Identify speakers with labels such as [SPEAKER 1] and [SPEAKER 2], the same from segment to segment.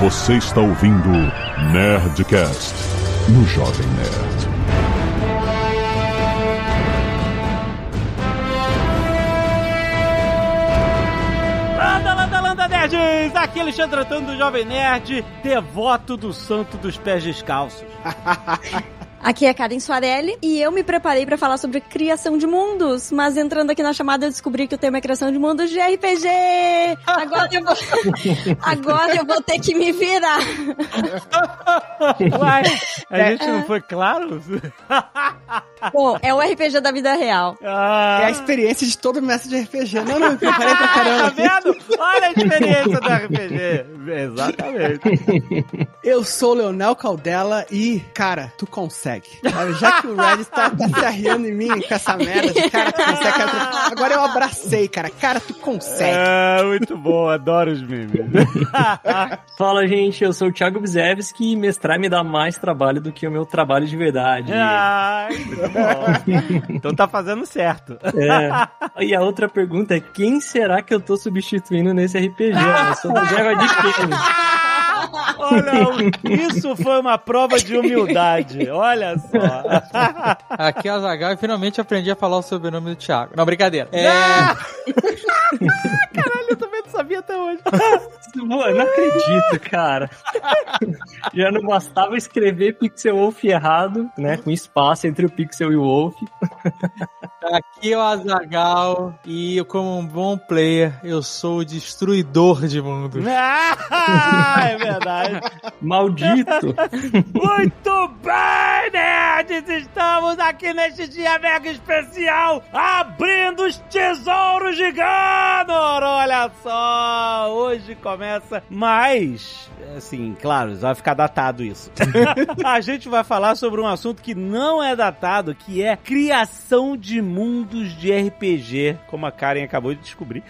[SPEAKER 1] Você está ouvindo Nerdcast no Jovem Nerd.
[SPEAKER 2] Landa, landa, landa, nerds! Aqui é Alexandre Antônio do Jovem Nerd, devoto do santo dos pés descalços.
[SPEAKER 3] Aqui é Karen Soarelli e eu me preparei pra falar sobre criação de mundos, mas entrando aqui na chamada eu descobri que o tema é criação de mundos de RPG. Agora eu vou, agora eu vou ter que me virar.
[SPEAKER 2] Uai, a gente não foi claro?
[SPEAKER 3] Bom, é o RPG da vida real.
[SPEAKER 2] Ah,
[SPEAKER 4] É a experiência de todo mestre de RPG. Não, não, eu preparei pra caramba.
[SPEAKER 2] Tá vendo? Olha a experiência do RPG. Exatamente.
[SPEAKER 4] Eu sou o Leonel Caldela e, cara, tu consegue. Sabe? Já que o Red tá, tá se arriando em mim com essa merda de cara, tu consegue. Cara, tu- Agora eu abracei, cara. Cara, tu consegue.
[SPEAKER 2] É, muito bom, adoro os memes.
[SPEAKER 5] Fala, gente, eu sou o Thiago Bizevski e mestrar me dá mais trabalho do que o meu trabalho de verdade.
[SPEAKER 2] Ai, muito bom. Então tá fazendo certo.
[SPEAKER 5] É. E a outra pergunta é: quem será que eu tô substituindo nesse RPG? Eu sou da Guerra de Quem?
[SPEAKER 2] Olha, isso foi uma prova de humildade. Olha só.
[SPEAKER 6] Aqui é o Zagal finalmente aprendi a falar o sobrenome do Thiago. Não, brincadeira. É,
[SPEAKER 2] Caralho, eu não sabia até hoje.
[SPEAKER 5] Eu não acredito, cara. Já não bastava escrever Pixel Wolf errado, né? Com espaço entre o Pixel e o Wolf.
[SPEAKER 6] aqui é o Azagal e eu, como um bom player, eu sou o destruidor de mundos.
[SPEAKER 2] Ah, é verdade.
[SPEAKER 5] Maldito!
[SPEAKER 2] Muito bem, nerds! Estamos aqui neste dia mega especial, abrindo os tesouros de Ganor! Olha só, hoje começa mais, assim, claro, vai ficar datado isso. A gente vai falar sobre um assunto que não é datado, que é criação de mundos de RPG, como a Karen acabou de descobrir.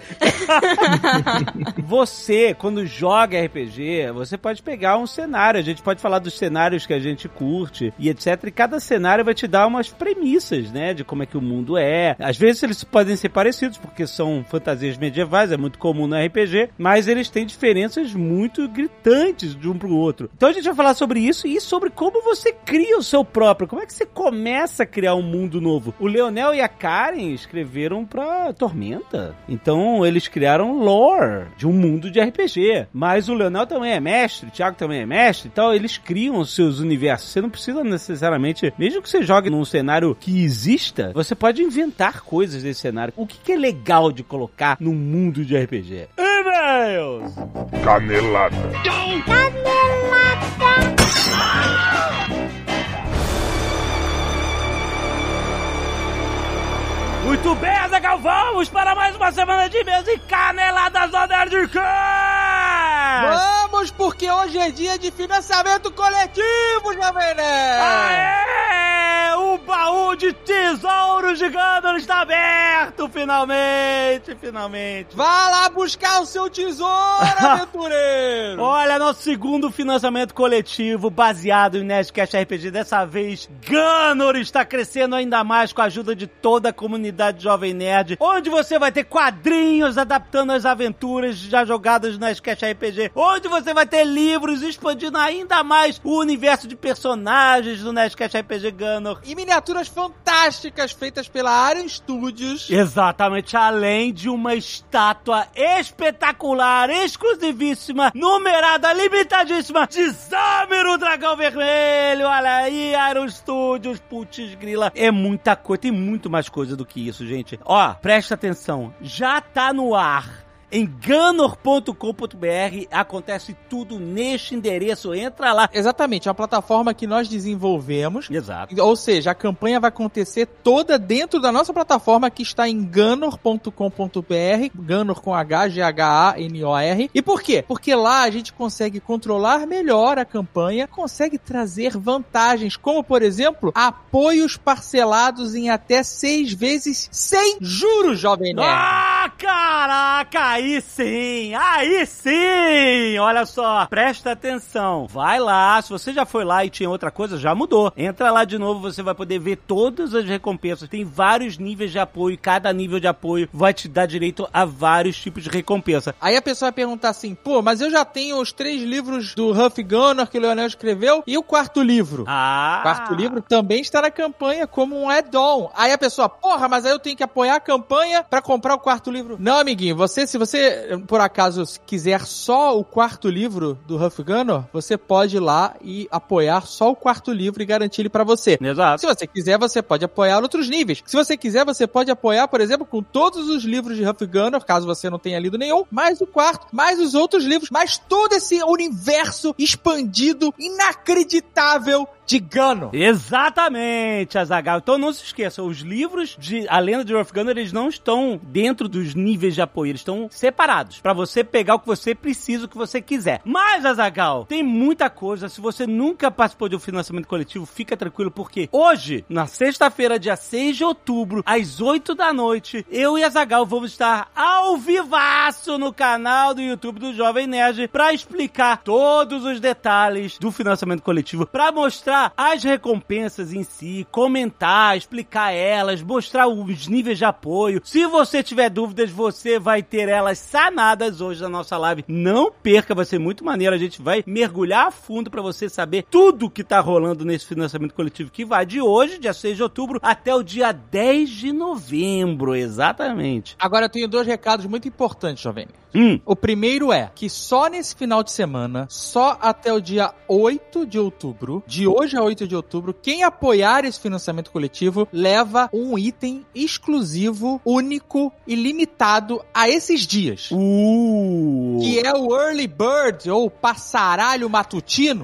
[SPEAKER 2] Você, quando joga RPG, você pode pegar um cenário. A gente pode falar dos cenários que a gente curte e etc. E cada cenário vai te dar umas premissas, né? De como é que o mundo é. Às vezes eles podem ser parecidos, porque são fantasias medievais, é muito comum no RPG, mas eles têm diferenças muito gritantes de um pro outro. Então a gente vai falar sobre isso e sobre como você cria o seu próprio. Como é que você começa a criar um mundo novo? O Leonel e a Karen escreveram pra Tormenta. Então eles criaram lore de um mundo de RPG. Mas o Leonel também é mestre, o Thiago também é mestre, então eles criam os seus universos. Você não precisa necessariamente, mesmo que você jogue num cenário que exista, você pode inventar coisas desse cenário. O que, é legal de colocar num mundo de RPG? E-mails!
[SPEAKER 1] Canelada.
[SPEAKER 2] Muito bem, Azaghal, vamos para mais uma semana de e-mails e caneladas do Nerdcast!
[SPEAKER 6] Vamos, porque hoje é dia de financiamento coletivo, Jovem Nerd!
[SPEAKER 2] Aê! O baú de tesouros de Gandalf está aberto, finalmente, finalmente.
[SPEAKER 6] Vá lá buscar o seu tesouro, aventureiro!
[SPEAKER 2] Olha, nosso segundo financiamento coletivo baseado em Nerdcast RPG. Dessa vez, Ganor está crescendo ainda mais com a ajuda de toda a comunidade Jovem Nerd, onde você vai ter quadrinhos adaptando as aventuras já jogadas no Nerdcast RPG, onde você vai ter livros expandindo ainda mais o universo de personagens do Nerdcast RPG Ganor.
[SPEAKER 6] E miniaturas fantásticas feitas pela Arian Studios.
[SPEAKER 2] Exatamente, além de uma estátua espetacular, exclusivíssima, numerada, limitadíssima, de Zamir, o dragão vermelho. Olha aí, Iron Studios, putz grila. É muita coisa, tem muito mais coisa do que isso, gente. Ó, presta atenção, já tá no ar. Em ganor.com.br acontece tudo neste endereço. Entra lá.
[SPEAKER 6] Exatamente, é uma plataforma que nós desenvolvemos.
[SPEAKER 2] Exato.
[SPEAKER 6] Ou seja, a campanha vai acontecer toda dentro da nossa plataforma que está em ganor.com.br, Ganor com H, G-H-A-N-O-R. E por quê? Porque lá a gente consegue controlar melhor a campanha, consegue trazer vantagens, como por exemplo, apoios parcelados em até seis vezes sem juros, jovem nerd.
[SPEAKER 2] Ah, caraca! Aí sim, aí sim! Olha só, presta atenção. Vai lá, se você já foi lá e tinha outra coisa, já mudou. Entra lá de novo, você vai poder ver todas as recompensas. Tem vários níveis de apoio, cada nível de apoio vai te dar direito a vários tipos de recompensa.
[SPEAKER 6] Aí a pessoa vai perguntar assim, pô, mas eu já tenho os três livros do Huff Gunner que o Leonel escreveu e o quarto livro.
[SPEAKER 2] Ah!
[SPEAKER 6] O quarto livro também está na campanha como um add-on. Aí a pessoa, porra, mas aí eu tenho que apoiar a campanha pra comprar o quarto livro. Não, amiguinho, você, se você, por acaso, quiser só o quarto livro do Huff Gunner, você pode ir lá e apoiar só o quarto livro e garantir ele pra você.
[SPEAKER 2] Exato.
[SPEAKER 6] Se você quiser, você pode apoiar outros níveis. Se você quiser, você pode apoiar, por exemplo, com todos os livros de Huff Gunner, caso você não tenha lido nenhum, mais o quarto, mais os outros livros, mais todo esse universo expandido, inacreditável de Gunner.
[SPEAKER 2] Exatamente, Azagal. Então não se esqueça, os livros de A Lenda de Rolf Gunner, eles não estão dentro dos níveis de apoio, eles estão separados, Pra você pegar o que você precisa, o que você quiser. Mas, Azagal, tem muita coisa. Se você nunca participou de um financiamento coletivo, fica tranquilo, porque hoje, na sexta-feira, dia 6 de outubro, às 8 da noite, eu e Azagal vamos estar ao vivaço no canal do YouTube do Jovem Nerd pra explicar todos os detalhes do financiamento coletivo, pra mostrar as recompensas em si, comentar, explicar elas, mostrar os níveis de apoio. Se você tiver dúvidas, você vai ter elas sanadas hoje na nossa live. Não perca, vai ser muito maneiro. A gente vai mergulhar a fundo pra você saber tudo que tá rolando nesse financiamento coletivo que vai de hoje, dia 6 de outubro, até o dia 10 de novembro. Exatamente.
[SPEAKER 6] Agora eu tenho dois recados muito importantes, jovem.
[SPEAKER 2] Hum.
[SPEAKER 6] O primeiro é que só nesse final de semana, só até o dia 8 de outubro, de hoje a 8 de outubro, quem apoiar esse financiamento coletivo leva um item exclusivo, único e limitado a esses dias.
[SPEAKER 2] Uh.
[SPEAKER 6] Que é o Early Bird, ou passaralho matutino.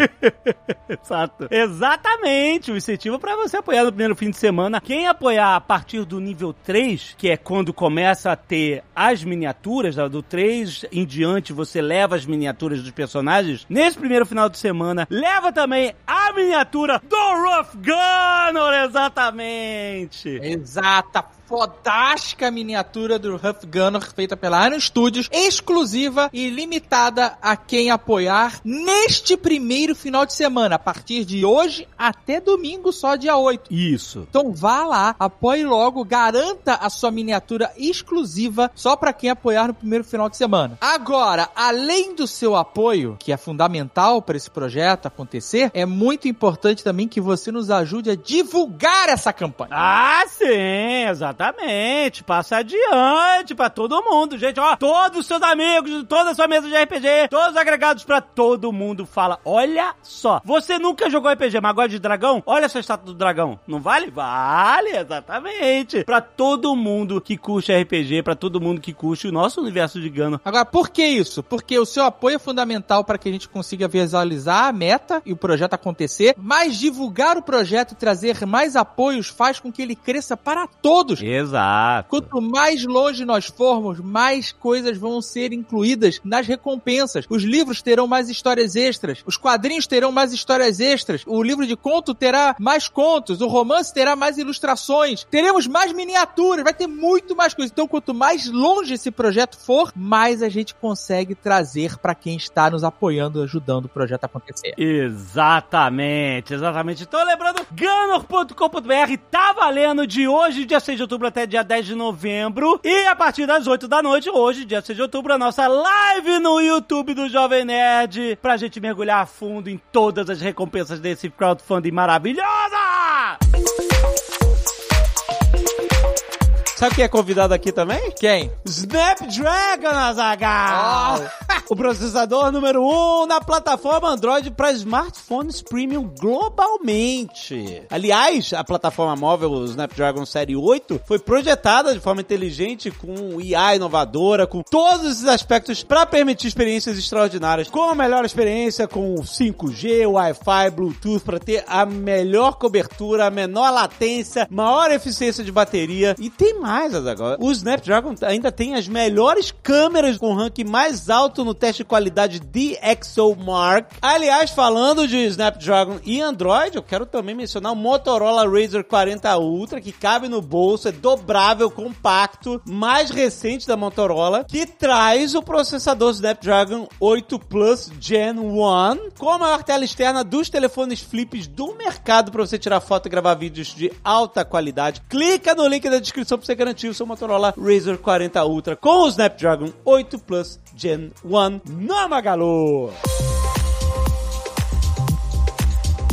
[SPEAKER 2] Exato. Exatamente. O incentivo para você apoiar no primeiro fim de semana. Quem apoiar a partir do nível 3, que é quando começa a ter as miniaturas, né, do 3 em diante você leva as miniaturas dos personagens. Nesse primeiro final de semana, leva também a miniatura do Rough Gunner, exatamente.
[SPEAKER 6] Exata, fodástica miniatura do Huff Gunner feita pela Iron Studios, exclusiva e limitada a quem apoiar neste primeiro final de semana, a partir de hoje até domingo, só dia 8.
[SPEAKER 2] Isso.
[SPEAKER 6] Então vá lá, apoie logo, garanta a sua miniatura exclusiva só para quem apoiar no primeiro final de semana. Agora, além do seu apoio, que é fundamental para esse projeto acontecer, é muito importante também que você nos ajude a divulgar essa campanha.
[SPEAKER 2] Ah, sim, exatamente. Passa adiante pra todo mundo, gente. Ó, todos os seus amigos, toda a sua mesa de RPG, todos os agregados pra todo mundo. Fala, olha só, você nunca jogou RPG, mas gosta de dragão? Olha essa estátua do dragão. Não vale? Vale, exatamente. Pra todo mundo que curte RPG, pra todo mundo que curte o nosso universo de Gano.
[SPEAKER 6] Agora, por que isso? Porque o seu apoio é fundamental para que a gente consiga visualizar a meta e o projeto acontecer, mas divulgar o projeto e trazer mais apoios faz com que ele cresça para todos.
[SPEAKER 2] Exato.
[SPEAKER 6] Quanto mais longe nós formos, mais coisas vão ser incluídas nas recompensas. Os livros terão mais histórias extras, os quadrinhos terão mais histórias extras, o livro de conto terá mais contos, o romance terá mais ilustrações, teremos mais miniaturas, vai ter muito mais coisas. Então, quanto mais longe esse projeto for, mais a gente consegue trazer para quem está nos apoiando, ajudando o projeto a acontecer.
[SPEAKER 2] Exatamente, exatamente. Então, lembrando, ganor.com.br tá valendo de hoje, dia 6 de outubro, até dia 10 de novembro. E a partir das 8 da noite, hoje, dia 6 de outubro, a nossa live no YouTube do Jovem Nerd, pra gente mergulhar a fundo em todas as recompensas desse crowdfunding maravilhosa! Sabe quem é convidado aqui também?
[SPEAKER 6] Quem?
[SPEAKER 2] Snapdragon, Azaghal! O processador número 1 um na plataforma Android para smartphones premium globalmente. Aliás, a plataforma móvel o Snapdragon Série 8 foi projetada de forma inteligente com IA inovadora, com todos esses aspectos para permitir experiências extraordinárias, com a melhor experiência com 5G, Wi-Fi, Bluetooth para ter a melhor cobertura, a menor latência, maior eficiência de bateria e tem mais agora. O Snapdragon ainda tem as melhores câmeras com ranking mais alto no teste de qualidade DxOMark. Aliás, falando de Snapdragon e Android, eu quero também mencionar o Motorola Razr 40 Ultra, que cabe no bolso, é dobrável, compacto, mais recente da Motorola, que traz o processador Snapdragon 8 Plus Gen 1 com a maior tela externa dos telefones flips do mercado para você tirar foto e gravar vídeos de alta qualidade. Clica no link da descrição para você garantir o seu Motorola Razr 40 Ultra com o Snapdragon 8 Plus Gen 1 na Magalu.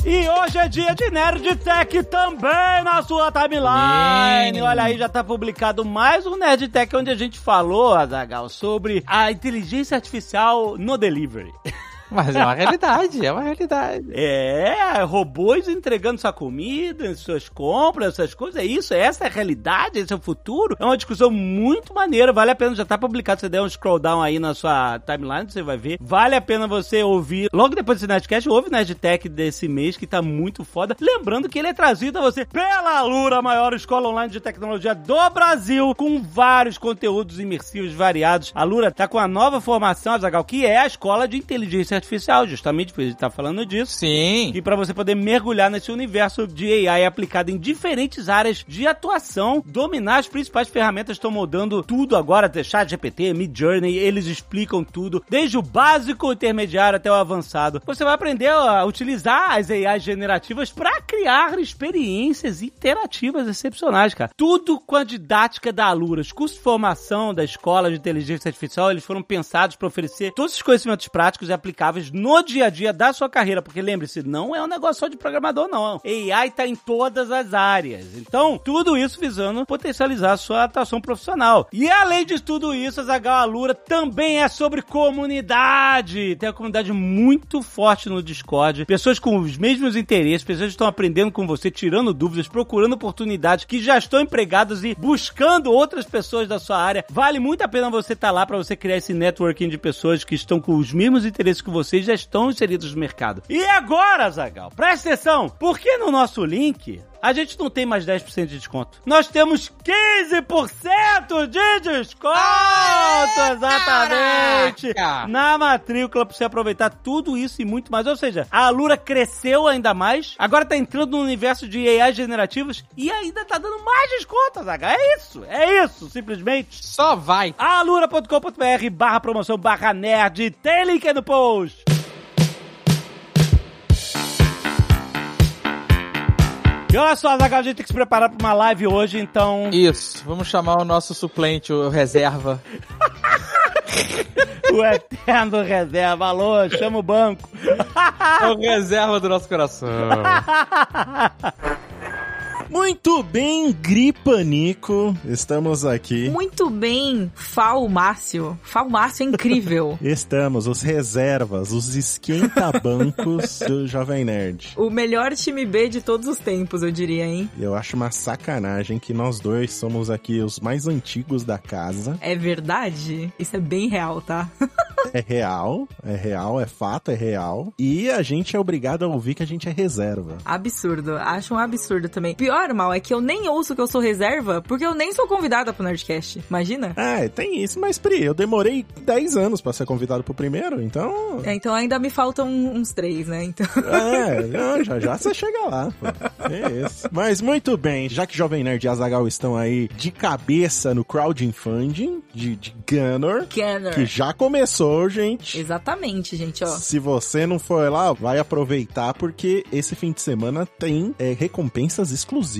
[SPEAKER 2] E hoje é dia de Nerd Tech também na sua timeline. Olha aí, já tá publicado mais um Nerd Tech onde a gente falou, Azagal, sobre a inteligência artificial no delivery.
[SPEAKER 6] Mas é uma realidade, é uma realidade.
[SPEAKER 2] É, robôs entregando sua comida, suas compras, essas coisas. É isso, essa é a realidade, esse é o futuro. É uma discussão muito maneira, vale a pena, já tá publicado. Você der um scroll down aí na sua timeline, você vai ver. Vale a pena você ouvir. Logo depois desse Nerdcast, ouve o Nerdtech desse mês, que tá muito foda. Lembrando que ele é trazido a você pela Alura, a maior escola online de tecnologia do Brasil, com vários conteúdos imersivos variados. A Alura tá com a nova formação, Azagal, que é a escola de inteligência artificial, justamente porque a gente tá falando disso.
[SPEAKER 6] Sim.
[SPEAKER 2] E para você poder mergulhar nesse universo de AI aplicado em diferentes áreas de atuação, dominar as principais ferramentas estão mudando tudo agora, chat GPT, Mid Journey, eles explicam tudo, desde o básico, intermediário até o avançado. Você vai aprender a utilizar as AI generativas para criar experiências interativas excepcionais, cara. Tudo com a didática da Alura. Os cursos de formação da escola de inteligência artificial, eles foram pensados para oferecer todos os conhecimentos práticos e aplicáveis no dia a dia da sua carreira, porque lembre-se, não é um negócio só de programador, não. AI tá em todas as áreas. Então, tudo isso visando potencializar a sua atuação profissional. E além de tudo isso, a Zagal Alura também é sobre comunidade. Tem uma comunidade muito forte no Discord, pessoas com os mesmos interesses, pessoas que estão aprendendo com você, tirando dúvidas, procurando oportunidades, que já estão empregados e buscando outras pessoas da sua área. Vale muito a pena você estar lá para você criar esse networking de pessoas que estão com os mesmos interesses que você e já estão inseridos no mercado. E agora, Zagal, presta atenção, porque no nosso link a gente não tem mais 10% de desconto. Nós temos 15% de desconto! exatamente!
[SPEAKER 6] caraca!
[SPEAKER 2] Na matrícula pra você aproveitar tudo isso e muito mais. Ou seja, a Alura cresceu ainda mais, agora tá entrando no universo de AI generativos e ainda tá dando mais desconto, Zaga. É isso, é isso, simplesmente.
[SPEAKER 6] Só vai.
[SPEAKER 2] alura.com.br barra promoção barra nerd. Tem link aí no post. E olha só, Zagal, a gente tem que se preparar pra uma live hoje, então.
[SPEAKER 6] Isso, vamos chamar o nosso suplente, o reserva.
[SPEAKER 2] O eterno reserva. Alô, chama o banco.
[SPEAKER 6] É o reserva do nosso coração.
[SPEAKER 7] Muito bem, Gripanico. Estamos aqui.
[SPEAKER 8] Muito bem, Fal Márcio. Fal Márcio é incrível.
[SPEAKER 7] Estamos, os reservas, os esquenta-bancos do Jovem Nerd.
[SPEAKER 8] o melhor time B de todos os tempos, eu diria, hein?
[SPEAKER 7] Eu acho uma sacanagem que nós dois somos aqui os mais antigos da casa.
[SPEAKER 8] É verdade? Isso é bem real, tá?
[SPEAKER 7] É real, é real, é fato, é real. E a gente é obrigado a ouvir que a gente é reserva.
[SPEAKER 8] Absurdo. Acho um absurdo também. Pior, mal, é que eu nem ouço que eu sou reserva, porque eu nem sou convidada pro Nerdcast. Imagina?
[SPEAKER 7] Ah, tem isso, mas Pri, eu demorei 10 anos pra ser convidado pro primeiro, então.
[SPEAKER 8] É, então ainda me faltam uns três, né? Então.
[SPEAKER 7] É, não, já já você chega lá, pô. É isso. Mas muito bem, já que Jovem Nerd e Azagal estão aí de cabeça no crowdfunding de, de Gunner,
[SPEAKER 8] Kenner.
[SPEAKER 7] que já começou, gente.
[SPEAKER 8] Exatamente, gente, ó.
[SPEAKER 7] Se você não for lá, vai aproveitar porque esse fim de semana tem é, recompensas exclusivas.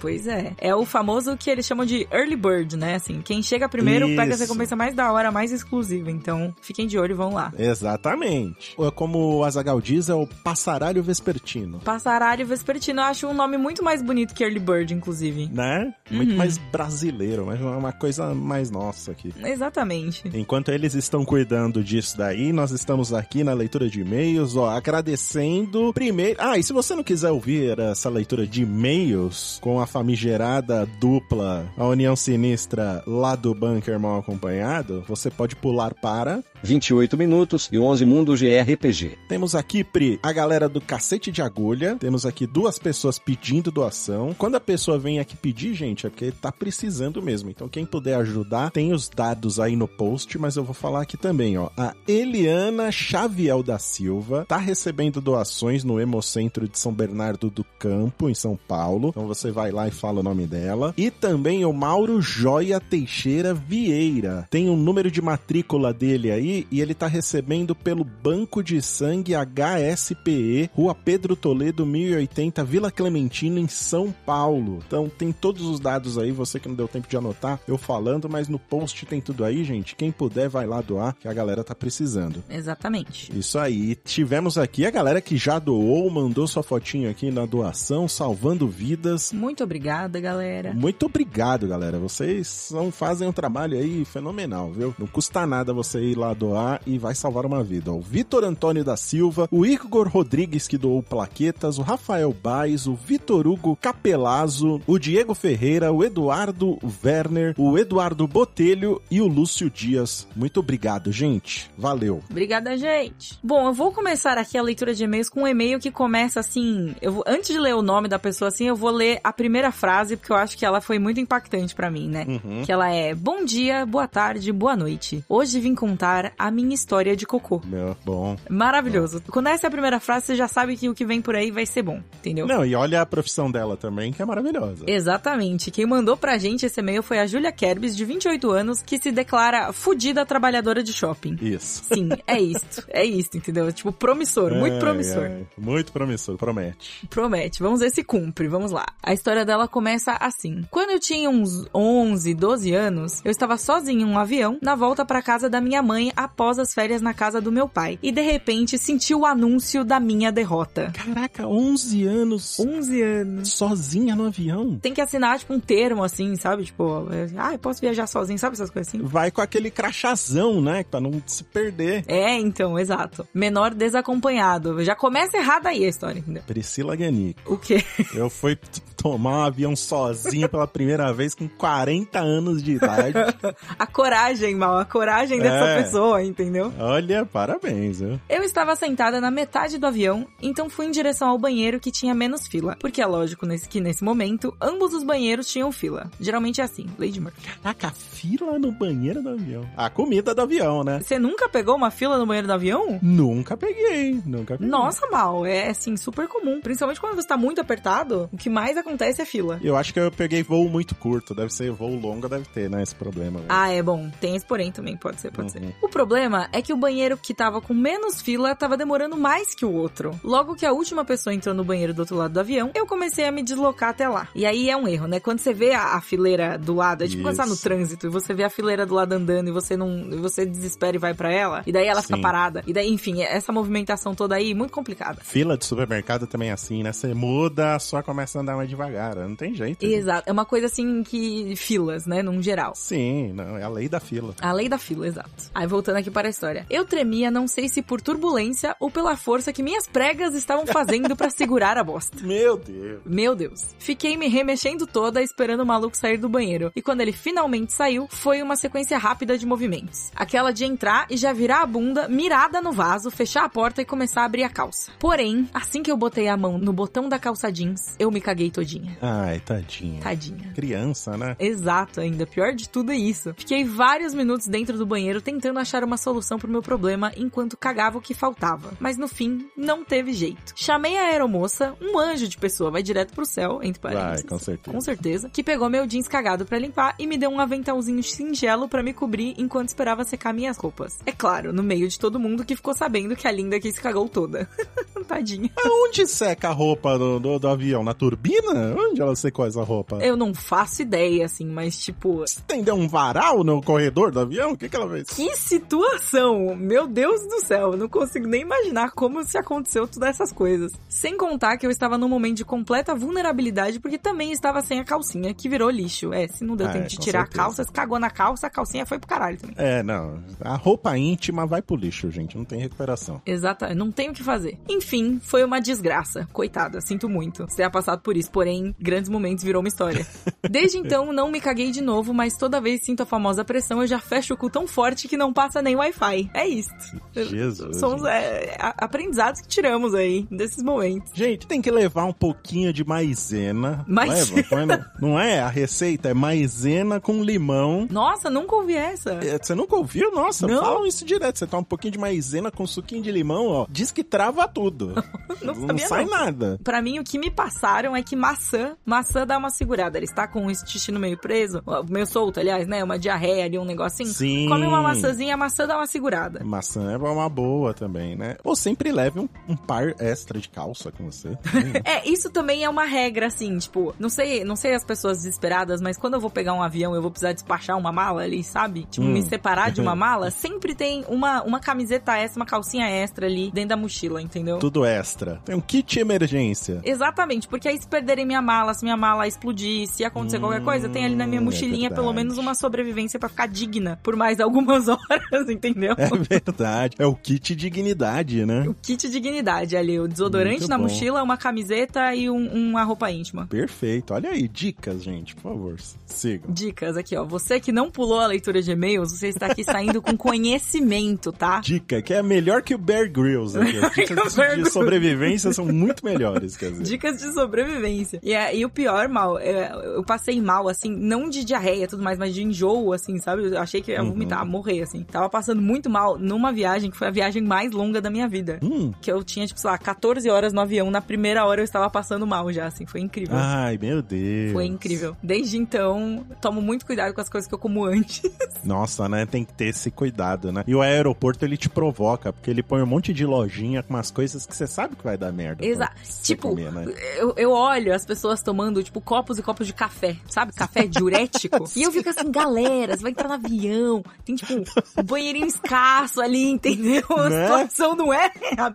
[SPEAKER 8] Pois é. É o famoso que eles chamam de early bird, né? Assim, quem chega primeiro pega
[SPEAKER 7] Isso.
[SPEAKER 8] essa recompensa mais da hora, mais exclusiva. Então, fiquem de olho e vão lá.
[SPEAKER 7] Exatamente. Ou Como o Azagal diz, é o passaralho vespertino.
[SPEAKER 8] Passaralho Vespertino, eu acho um nome muito mais bonito que Early Bird, inclusive.
[SPEAKER 7] Né? Muito
[SPEAKER 8] Uhum.
[SPEAKER 7] mais brasileiro, mas é uma coisa mais nossa aqui.
[SPEAKER 8] Exatamente.
[SPEAKER 7] Enquanto eles estão cuidando disso daí, nós estamos aqui na leitura de e-mails, ó, agradecendo primeiro. Ah, e se você não quiser ouvir essa leitura de e-mails com a famigerada dupla, a União Sinistra lá do Bunker Mal Acompanhado, você pode pular para
[SPEAKER 9] 28 minutos e 11 mundos de RPG.
[SPEAKER 7] Temos aqui, Pri, a galera do Cacete de Agulha. Temos aqui duas pessoas pedindo doação. Quando a pessoa vem aqui pedir, gente, é porque tá precisando mesmo. Então, quem puder ajudar, tem os dados aí no post, mas eu vou falar aqui também, ó. a Eliana Xaviel da Silva tá recebendo doações no Hemocentro de São Bernardo do Campo, em São Paulo. Então você vai lá e fala o nome dela. E também o Mauro Joia Teixeira Vieira. Tem um número de matrícula dele aí e ele tá recebendo pelo Banco de Sangue HSPE, Rua Pedro Toledo, 1080, Vila Clementina, em São Paulo. Então tem todos os dados aí, você que não deu tempo de anotar, eu falando, mas no post tem tudo aí, gente. Quem puder vai lá doar, que a galera tá precisando.
[SPEAKER 8] Exatamente.
[SPEAKER 7] Isso aí. Tivemos aqui a galera que já doou, mandou sua fotinho aqui na doação, salvando vidas.
[SPEAKER 8] Muito obrigada, galera.
[SPEAKER 7] Muito obrigado, galera. Vocês são, fazem um trabalho aí fenomenal, viu? Não custa nada você ir lá doar e vai salvar uma vida. O Vitor Antônio da Silva, o Igor Rodrigues que doou plaquetas, o Rafael Baez, o Vitor Hugo Capelazzo, o Diego Ferreira, o Eduardo Werner, o Eduardo Botelho e o Lúcio Dias. Muito obrigado, gente. Valeu.
[SPEAKER 8] Obrigada, gente. Bom, eu vou começar aqui a leitura de e-mails com um e-mail que começa assim. Eu vou, antes de ler o nome da pessoa assim, eu vou ler a primeira frase, porque eu acho que ela foi muito impactante pra mim, né?
[SPEAKER 7] Uhum.
[SPEAKER 8] Que ela é: Bom dia, boa tarde, boa noite. Hoje vim contar a minha história de cocô.
[SPEAKER 7] Meu, bom.
[SPEAKER 8] Maravilhoso. Quando essa é a primeira frase, você já sabe que o que vem por aí vai ser bom, entendeu?
[SPEAKER 7] Não, e olha a profissão dela também, que é maravilhosa.
[SPEAKER 8] Exatamente. Quem mandou pra gente esse e-mail foi a Júlia Kerbis, de 28 anos, que se declara fudida trabalhadora de shopping.
[SPEAKER 7] Isso.
[SPEAKER 8] Sim, é isto. É isto, entendeu? Tipo, promissor, muito
[SPEAKER 7] Ai,
[SPEAKER 8] promissor.
[SPEAKER 7] ai, muito promissor, promete.
[SPEAKER 8] Promete. Vamos ver se cumpre. Vamos lá. A história dela começa assim. Quando eu tinha uns 11, 12 anos, eu estava sozinha em um avião na volta para casa da minha mãe após as férias na casa do meu pai. E de repente senti o anúncio da minha derrota.
[SPEAKER 7] Caraca, 11 anos
[SPEAKER 8] 11 anos.
[SPEAKER 7] sozinha no avião.
[SPEAKER 8] Tem que assinar, tipo, um termo assim, sabe? Tipo, é, ah, eu posso viajar sozinho, sabe essas coisas assim?
[SPEAKER 7] Vai com aquele crachazão, né? Pra não se perder.
[SPEAKER 8] É, então, exato. Menor desacompanhado. Já começa errada aí a história, entendeu?
[SPEAKER 7] Priscila Ganico.
[SPEAKER 8] O quê?
[SPEAKER 7] Eu fui tomar um avião sozinho pela primeira vez com 40 anos de idade.
[SPEAKER 8] A coragem, mal, a coragem dessa
[SPEAKER 7] É.
[SPEAKER 8] pessoa, entendeu?
[SPEAKER 7] Olha, parabéns, viu?
[SPEAKER 8] Eu estava sentada na metade do avião, então fui em direção ao banheiro que tinha menos fila. Porque é lógico nesse, que nesse momento, ambos os banheiros tinham fila. Geralmente é assim, Lady Murphy.
[SPEAKER 7] Caraca, fila no banheiro do avião. A comida do avião, né?
[SPEAKER 8] Você nunca pegou uma fila no banheiro do avião?
[SPEAKER 7] Nunca peguei, nunca peguei.
[SPEAKER 8] Nossa, mal, é assim, super comum. Principalmente quando você tá muito apertado, o que mais acontece é fila.
[SPEAKER 7] Eu acho que eu peguei voo muito curto. Deve ser voo longo, deve ter, né? Esse problema. né?
[SPEAKER 8] Ah, é bom. Tem esse porém também, pode ser, pode
[SPEAKER 7] Uhum.
[SPEAKER 8] ser. O problema é que o banheiro que tava com menos fila tava demorando mais que o outro. Logo que a última pessoa entrou no banheiro do outro lado do avião, eu comecei a me deslocar até lá. E aí é um erro, né? Quando você vê a, a fileira do lado, é tipo quando você tá no
[SPEAKER 7] Isso.
[SPEAKER 8] trânsito e você vê a fileira do lado andando e você não. e você desespera e vai pra ela, e daí ela fica
[SPEAKER 7] Sim.
[SPEAKER 8] parada. E daí, enfim, essa movimentação toda aí, muito complicada.
[SPEAKER 7] Fila de supermercado também é assim, né? Você muda, só começa a andar mais devagar. Não tem jeito. gente.
[SPEAKER 8] Exato. É uma coisa assim que. filas, né? Num geral.
[SPEAKER 7] Sim, não, é a lei da fila.
[SPEAKER 8] A lei da fila, exato. Aí voltando aqui para a história. Eu tremia, não sei se por turbulência ou pela força que minhas pregas estavam fazendo pra segurar a bosta.
[SPEAKER 7] Meu Deus.
[SPEAKER 8] Meu Deus. Fiquei me remexendo toda esperando o maluco sair do banheiro. E quando ele finalmente saiu, foi uma sequência rápida de movimentos. Aquela de entrar e já virar a bunda, mirada no vaso, fechar a porta e começar a abrir a calça. Porém, assim que eu botei a mão no botão da calça jeans, eu me caguei todinha.
[SPEAKER 7] Ai, tadinha.
[SPEAKER 8] Tadinha.
[SPEAKER 7] Criança, né?
[SPEAKER 8] Exato, ainda. Pior de tudo é isso. Fiquei vários minutos dentro do banheiro tentando achar uma solução pro meu problema enquanto cagava o que faltava. Mas no fim, não teve jeito. Chamei a aeromoça, um anjo de pessoa, vai direto pro céu, entre parênteses.
[SPEAKER 7] Vai, com certeza.
[SPEAKER 8] Com certeza. Que pegou meu jeans cagado pra limpar e me deu um aventalzinho singelo pra me cobrir enquanto esperava secar minhas roupas. É claro, no meio de todo mundo que ficou sabendo que a linda aqui se cagou toda. Tadinha.
[SPEAKER 7] Onde seca a roupa do, do, do avião? Na turbina? Onde ela secou essa roupa?
[SPEAKER 8] Eu não faço ideia, assim, mas tipo,
[SPEAKER 7] Estendeu um varal no corredor do avião? O que, que ela fez?
[SPEAKER 8] Que situação! Meu Deus do céu, eu não consigo nem imaginar como se aconteceu todas essas coisas. Sem contar que eu estava num momento de completa vulnerabilidade porque também estava sem a calcinha, que virou lixo. É, se não deu
[SPEAKER 7] Ah,
[SPEAKER 8] tempo
[SPEAKER 7] é,
[SPEAKER 8] de tirar
[SPEAKER 7] certeza.
[SPEAKER 8] a calça, se cagou na calça, a calcinha foi pro caralho também.
[SPEAKER 7] É, não. A roupa íntima vai pro lixo, gente. Não tem recuperação.
[SPEAKER 8] Exato, não tem o que fazer. Enfim, foi uma desgraça. Coitada, sinto muito. Você tenha passado por porém, grandes momentos virou uma história. Desde então, não me caguei de novo, mas toda vez sinto a famosa pressão, eu já fecho o cu tão forte que não passa nem Wi-Fi. É isso.
[SPEAKER 7] Jesus.
[SPEAKER 8] São os é, aprendizados que tiramos aí, desses momentos.
[SPEAKER 7] Gente, tem que levar um pouquinho de maisena.
[SPEAKER 8] Maisena.
[SPEAKER 7] Leva, põe no- não é? A receita é maisena com limão.
[SPEAKER 8] Nossa, nunca ouvi essa.
[SPEAKER 7] É, Você nunca ouviu? Nossa,
[SPEAKER 8] Não.
[SPEAKER 7] falam isso direto. Você toma um pouquinho de maisena com suquinho de limão, ó. Diz que trava tudo.
[SPEAKER 8] Não
[SPEAKER 7] não
[SPEAKER 8] sabia,
[SPEAKER 7] sai
[SPEAKER 8] não.
[SPEAKER 7] nada.
[SPEAKER 8] Pra mim, o que me passaram é que maçã, maçã dá uma segurada. Ele está com o intestino meio preso, meio solto, aliás, né? Uma diarreia ali, um negocinho.
[SPEAKER 7] Sim.
[SPEAKER 8] Come uma maçãzinha, a maçã dá uma segurada.
[SPEAKER 7] Maçã é uma boa também, né? Ou sempre leve um, um par extra de calça com você.
[SPEAKER 8] É, isso também é uma regra, assim, tipo, não sei, não sei as pessoas desesperadas, mas quando eu vou pegar um avião, eu vou precisar despachar uma mala ali, sabe? Tipo,
[SPEAKER 7] Hum.
[SPEAKER 8] me separar de uma mala, sempre tem uma, uma camiseta extra, uma calcinha extra ali dentro da mochila, entendeu?
[SPEAKER 7] Tudo extra. Tem um kit emergência.
[SPEAKER 8] Exatamente, porque se perderem minha mala, se minha mala explodir, se acontecer qualquer coisa, tem ali na minha
[SPEAKER 7] Hum, é
[SPEAKER 8] mochilinha pelo
[SPEAKER 7] verdade.
[SPEAKER 8] menos uma sobrevivência pra ficar digna por mais algumas horas, entendeu?
[SPEAKER 7] É verdade. É o kit dignidade, né?
[SPEAKER 8] O kit dignidade ali, o desodorante
[SPEAKER 7] Muito
[SPEAKER 8] na
[SPEAKER 7] bom.
[SPEAKER 8] mochila, uma camiseta e um- uma roupa íntima.
[SPEAKER 7] Perfeito. Olha aí, dicas, gente, por favor. Sigam.
[SPEAKER 8] Dicas aqui, ó. Você que não pulou a leitura de e-mails, você está aqui saindo com conhecimento, tá?
[SPEAKER 7] Dica que é melhor que o Bear Grylls. Aqui. Dicas de sobrevivência são muito melhores, quer dizer.
[SPEAKER 8] Dicas de sobrevivência. E, é- e o pior, mal, é, eu passei mal, assim, não de diarreia e tudo mais, mas de enjoo, assim, sabe? Eu achei que eu ia
[SPEAKER 7] Uhum.
[SPEAKER 8] vomitar, morrer, assim. Tava passando muito mal numa viagem que foi a viagem mais longa da minha vida.
[SPEAKER 7] Hum.
[SPEAKER 8] Que eu tinha, tipo, sei lá, 14 horas no avião. Na primeira hora eu estava passando mal já, assim. Foi incrível.
[SPEAKER 7] Ai, meu Deus.
[SPEAKER 8] Foi incrível. Desde então, tomo muito cuidado com as coisas que eu como antes.
[SPEAKER 7] Nossa, né? Tem que ter esse cuidado, né? E o aeroporto, ele te provoca, porque ele põe um monte de lojinha com umas coisas que você sabe que vai dar merda.
[SPEAKER 8] Exato. Tipo,
[SPEAKER 7] comer, né?
[SPEAKER 8] eu, eu olho as pessoas tomando, tipo, copos e copos de café, sabe? Café diurético. e eu fico assim, galera, você vai entrar no avião, tem, tipo, um banheirinho escasso ali, entendeu? A
[SPEAKER 7] Né?
[SPEAKER 8] situação não é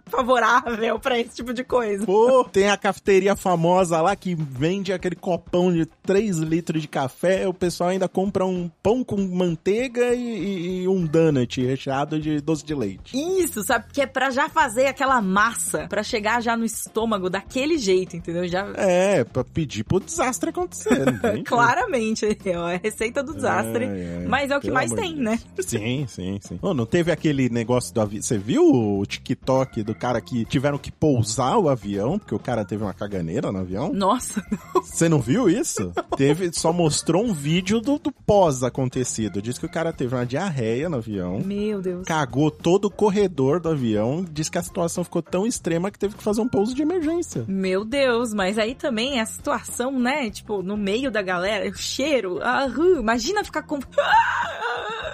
[SPEAKER 8] favorável pra esse tipo de coisa.
[SPEAKER 7] Pô, tem a cafeteria famosa lá que vende aquele copão de 3 litros de café. O pessoal ainda compra um pão com manteiga e, e- um donut recheado de doce de leite.
[SPEAKER 8] Isso, sabe? Que é pra já fazer aquela massa, pra chegar já no estômago daquele jeito, entendeu? Já.
[SPEAKER 7] É, pra pedir pro desastre acontecer. não?
[SPEAKER 8] Claramente, é a receita do desastre.
[SPEAKER 7] É, é.
[SPEAKER 8] Mas é o que mais tem,
[SPEAKER 7] de
[SPEAKER 8] né?
[SPEAKER 7] Deus. Sim, sim, sim. Ô, não teve aquele negócio do avião. Você viu o TikTok do cara que tiveram que pousar o avião, porque o cara teve uma caganeira no avião?
[SPEAKER 8] Nossa,
[SPEAKER 7] Você não viu isso? Teve, só mostrou um vídeo do, do pós-acontecido. Diz que o cara teve uma diarreia no avião.
[SPEAKER 8] meu Deus.
[SPEAKER 7] Cagou todo o corredor do avião. Diz que a situação ficou tão extrema que teve que fazer um pouso de emergência.
[SPEAKER 8] Meu Deus, mas aí também a situação, né? Tipo, no meio da galera, o cheiro. Ah, imagina ficar com.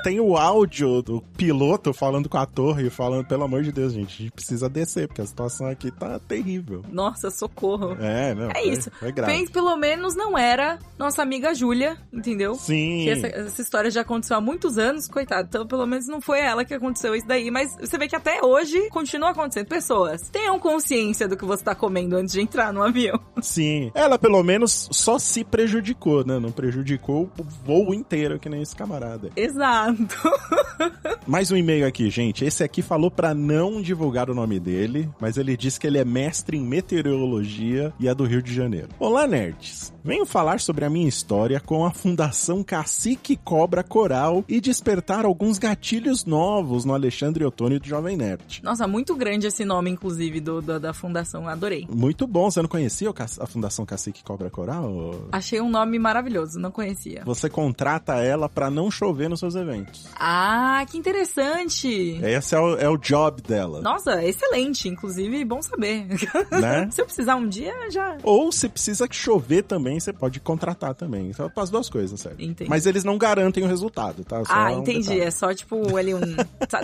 [SPEAKER 7] Tem o áudio do piloto falando com a torre, falando, pelo amor de Deus, gente, a gente precisa descer, porque a situação aqui tá terrível.
[SPEAKER 8] Nossa, socorro.
[SPEAKER 7] É, não.
[SPEAKER 8] É
[SPEAKER 7] foi-
[SPEAKER 8] isso.
[SPEAKER 7] Foi grave.
[SPEAKER 8] Fez pelo menos não era nossa amiga Júlia, entendeu?
[SPEAKER 7] Sim.
[SPEAKER 8] Que essa, essa história já aconteceu há muitos anos, coitado. Então, pelo menos não foi ela que aconteceu isso daí. Mas você vê que até hoje continua acontecendo. Pessoas, tenham consciência do que você tá comendo antes de entrar no avião.
[SPEAKER 7] Sim. Ela, pelo menos, só se prejudicou, né? Não prejudicou o voo inteiro, que nem esse camarada.
[SPEAKER 8] Exato.
[SPEAKER 7] Mais um e-mail aqui, gente. Esse aqui falou pra não divulgar o nome dele, mas ele disse que ele é mestre em meteorologia e é do Rio de Janeiro. Olá, nerds. Venho falar sobre a minha história com a Fundação Cacique Cobra Coral e despertar alguns gatilhos novos no Alexandre Ottoni do Jovem Nerd.
[SPEAKER 8] Nossa, muito grande esse nome, inclusive, do, da, da fundação. Adorei.
[SPEAKER 7] Muito bom. Você não conhecia o Ca- a Fundação Cacique Cobra Coral?
[SPEAKER 8] Achei um nome maravilhoso, não conhecia.
[SPEAKER 7] Você contrata ela pra não chover nos seus eventos.
[SPEAKER 8] Ah, que interessante!
[SPEAKER 7] Esse é o, é o job dela.
[SPEAKER 8] Nossa, excelente, inclusive, bom saber.
[SPEAKER 7] Né?
[SPEAKER 8] Se eu precisar um dia, já.
[SPEAKER 7] Ou se precisa que chover também, você pode contratar também. Então, as duas coisas, certo?
[SPEAKER 8] Entendi.
[SPEAKER 7] Mas eles não garantem o resultado, tá? Só
[SPEAKER 8] ah,
[SPEAKER 7] um
[SPEAKER 8] entendi.
[SPEAKER 7] detalhe.
[SPEAKER 8] É só tipo ali um.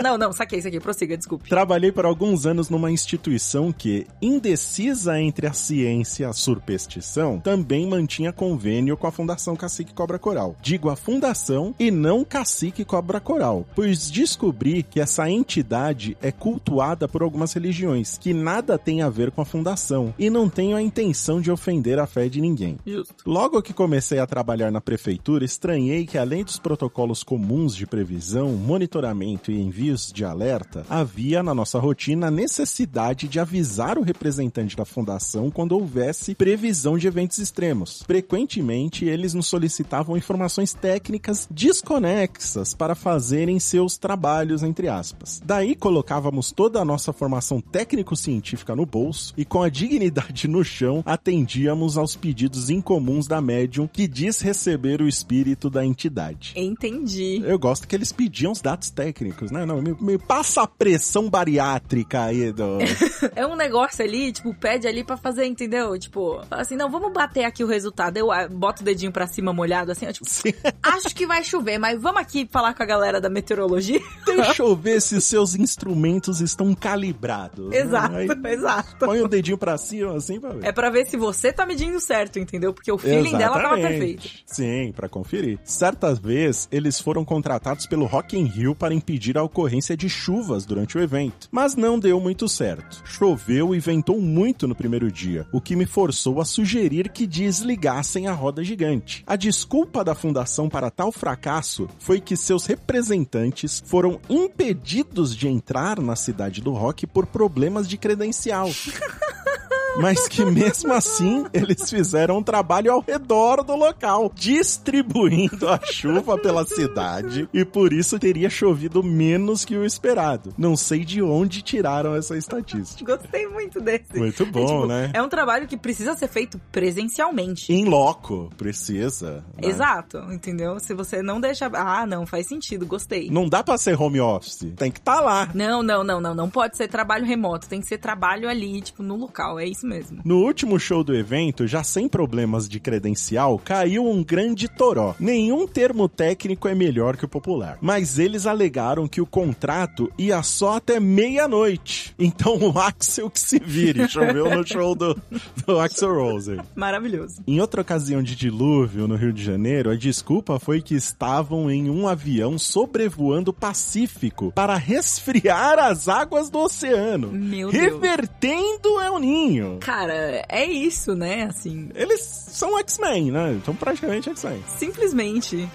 [SPEAKER 8] Não, não, saquei isso aqui. Prossiga, desculpe.
[SPEAKER 7] Trabalhei por alguns anos numa instituição que, indecisa entre a ciência e a superstição, também mantinha convênio com a Fundação Cacique Cobra Coral. Digo a fundação e não Cacique Cobra Coral, pois descobri que essa entidade é cultuada por algumas religiões, que nada tem a ver com a fundação, e não tenho a intenção de ofender a fé de ninguém. Logo que comecei a trabalhar na prefeitura, estranhei que além dos protocolos comuns de previsão, monitoramento e envios de alerta, havia na nossa rotina a necessidade de avisar o representante da fundação quando houvesse previsão de eventos extremos. Frequentemente, eles nos solicitavam informações técnicas desconexas para fazerem seus trabalhos, entre aspas. Daí colocávamos toda a nossa formação técnico-científica no bolso e com a dignidade no chão atendíamos aos pedidos incomuns da médium que diz receber o espírito da entidade.
[SPEAKER 8] Entendi.
[SPEAKER 7] Eu gosto que eles pediam os dados técnicos, né? Não, me, me passa a pressão bariátrica aí do.
[SPEAKER 8] É um negócio ali, tipo, pede ali pra fazer, entendeu? Tipo, fala assim, não, vamos bater aqui o resultado. Eu ah, boto o dedinho pra cima molhado, assim, ó, tipo,
[SPEAKER 7] Sim.
[SPEAKER 8] acho que vai chover, mas vamos aqui falar com a galera da meteorologia.
[SPEAKER 7] Deixa eu ver se seus instrumentos estão calibrados. né?
[SPEAKER 8] exato,
[SPEAKER 7] Aí
[SPEAKER 8] exato.
[SPEAKER 7] Põe o dedinho pra cima assim pra ver.
[SPEAKER 8] É pra ver se você tá medindo certo, entendeu? Porque o feeling dela tava perfeito.
[SPEAKER 7] Sim, pra conferir. Certa vez, eles foram contratados pelo Rock in Rio para impedir a ocorrência de chuvas durante o evento, mas não deu muito certo. Choveu e ventou muito no primeiro dia, o que me forçou a sugerir que desligassem a roda gigante. A desculpa da fundação para tal fracasso foi que seus representantes foram impedidos de entrar na cidade do rock por problemas de credencial. Mas que mesmo assim eles fizeram um trabalho ao redor do local, distribuindo a chuva pela cidade e por isso teria chovido menos que o esperado. Não sei de onde tiraram essa estatística.
[SPEAKER 8] Gostei muito desse.
[SPEAKER 7] Muito bom,
[SPEAKER 8] é, tipo,
[SPEAKER 7] né?
[SPEAKER 8] É um trabalho que precisa ser feito presencialmente.
[SPEAKER 7] Em loco, precisa. né?
[SPEAKER 8] Exato, entendeu? Se você não deixa. Ah, não, faz sentido, gostei.
[SPEAKER 7] Não dá pra ser home office, tem que estar lá.
[SPEAKER 8] Não, não, não, não. Não pode ser trabalho remoto. Tem que ser trabalho ali, tipo, no local. É isso mesmo.
[SPEAKER 7] No último show do evento, já sem problemas de credencial, caiu um grande toró. Nenhum termo técnico é melhor que o popular. Mas eles alegaram que o contrato ia só até meia-noite. Então o Axel que se vire. Choveu no show do, do Axel Rose.
[SPEAKER 8] Maravilhoso.
[SPEAKER 7] Em outra ocasião de dilúvio no Rio de Janeiro, a desculpa foi que estavam em um avião sobrevoando o Pacífico para resfriar as águas do oceano,
[SPEAKER 8] Meu Deus.
[SPEAKER 7] revertendo El Ninho.
[SPEAKER 8] Cara, é isso, né? Assim,
[SPEAKER 7] Eles são X-Men, né? Então praticamente X-Men.
[SPEAKER 8] simplesmente.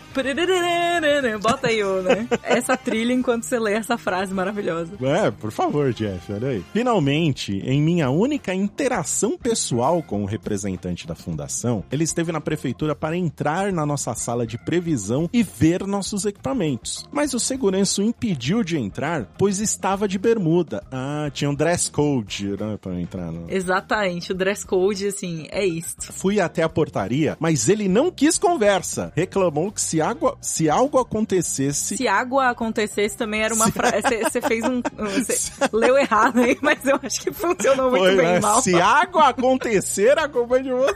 [SPEAKER 8] Bota aí, né? Essa trilha enquanto você lê essa frase maravilhosa.
[SPEAKER 7] É, por favor, Jeff, olha aí. Finalmente, em minha única interação pessoal com o representante da fundação, ele esteve na prefeitura para entrar na nossa sala de previsão e ver nossos equipamentos. Mas o segurança o impediu de entrar, pois estava de bermuda. Ah, tinha um dress code, né, para entrar. No...
[SPEAKER 8] Exatamente, o dress code, assim, é isto.
[SPEAKER 7] Fui até a portaria, mas ele não quis conversa. Reclamou que se, água, se algo acontecesse,
[SPEAKER 8] Se água acontecesse também era uma frase. Você fez um. Você leu errado aí, mas eu acho que funcionou muito
[SPEAKER 7] Foi,
[SPEAKER 8] bem,
[SPEAKER 7] né?
[SPEAKER 8] mal.
[SPEAKER 7] Se água acontecer, a culpa é de você.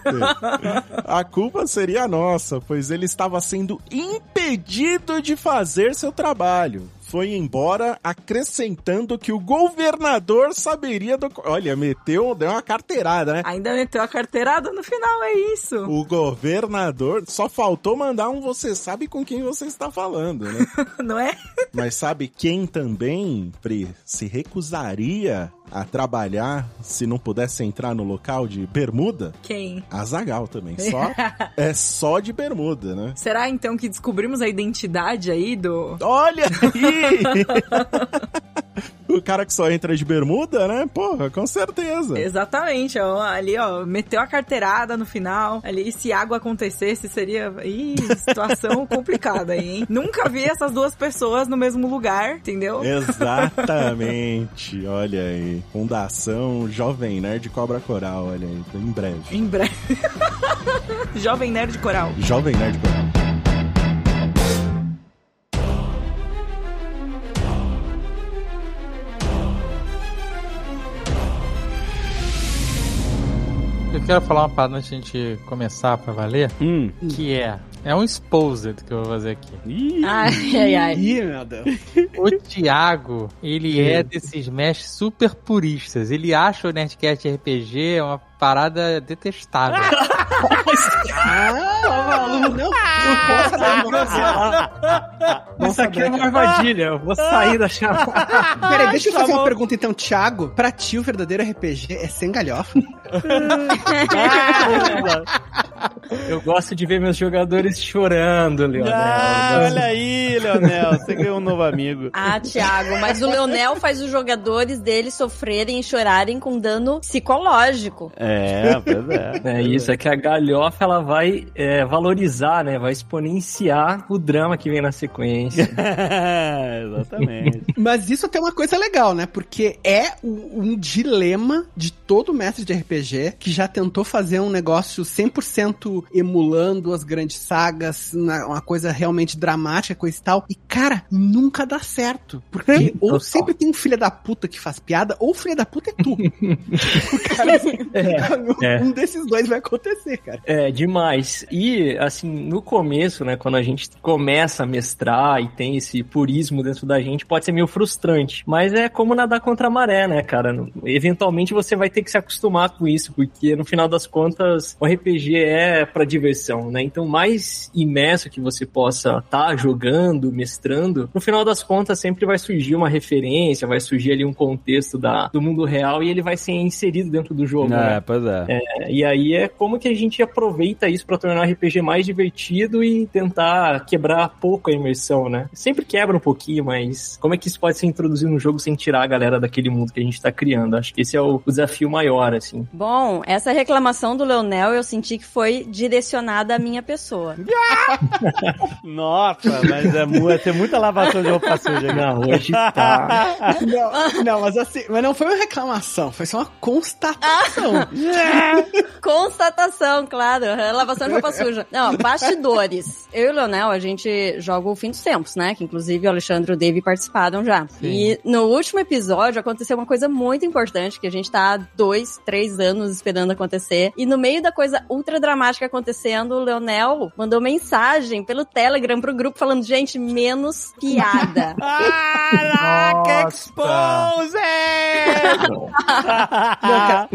[SPEAKER 7] a culpa seria nossa, pois ele estava sendo impedido de fazer seu trabalho. Foi embora acrescentando que o governador saberia do. Olha, meteu, deu uma carteirada, né?
[SPEAKER 8] Ainda meteu a carteirada no final, é isso.
[SPEAKER 7] O governador só faltou mandar um você sabe com quem você está falando, né?
[SPEAKER 8] Não é?
[SPEAKER 7] Mas sabe quem também, Pri, se recusaria a trabalhar se não pudesse entrar no local de bermuda?
[SPEAKER 8] Quem?
[SPEAKER 7] A Zagal também. Só, é só de bermuda, né?
[SPEAKER 8] Será então que descobrimos a identidade aí do.
[SPEAKER 7] Olha aí! o cara que só entra de bermuda, né? Porra, com certeza.
[SPEAKER 8] Exatamente, ó, ali, ó, meteu a carteirada no final. Ali, se água acontecesse, seria. Ih, situação complicada aí, hein? Nunca vi essas duas pessoas no mesmo lugar, entendeu?
[SPEAKER 7] Exatamente. Olha aí. Fundação Jovem Nerd Cobra Coral, olha aí. Em breve.
[SPEAKER 8] Em breve. Jovem Nerd Coral.
[SPEAKER 7] Jovem Nerd Coral.
[SPEAKER 6] Eu quero falar uma parada antes de a gente começar pra valer,
[SPEAKER 2] Hum.
[SPEAKER 6] que é. É um exposed que eu vou fazer aqui.
[SPEAKER 2] Ih,
[SPEAKER 3] Ai, ai, ai.
[SPEAKER 4] Ih, meu Deus.
[SPEAKER 6] O Thiago, ele é desses mestres super puristas. Ele acha o Nerdcast RPG uma parada detestável.
[SPEAKER 4] Ah, não, não posso dar
[SPEAKER 5] Isso aqui é uma armadilha. Eu vou sair da chamada.
[SPEAKER 4] Peraí, deixa eu fazer uma pergunta então, Thiago. Pra ti, o verdadeiro RPG é sem galhofa?
[SPEAKER 5] Eu gosto de ver meus jogadores chorando, Leonel.
[SPEAKER 2] Ah, olha aí, Leonel, você ganhou um novo amigo.
[SPEAKER 3] Ah, Thiago, mas o Leonel faz os jogadores dele sofrerem e chorarem com dano psicológico.
[SPEAKER 2] É, pois é.
[SPEAKER 5] É isso, é que a galhofa ela vai é, valorizar, né? Vai exponenciar o drama que vem na sequência.
[SPEAKER 2] Exatamente.
[SPEAKER 4] Mas isso até é uma coisa legal, né? Porque é um, um dilema de todo mestre de RPG que já tentou fazer um negócio 100% emulando as grandes sagas, uma coisa realmente dramática, coisa e tal. E, cara, nunca dá certo. Porque ou sempre tem um filho da puta que faz piada, ou o filho da puta é tu. O cara,
[SPEAKER 5] é.
[SPEAKER 4] Um desses dois vai acontecer, cara.
[SPEAKER 5] É, demais. E, assim, no começo, né, quando a gente começa a mestrar e tem esse purismo dentro da gente, pode ser meio frustrante. Mas é como nadar contra a maré, né, cara? Eventualmente você vai ter que se acostumar com isso, porque no final das contas, o RPG é pra diversão, né? Então, mais imerso que você possa estar jogando, mestrando, no final das contas sempre vai surgir uma referência, vai surgir ali um contexto da, do mundo real e ele vai ser inserido dentro do jogo, né?
[SPEAKER 2] É, pois é.
[SPEAKER 5] É, e aí é como que a gente aproveita isso pra tornar o RPG mais divertido e tentar quebrar pouco a imersão, né? Sempre quebra um pouquinho, mas como é que isso pode ser introduzido no jogo sem tirar a galera daquele mundo que a gente tá criando? Acho que esse é o, o desafio maior, assim.
[SPEAKER 3] Bom, essa reclamação do Leonel eu senti que foi direcionada à minha pessoa.
[SPEAKER 2] Nossa, mas é, ter muita lavação de roupa suja. cara.
[SPEAKER 5] Não, hoje tá.
[SPEAKER 4] Não, não, mas assim, mas não foi uma reclamação, foi só uma constatação.
[SPEAKER 3] Constatação, claro. Lavação de roupa suja. Não, bastidores. Eu e o Leonel, a gente joga o Fim dos Tempos, né? Que inclusive o Alexandre e o Dave participaram já. E no último episódio aconteceu uma coisa muito importante que a gente tá há dois, três anos esperando acontecer. E no meio da coisa ultra dramática acontecendo, o Leonel mandou mensagem pelo Telegram pro grupo falando, gente, menos piada.
[SPEAKER 2] Caraca, expose!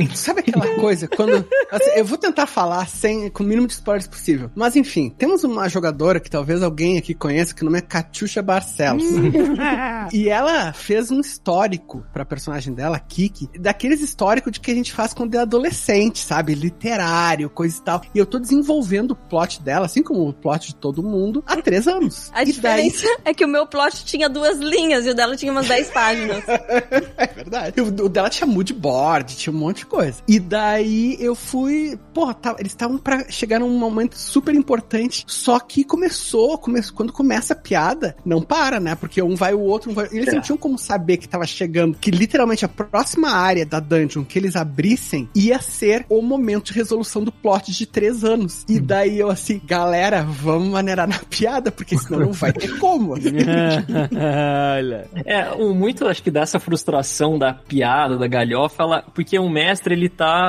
[SPEAKER 4] Sabe aquela coisa quando. assim, eu vou tentar falar sem, com o mínimo de spoilers possível. Mas enfim, temos uma jogadora que talvez alguém aqui conheça, que o nome é Catiuxa Barcelos. e ela fez um histórico pra personagem dela, Kiki, daqueles históricos de que a gente faz quando é adolescente, sabe? Literário, coisa e tal. E eu tô desenvolvendo o plot dela, assim como o plot de todo mundo, há três anos.
[SPEAKER 3] A
[SPEAKER 4] E daí-
[SPEAKER 3] diferença é que o meu plot tinha duas linhas e o dela tinha umas 10 páginas.
[SPEAKER 4] É verdade. O, o dela tinha mood board, tinha um monte de coisa. E daí eu fui. Porra, tá- eles estavam pra chegar num momento super importante. Só que começou, começou, quando começa a piada, não para, né? Porque um vai o outro, um vai. Eles não tinham como saber que tava chegando, que literalmente a próxima área da dungeon que eles abrissem ia ser o momento de resolução do plot de três anos. E daí eu assim, galera, vamos maneirar na piada, porque senão não vai ter como.
[SPEAKER 2] Olha.
[SPEAKER 5] É, o muito acho que dessa frustração da piada, da galhofa, ela, porque o mestre ele tá.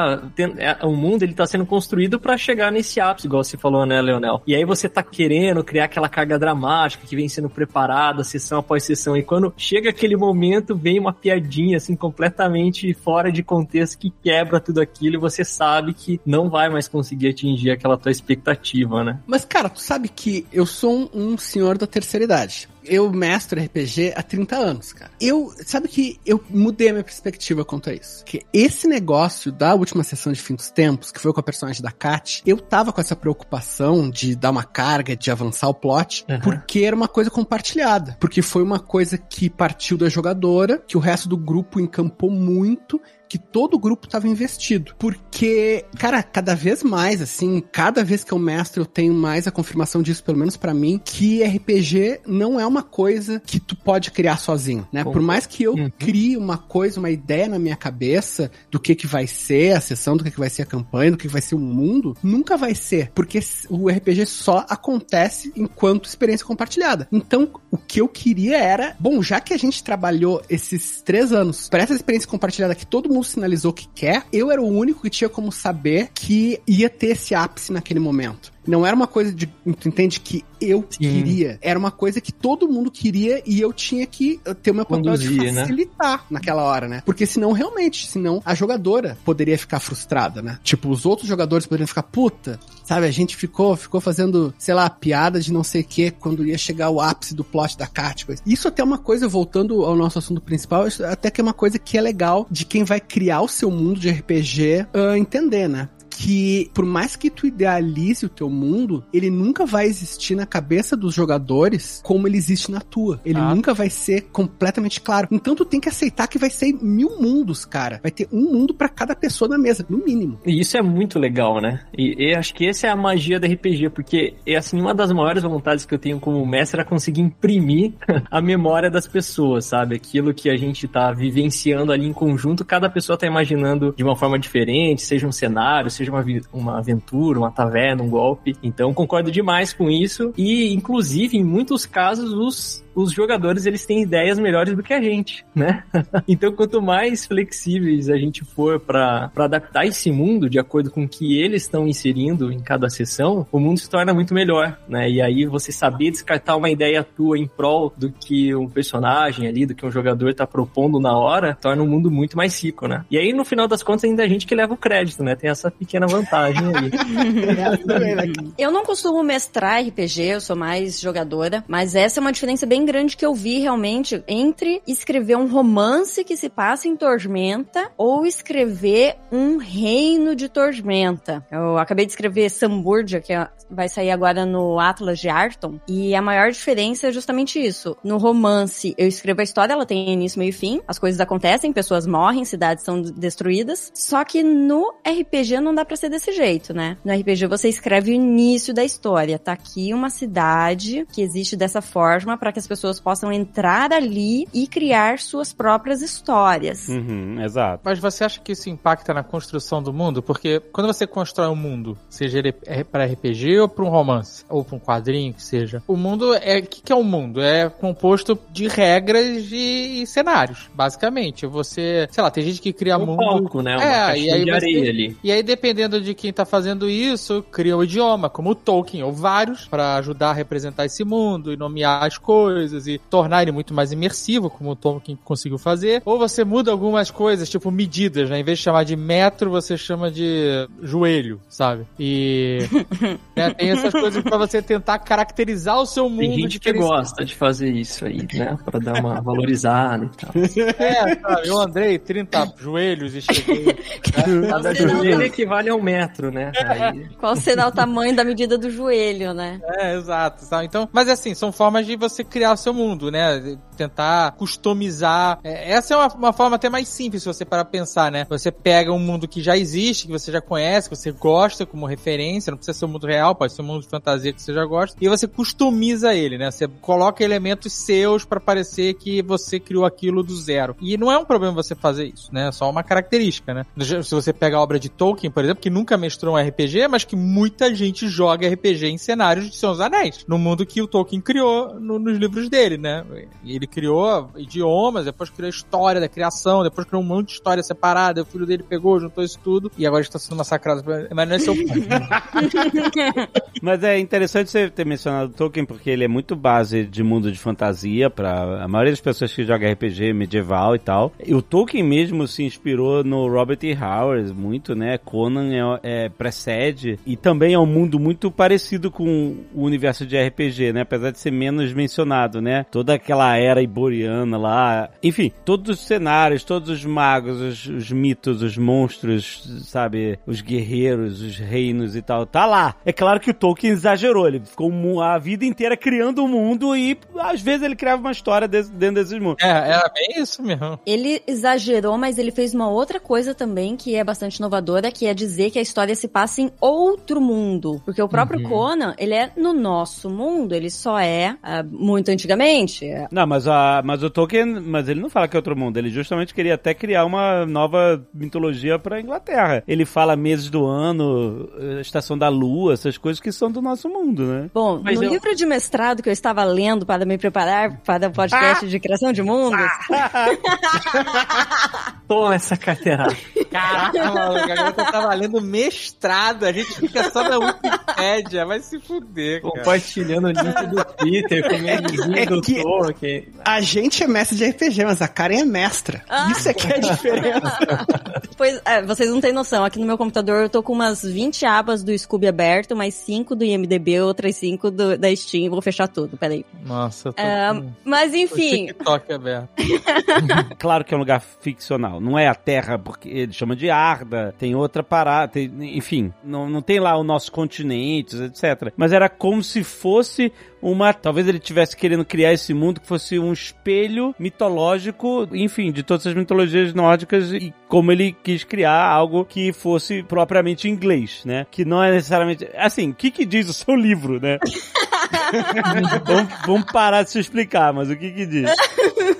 [SPEAKER 5] É, o mundo ele tá sendo construído pra chegar nesse ápice, igual você falou, né, Leonel? E aí você tá querendo criar aquela carga dramática que vem sendo preparada, sessão após sessão, e quando chega aquele momento, vem uma piadinha, assim, completamente fora de contexto que quebra tudo aquilo e você sabe que não vai mais conseguir atingir aquela tua expectativa, né?
[SPEAKER 4] Mas, cara, tu sabe que eu sou um senhor da terceira idade. Eu mestro RPG há 30 anos, cara. Eu, sabe que eu mudei a minha perspectiva quanto a isso. Que esse negócio da última sessão de Fim dos Tempos, que foi com a personagem da Kat, eu tava com essa preocupação de dar uma carga, de avançar o plot,
[SPEAKER 5] Uhum.
[SPEAKER 4] porque era uma coisa compartilhada. Porque foi uma coisa que partiu da jogadora, que o resto do grupo encampou muito, que todo o grupo tava investido. Porque, cara, cada vez mais, assim, cada vez que eu mestro, eu tenho mais a confirmação disso, pelo menos pra mim, que RPG não é uma coisa que tu pode criar sozinho, né? Por mais que eu
[SPEAKER 5] Uhum.
[SPEAKER 4] crie uma coisa, uma ideia na minha cabeça do que que vai ser a sessão, do que que vai ser a campanha, do que que vai ser o mundo, nunca vai ser, porque o RPG só acontece enquanto experiência compartilhada. Então, o que eu queria era, bom, já que a gente trabalhou esses três anos para essa experiência compartilhada que todo mundo sinalizou que quer, eu era o único que tinha como saber que ia ter esse ápice naquele momento. Não era uma coisa de, tu entende, que eu
[SPEAKER 5] Sim.
[SPEAKER 4] queria. Era uma coisa que todo mundo queria e eu tinha que ter o meu papel de
[SPEAKER 5] né?
[SPEAKER 4] facilitar naquela hora, né? Porque senão, realmente, senão a jogadora poderia ficar frustrada, né? Tipo, os outros jogadores poderiam ficar, puta, sabe? A gente ficou, ficou fazendo, sei lá, piada de não sei o que quando ia chegar o ápice do plot da Kat. coisa. Isso até é uma coisa, voltando ao nosso assunto principal, até que é uma coisa que é legal de quem vai criar o seu mundo de RPG ah, entender, né? Que por mais que tu idealize o teu mundo, ele nunca vai existir na cabeça dos jogadores como ele existe na tua. Ele
[SPEAKER 6] Ah.
[SPEAKER 4] nunca vai ser completamente claro. Então tu tem que aceitar que vai ser mil mundos, cara. Vai ter um mundo pra cada pessoa na mesa, no mínimo.
[SPEAKER 5] E isso é muito legal, né? E, e acho que essa é a magia do RPG, porque é assim, uma das maiores vontades que eu tenho como mestre é conseguir imprimir a memória das pessoas, sabe? Aquilo que a gente tá vivenciando ali em conjunto, cada pessoa tá imaginando de uma forma diferente, seja um cenário, seja uma, vi- uma aventura, uma taverna, um golpe. Então concordo demais com isso. E, inclusive, em muitos casos, os, os jogadores eles têm ideias melhores do que a gente, né? então, quanto mais flexíveis a gente for para adaptar esse mundo de acordo com o que eles estão inserindo em cada sessão, o mundo se torna muito melhor, né? E aí você saber descartar uma ideia tua em prol do que um personagem ali, do que um jogador tá propondo na hora, torna o mundo muito mais rico, né? E aí, no final das contas, ainda é a gente que leva o crédito, né? Tem essa pequena vantagem aí.
[SPEAKER 3] Eu não costumo mestrar RPG, eu sou mais jogadora, mas essa é uma diferença bem grande que eu vi realmente entre escrever um romance que se passa em Tormenta ou escrever um reino de Tormenta. Eu acabei de escrever Samburgia, que é- vai sair agora no Atlas de Arton, e a maior diferença é justamente isso. No romance, eu escrevo a história, ela tem início, meio e fim, as coisas acontecem, pessoas morrem, cidades são destruídas, só que no RPG não dá pra ser desse jeito, né? No RPG você escreve o início da história. Tá aqui uma cidade que existe dessa forma para que as pessoas possam entrar ali e criar suas próprias histórias.
[SPEAKER 2] Uhum, exato.
[SPEAKER 6] Mas você acha que isso impacta na construção do mundo? Porque quando você constrói um mundo, seja ele é para RPG ou para um romance, ou para um quadrinho que seja, o mundo é. O que, que é o mundo? É composto de regras e, e cenários, basicamente. Você. Sei lá, tem gente que cria
[SPEAKER 5] um
[SPEAKER 6] mundo.
[SPEAKER 5] palco, né? Uma
[SPEAKER 6] É, e aí
[SPEAKER 5] de
[SPEAKER 6] você-
[SPEAKER 5] areia ali.
[SPEAKER 6] E aí, dependendo de quem tá fazendo isso, cria um idioma, como o Tolkien, ou vários, pra ajudar a representar esse mundo e nomear as coisas e tornar ele muito mais imersivo, como o Tolkien conseguiu fazer. Ou você muda algumas coisas, tipo medidas, né? Em vez de chamar de metro, você chama de joelho, sabe? E né, tem essas coisas pra você tentar caracterizar o seu mundo.
[SPEAKER 5] Tem gente que gosta de fazer isso aí, né? Pra dar uma valorizada e tal.
[SPEAKER 6] É, sabe? Eu andei 30 joelhos e cheguei.
[SPEAKER 5] Cada joelho equivale a um metro, né? Aí,
[SPEAKER 3] Qual será o tamanho da medida do joelho, né?
[SPEAKER 6] É, exato. sabe? Então, mas assim, são formas de você criar o seu mundo, né? Tentar customizar. É, essa é uma, uma forma até mais simples, se você parar pra pensar, né? Você pega um mundo que já existe, que você já conhece, que você gosta como referência, não precisa ser um mundo real, pode ser um mundo de fantasia que você já gosta, e você customiza ele, né? Você coloca elementos seus pra parecer que você criou aquilo do zero. E não é um problema você fazer isso, né? É só uma característica, né? Se você pega a obra de Tolkien, por exemplo, que nunca mestrou um RPG, mas que muita gente joga RPG em cenários de Senhor dos Anéis, no mundo que o Tolkien criou no- nos livros dele, né? Ele criou idiomas, depois criou a história da criação, depois criou um monte de história separada, o filho dele pegou, juntou isso tudo, e agora está sendo massacrado. Mas não é seu.
[SPEAKER 2] Mas é interessante você ter mencionado Tolkien porque ele é muito base de mundo de fantasia para a maioria das pessoas que joga RPG medieval e tal. E o Tolkien mesmo se inspirou no Robert E. Howard muito, né? Conan é, é, precede e também é um mundo muito parecido com o universo de RPG, né? Apesar de ser menos mencionado, né? Toda aquela era iboriana lá, enfim, todos os cenários, todos os magos, os, os mitos, os monstros, sabe? Os guerreiros, os reinos e tal, tá lá. É claro que o Tolkien exagerou, ele ficou a vida inteira criando um mundo e às vezes ele criava uma história desse- dentro desses mundos.
[SPEAKER 6] É, era bem isso mesmo.
[SPEAKER 3] Ele exagerou, mas ele fez uma outra coisa também que é bastante inovadora, que é dizer que a história se passa em outro mundo. Porque o próprio
[SPEAKER 6] Uhum.
[SPEAKER 3] Conan, ele é no nosso mundo, ele só é ah, muito antigamente.
[SPEAKER 2] Não, mas, a, mas o Tolkien, mas ele não fala que é outro mundo, ele justamente queria até criar uma nova mitologia pra Inglaterra. Ele fala meses do ano, eh, estação da lua, essas coisas que são do nosso mundo, né?
[SPEAKER 3] Bom,
[SPEAKER 5] Mas
[SPEAKER 3] no
[SPEAKER 5] eu-
[SPEAKER 3] livro de mestrado que eu estava lendo para me preparar para o podcast de criação de mundos,
[SPEAKER 5] Toma essa carteirada.
[SPEAKER 6] Caraca, maluco, agora eu tava lendo mestrado, a gente fica só na Wikipedia. Wikipédia, vai se fuder, cara.
[SPEAKER 5] Compartilhando o link do Twitter com o memezinho
[SPEAKER 4] É
[SPEAKER 5] do
[SPEAKER 4] que-
[SPEAKER 5] Tolkien.
[SPEAKER 4] A gente é mestre de RPG, mas a Karen é mestra.
[SPEAKER 3] Ah.
[SPEAKER 4] Isso é que é a diferença.
[SPEAKER 3] Pois, é, vocês não têm noção. Aqui no meu computador eu tô com umas 20 abas do Scooby aberto, mais 5 do IMDB, outras 5 do, da Steam. Vou fechar tudo, peraí.
[SPEAKER 6] Nossa, eu tô
[SPEAKER 3] É,
[SPEAKER 6] com
[SPEAKER 3] mas
[SPEAKER 6] o
[SPEAKER 3] enfim,
[SPEAKER 6] TikTok aberto.
[SPEAKER 2] Claro que é um lugar ficcional. Não é a Terra, porque ele chama de Arda, tem outra parada, tem- enfim, não, não tem lá o nosso continente, etc. Mas era como se fosse uma. Talvez ele tivesse querendo criar esse mundo que fosse um espelho mitológico, enfim, de todas as mitologias nórdicas e como ele quis criar algo que fosse propriamente inglês, né? Que não é necessariamente. Assim, o que, que diz o seu livro, né? vamos, vamos parar de se explicar, mas o que que diz?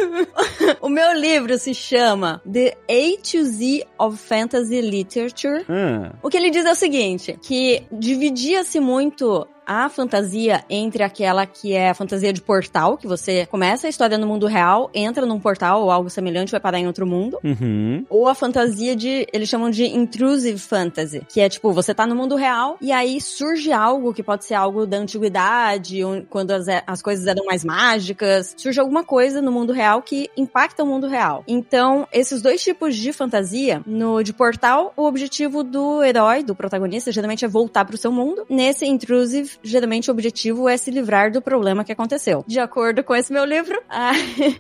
[SPEAKER 3] o meu livro se chama The A to Z of Fantasy Literature.
[SPEAKER 2] Hum.
[SPEAKER 3] O que ele diz é o seguinte, que dividia-se muito a fantasia entre aquela que é a fantasia de portal, que você começa a história no mundo real, entra num portal ou algo semelhante, vai parar em outro mundo.
[SPEAKER 2] Uhum.
[SPEAKER 3] Ou a fantasia de. Eles chamam de intrusive fantasy. Que é tipo, você tá no mundo real e aí surge algo que pode ser algo da antiguidade, quando as, as coisas eram mais mágicas. Surge alguma coisa no mundo real que impacta o mundo real. Então, esses dois tipos de fantasia, no de portal, o objetivo do herói, do protagonista, geralmente é voltar pro seu mundo. Nesse intrusive, geralmente o objetivo é se livrar do problema que aconteceu. De acordo com esse meu livro, a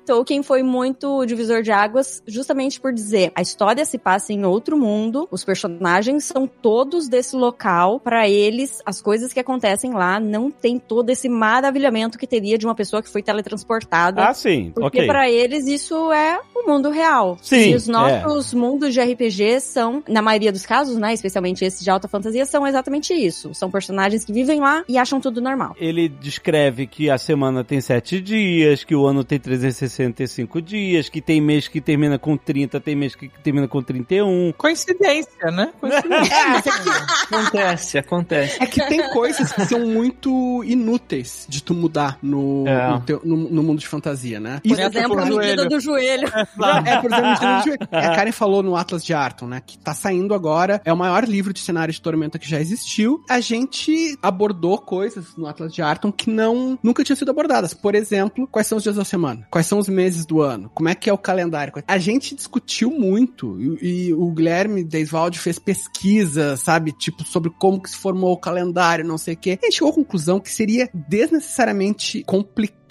[SPEAKER 3] Tolkien foi muito divisor de águas, justamente por dizer a história se passa em outro mundo, os personagens são todos desse local, para eles as coisas que acontecem lá não tem todo esse maravilhamento que teria de uma pessoa que foi teletransportada.
[SPEAKER 2] Ah, sim,
[SPEAKER 3] Porque
[SPEAKER 2] ok.
[SPEAKER 3] pra eles isso é o mundo real.
[SPEAKER 2] Sim,
[SPEAKER 3] E os nossos mundos de RPG são, na maioria dos casos, né, especialmente esses de alta fantasia, são exatamente isso. São personagens que vivem lá e acham tudo normal.
[SPEAKER 2] Ele descreve que a semana tem 7 dias, que o ano tem 365 dias, que tem mês que termina com 30, tem mês que termina com 31.
[SPEAKER 6] Coincidência, né? Coincidência.
[SPEAKER 5] Acontece, acontece.
[SPEAKER 4] É que tem coisas que são muito inúteis de tu mudar no,
[SPEAKER 5] É.
[SPEAKER 4] no, teu- no- no mundo de fantasia, né?
[SPEAKER 3] Por
[SPEAKER 6] Isso é
[SPEAKER 3] exemplo, a medida
[SPEAKER 6] joelho.
[SPEAKER 3] do joelho.
[SPEAKER 4] É, por exemplo, no joelho. a Karen falou no Atlas de Arton, né? Que tá saindo agora. É o maior livro de cenário de Tormenta que já existiu. A gente abordou coisas no Atlas de Arton que não nunca tinham sido abordadas. Por exemplo, quais são os dias da semana? Quais são os meses do ano? Como é que é o calendário? A gente discutiu muito e, e o Guilherme Deisvalde fez pesquisa, sabe? Tipo, sobre como que se formou o calendário, não sei o quê. A gente chegou à conclusão que seria desnecessariamente complicado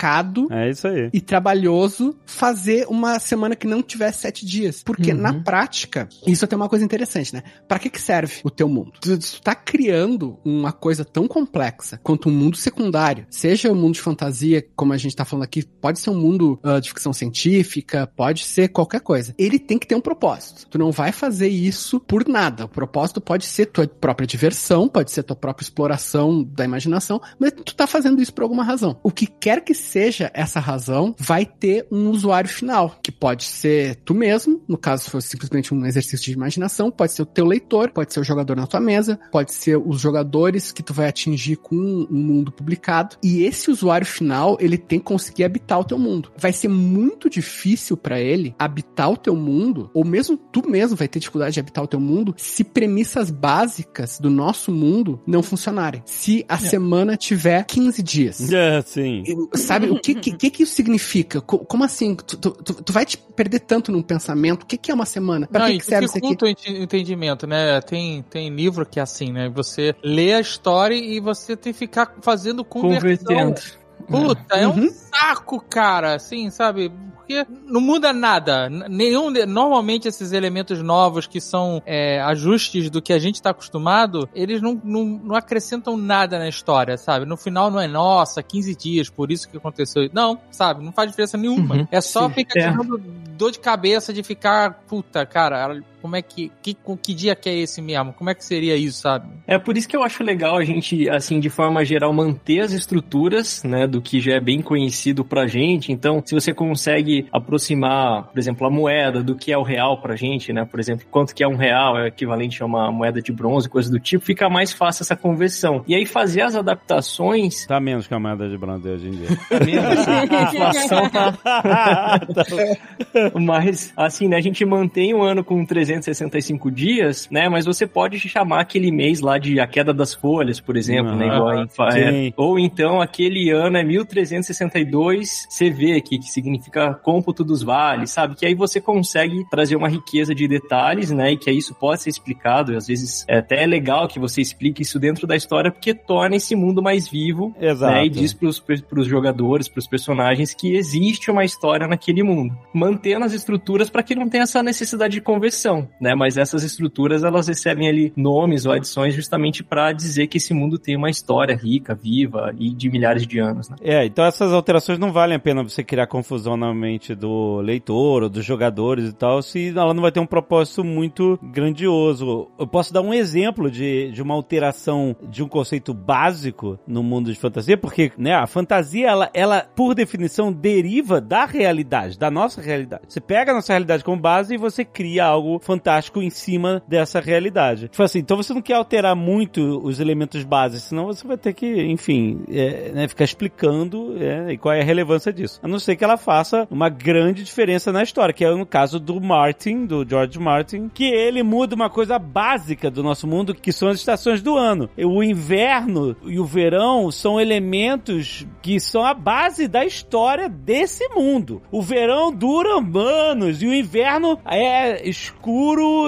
[SPEAKER 2] É isso aí.
[SPEAKER 4] e trabalhoso fazer uma semana que não tivesse sete dias. Porque
[SPEAKER 5] Uhum.
[SPEAKER 4] na prática, isso até é uma coisa interessante, né? Pra que que serve o teu mundo? Tu, tu tá criando uma coisa tão complexa quanto um mundo secundário, seja o mundo de fantasia, como a gente tá falando aqui, pode ser um mundo ah, de ficção científica, pode ser qualquer coisa. Ele tem que ter um propósito. Tu não vai fazer isso por nada. O propósito pode ser tua própria diversão, pode ser tua própria exploração da imaginação, mas tu tá fazendo isso por alguma razão. O que quer que seja essa razão, vai ter um usuário final, que pode ser tu mesmo, no caso se for simplesmente um exercício de imaginação, pode ser o teu leitor, pode ser o jogador na tua mesa, pode ser os jogadores que tu vai atingir com um mundo publicado. E esse usuário final, ele tem que conseguir habitar o teu mundo. Vai ser muito difícil pra ele habitar o teu mundo, ou mesmo tu mesmo vai ter dificuldade de habitar o teu mundo, se premissas básicas do nosso mundo não funcionarem. Se a semana tiver 15 dias.
[SPEAKER 2] É, sim.
[SPEAKER 4] Eu- Sabe, o que, que, que isso significa? Co- Como assim? Tu, tu, tu- vai te perder tanto num pensamento? O que, que é uma semana? Pra
[SPEAKER 6] Não,
[SPEAKER 4] que, que serve isso aqui?
[SPEAKER 6] o entendimento, né? Tem, tem livro que é assim, né? Você lê a história e você tem que ficar fazendo conversão.
[SPEAKER 5] Convertendo.
[SPEAKER 6] Puta, é um
[SPEAKER 4] Uhum.
[SPEAKER 6] saco, cara, assim, sabe? Porque não muda nada. Nenhum. de- Normalmente esses elementos novos que são é, ajustes do que a gente tá acostumado, eles não, não, não acrescentam nada na história, sabe? No final não é, nossa, 15 dias, por isso que aconteceu. Não, sabe? Não faz diferença nenhuma.
[SPEAKER 5] Uhum.
[SPEAKER 6] É só
[SPEAKER 4] Sim.
[SPEAKER 6] ficar
[SPEAKER 5] É.
[SPEAKER 6] tirando dor de cabeça de ficar, puta, cara, como é que. Que, com que dia que é esse mesmo? Como é que seria isso, sabe?
[SPEAKER 5] É por isso que eu acho legal a gente, assim, de forma geral, manter as estruturas, né, do que já é bem conhecido pra gente. Então, se você consegue aproximar, por exemplo, a moeda do que é o real pra gente, né, por exemplo, quanto que é um real é equivalente a uma moeda de bronze, coisa do tipo, fica mais fácil essa conversão. E aí fazer as adaptações,
[SPEAKER 2] Tá menos que a moeda de bronze hoje em dia.
[SPEAKER 5] mesmo assim, a inflação tá... Mas, assim, né, a gente mantém o ano com 365 dias, né? Mas você pode chamar aquele mês lá de a queda das folhas, por exemplo, né? Igual
[SPEAKER 2] Ah,
[SPEAKER 5] em é. Ou então aquele ano é 1362 CV aqui, que significa cômputo dos vales, sabe? Que aí você consegue trazer uma riqueza de detalhes, né? E que aí isso pode ser explicado. E às vezes é até legal que você explique isso dentro da história, porque torna esse mundo mais vivo
[SPEAKER 2] Exato.
[SPEAKER 5] né, e diz pros, pros jogadores, pros personagens, que existe uma história naquele mundo. Mantendo as estruturas para que não tenha essa necessidade de conversão, né? Mas essas estruturas, elas recebem ali nomes ou adições justamente para dizer que esse mundo tem uma história rica, viva e de milhares de anos, né?
[SPEAKER 2] É, então essas alterações não valem a pena você criar confusão na mente do leitor ou dos jogadores e tal, se ela não vai ter um propósito muito grandioso. Eu posso dar um exemplo de, de uma alteração de um conceito básico no mundo de fantasia, porque né, a fantasia, ela, ela, por definição, deriva da realidade, da nossa realidade. Você pega a nossa realidade como base e você cria algo fantástico em cima dessa realidade. Tipo assim, então você não quer alterar muito os elementos básicos, senão você vai ter que, enfim, é, né, ficar explicando é, e qual é a relevância disso. A não ser que ela faça uma grande diferença na história, que é no caso do Martin, do George Martin, que ele muda uma coisa básica do nosso mundo, que são as estações do ano. O inverno e o verão são elementos que são a base da história desse mundo. O verão dura anos e o inverno é escuro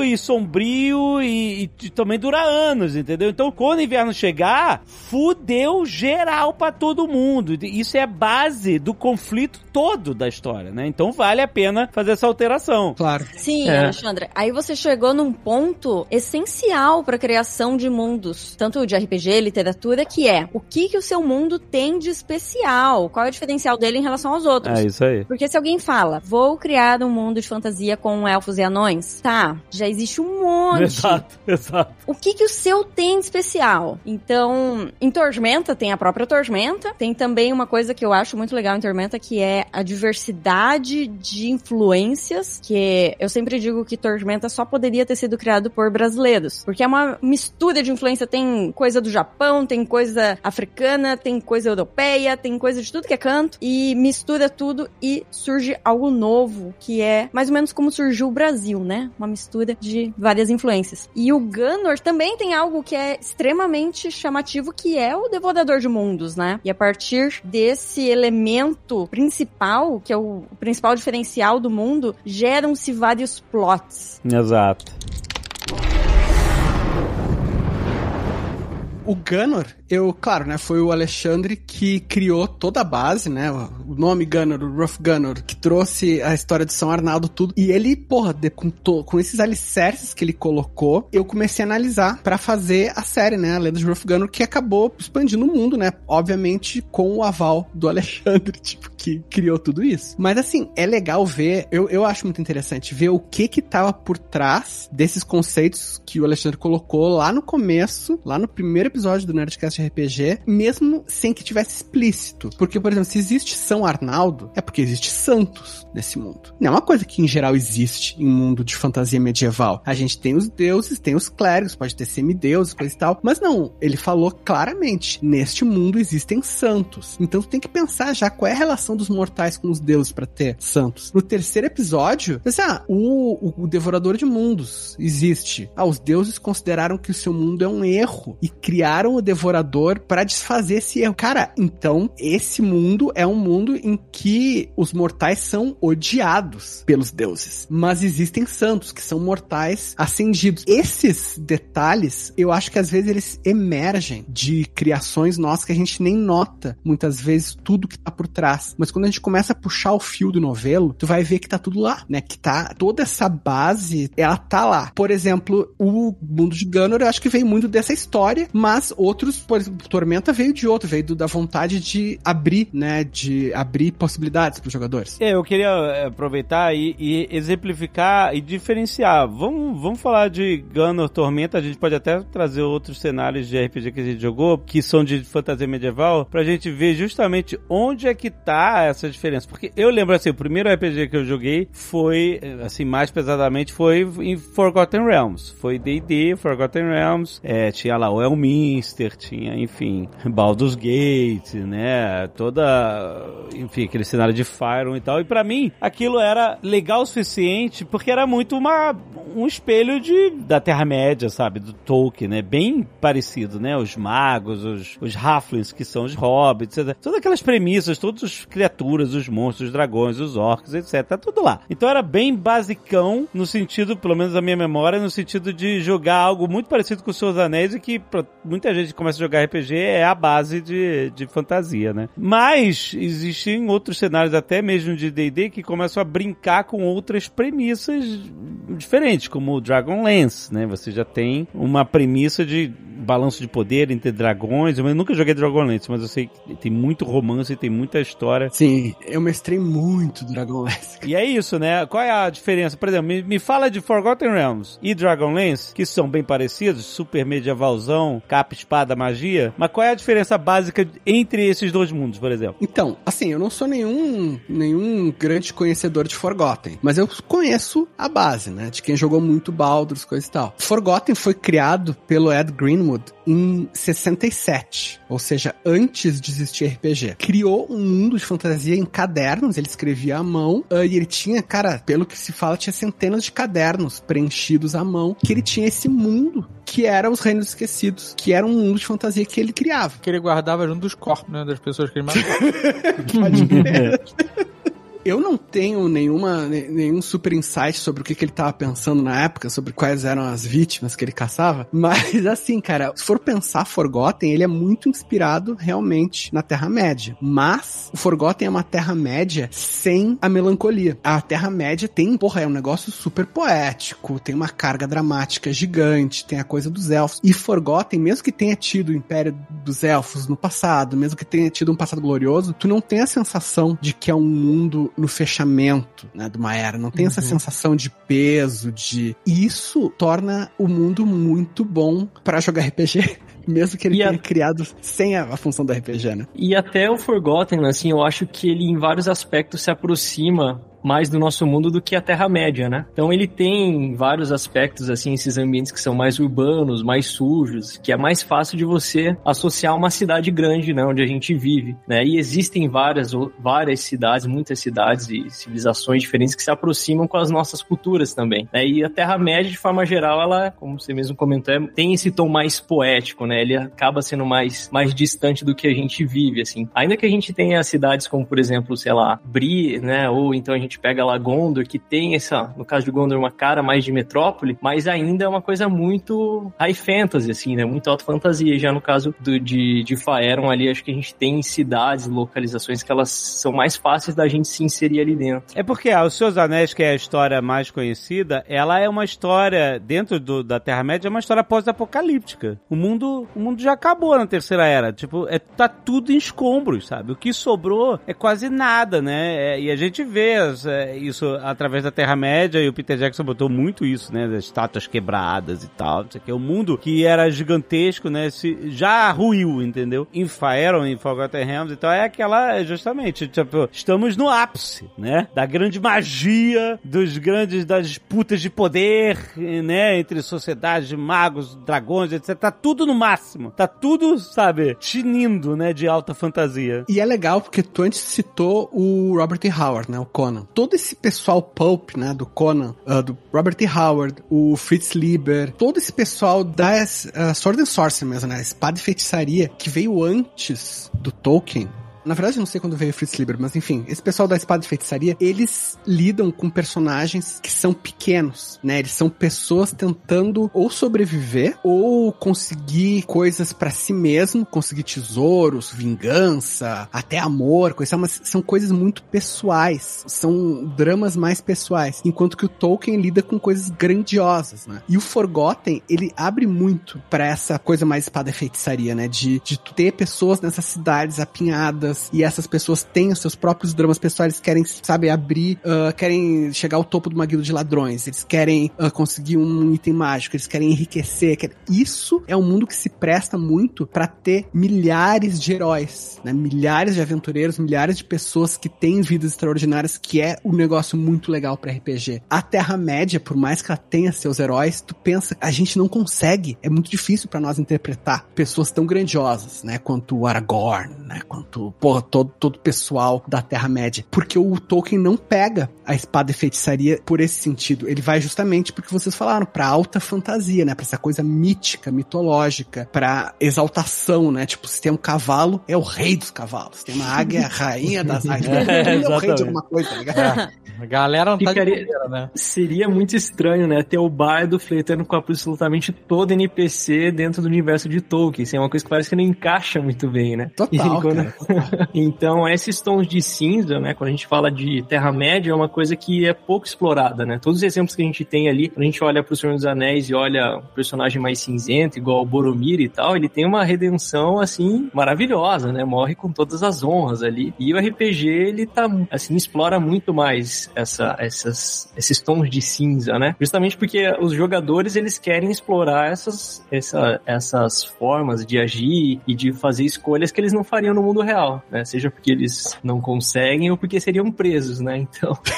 [SPEAKER 2] e sombrio e, e também dura anos, entendeu? Então, quando o inverno chegar, fudeu geral pra todo mundo. Isso é a base do conflito todo da história, né? Então vale a pena fazer essa alteração.
[SPEAKER 4] Claro.
[SPEAKER 3] Sim,
[SPEAKER 5] É.
[SPEAKER 3] Alexandre. Aí você chegou num ponto essencial para criação de mundos, tanto de RPG, literatura, que é o que que o seu mundo tem de especial? Qual é o diferencial dele em relação aos outros?
[SPEAKER 2] É isso aí.
[SPEAKER 3] Porque se alguém fala, vou criar um mundo de fantasia com elfos e anões, tá, já existe um monte.
[SPEAKER 2] Exato, exato.
[SPEAKER 3] O que que o seu tem de especial? Então, em Tormenta tem a própria Tormenta, tem também uma coisa que eu acho muito legal em Tormenta, que é a diversidade de influências, que eu sempre digo que Tormenta só poderia ter sido criado por brasileiros, porque é uma mistura de influência, tem coisa do Japão, tem coisa africana, tem coisa europeia, tem coisa de tudo que é canto, e mistura tudo e surge algo novo, que é mais ou menos como surgiu o Brasil, né? Uma mistura de várias influências. E o Gunnor também tem algo que é extremamente chamativo, que é o Devorador de Mundos, né? E a partir desse elemento principal, que é o principal diferencial do mundo, geram-se vários plots.
[SPEAKER 2] Exato.
[SPEAKER 4] O Gunnor, eu, claro, né, foi o Alexandre que criou toda a base, né, o nome Gunnor, o Rough Gunnor, que trouxe a história de São Arnaldo, tudo. E ele, porra, de- com, to- com esses alicerces que ele colocou, eu comecei a analisar pra fazer a série, né, a Lenda de Rough Gunnor, que acabou expandindo o mundo, né, obviamente com o aval do Alexandre, tipo, que criou tudo isso. Mas assim, é legal ver, eu, eu acho muito interessante ver o que que tava por trás desses conceitos que o Alexandre colocou lá no começo, lá no primeiro episódio do Nerdcast RPG, mesmo sem que tivesse explícito. Porque, por exemplo, se existe São Arnaldo, é porque existe santos nesse mundo. Não é uma coisa que em geral existe em mundo de fantasia medieval. A gente tem os deuses, tem os clérigos, pode ter semideuses, coisa e tal. Mas não, ele falou claramente, neste mundo existem santos. Então tu tem que pensar já qual é a relação dos mortais com os deuses pra ter santos. No terceiro episódio, você, ah, o, o, o devorador de mundos existe. Ah, os deuses consideraram que o seu mundo é um erro e criaram o devorador pra desfazer esse erro. Cara, então esse mundo é um mundo em que os mortais são odiados pelos deuses, mas existem santos que são mortais ascendidos. Esses detalhes, eu acho que às vezes eles emergem de criações nossas que a gente nem nota muitas vezes tudo que tá por trás. Mas quando a gente começa a puxar o fio do novelo, tu vai ver que tá tudo lá, né? Que tá toda essa base, ela tá lá. Por exemplo, o mundo de Gunnor, eu acho que veio muito dessa história, mas outros, por exemplo, Tormenta veio de outro, veio do- da vontade de abrir, né? De abrir possibilidades pros jogadores.
[SPEAKER 2] É, eu queria é, aproveitar e, e exemplificar e diferenciar. Vamos, vamos falar de Gunnor Tormenta, a gente pode até trazer outros cenários de RPG que a gente jogou, que são de fantasia medieval, pra gente ver justamente onde é que tá essa diferença. Porque eu lembro assim, o primeiro RPG que eu joguei foi, eh, assim, mais pesadamente, foi em Forgotten Realms. Foi D&D, Forgotten Realms, é, tinha lá o Neverwinter, tinha, enfim, Baldur's Gate, né? Toda, enfim, aquele cenário de Fyron e tal. E para mim, aquilo era legal o suficiente porque era muito uma, um espelho de, da Terra-média, sabe? Do Tolkien, né? Bem parecido, né? Os magos, os, os halflings, que são os hobbits, etc. Todas aquelas premissas, todas as criaturas, os monstros, os dragões, os orcs, etc. Tá tudo lá. Então era bem basicão no sentido, pelo menos a minha memória, no sentido de jogar algo muito parecido com os Seus Anéis e que pra muita gente que começa a jogar RPG é a base de, de fantasia, né? Mas existem outros cenários, até mesmo de D&D, que começam a brincar com outras premissas diferentes, como o Dragonlance, né? Você já tem uma premissa de balanço de poder entre dragões. Eu nunca joguei Dragonlance, mas eu sei que tem muito romance e tem muita história.
[SPEAKER 4] Sim, eu mestrei muito Dragonlance.
[SPEAKER 2] E é isso, né? Qual é a diferença? Por exemplo, me, me fala de Forgotten Realms e Dragonlance, que são bem parecidos, super medievalzão, capa, espada, magia. Mas qual é a diferença básica entre esses dois mundos, por exemplo?
[SPEAKER 4] Então, assim, eu não sou nenhum, nenhum grande conhecedor de Forgotten, mas eu conheço a base, né? De quem jogou muito Baldur's, coisa e tal. Forgotten foi criado pelo Ed Greenwood em 67, ou seja, antes de existir RPG. Criou um mundo de fantasia em cadernos, ele escrevia à mão, uh, e ele tinha, cara, pelo que se fala, tinha centenas de cadernos preenchidos à mão, que ele tinha esse mundo que era os Reinos Esquecidos, que era um mundo de fantasia que ele criava.
[SPEAKER 6] Que ele guardava junto dos corpos, né? Das pessoas que ele matou.
[SPEAKER 4] Pode ver. Eu não tenho nenhuma, nenhum super insight sobre o que, que ele tava pensando na época, sobre quais eram as vítimas que ele caçava, mas assim, cara, se for pensar Forgotten, ele é muito inspirado realmente na Terra-média. Mas o Forgotten é uma Terra-média sem a melancolia. A Terra-média tem, porra, é um negócio super poético, tem uma carga dramática gigante, tem a coisa dos elfos. E Forgotten, mesmo que tenha tido o Império dos Elfos no passado, mesmo que tenha tido um passado glorioso, tu não tem a sensação de que é um mundo no fechamento, né, de uma era. Não tem uhum. essa sensação de peso, de... Isso torna o mundo muito bom para jogar RPG. Mesmo que ele e tenha a... criado sem a, a, função do RPG, né?
[SPEAKER 5] E até o Forgotten, assim, eu acho que ele em vários aspectos se aproxima mais do nosso mundo do que a Terra-média, né? Então ele tem vários aspectos, assim, esses ambientes que são mais urbanos, mais sujos, que é mais fácil de você associar uma cidade grande, né? Onde a gente vive, né? E existem várias, várias cidades, muitas cidades e civilizações diferentes que se aproximam com as nossas culturas também, né? E a Terra-média, de forma geral, ela, como você mesmo comentou, é, tem esse tom mais poético, né? Ele acaba sendo mais, mais distante do que a gente vive, assim. Ainda que a gente tenha cidades como, por exemplo, sei lá, Bri, né? Ou então a gente gente pega lá Gondor, que tem essa, no caso de Gondor, uma cara mais de metrópole, mas ainda é uma coisa muito high fantasy, assim, né? Muito alta fantasia. Já no caso do, de, de Faeron ali, acho que a gente tem cidades, localizações que elas são mais fáceis da gente se inserir ali dentro.
[SPEAKER 2] É porque ah, Os Seus Anéis, que é a história mais conhecida, ela é uma história, dentro do, da Terra-média, é uma história pós-apocalíptica. O mundo, o mundo já acabou na Terceira Era. Tipo, é, tá tudo em escombros, sabe? O que sobrou é quase nada, né? É, e a gente vê as, é, isso através da Terra-média e o Peter Jackson botou muito isso, né? Das estátuas quebradas e tal. Não sei o que. O mundo que era gigantesco, né? Se, já ruiu, entendeu? Em Faeron, em Forgotten Realms, então é aquela, justamente, tipo, estamos no ápice, né? Da grande magia, dos grandes, das disputas de poder, né? Entre sociedades, magos, dragões, etc. Tá tudo no máximo. Tá tudo, sabe, tinindo, né? De alta fantasia.
[SPEAKER 4] E é legal porque tu antes citou o Robert. Howard, né? O Conan todo esse pessoal pulp, né, do Conan, uh, do Robert. Howard, o Fritz Lieber, todo esse pessoal da uh, Sword and Sorcery mesmo, né, espada e feitiçaria, que veio antes do Tolkien, na verdade, eu não sei quando veio Fritz Lieber, mas enfim, esse pessoal da espada de feitiçaria, eles lidam com personagens que são pequenos, né? Eles são pessoas tentando ou sobreviver ou conseguir coisas para si mesmo, conseguir tesouros, vingança, até amor, coisa, mas são coisas muito pessoais, são dramas mais pessoais, enquanto que o Tolkien lida com coisas grandiosas, né? E o Forgotten, ele abre muito para essa coisa mais espada e feitiçaria, né? De, de ter pessoas nessas cidades apinhadas dramas e essas pessoas têm os seus próprios dramas pessoais, querem, sabe, abrir, uh, querem chegar ao topo de uma guilda de ladrões, eles querem uh, conseguir um item mágico, eles querem enriquecer. Quer... Isso é um mundo que se presta muito para ter milhares de heróis, né? Milhares de aventureiros, milhares de pessoas que têm vidas extraordinárias, que é um negócio muito legal para RPG. A Terra-média, por mais que ela tenha seus heróis, tu pensa, a gente não consegue, é muito difícil para nós interpretar pessoas tão grandiosas, né, quanto o Aragorn, né, quanto, porra, todo, todo o pessoal da Terra-média. Porque o Tolkien não pega a espada e feitiçaria por esse sentido. Ele vai justamente porque vocês falaram, pra alta fantasia, né, pra essa coisa mítica, mitológica, pra exaltação, né, tipo, se tem um cavalo, é o rei dos cavalos. Se tem uma águia, é a rainha das águias.
[SPEAKER 5] É,
[SPEAKER 4] é o rei de alguma coisa, tá ligado?
[SPEAKER 6] A galera não tá de
[SPEAKER 5] Ficaria-
[SPEAKER 6] bobeira, né?
[SPEAKER 5] Seria muito estranho, né? Ter o bardo flertando com absolutamente todo NPC dentro do universo de Tolkien. Isso é uma coisa que parece que não encaixa muito bem, né?
[SPEAKER 4] Total,
[SPEAKER 5] E quando-
[SPEAKER 4] cara.
[SPEAKER 5] Então, esses tons de cinza, né? Quando a gente fala de Terra-média, é uma coisa que é pouco explorada, né? Todos os exemplos que a gente tem ali, quando a gente olha pro Senhor dos Anéis e olha um personagem mais cinzento, igual o Boromir e tal, ele tem uma redenção, assim, maravilhosa, né? Morre com todas as honras ali. E o RPG, ele tá, assim, explora muito mais essa, essas, esses tons de cinza, né? Justamente porque os jogadores, eles querem explorar essas, essa, essas formas de agir e de fazer escolhas que eles não fariam no mundo real, né? Seja porque eles não conseguem ou porque seriam presos, né? Então,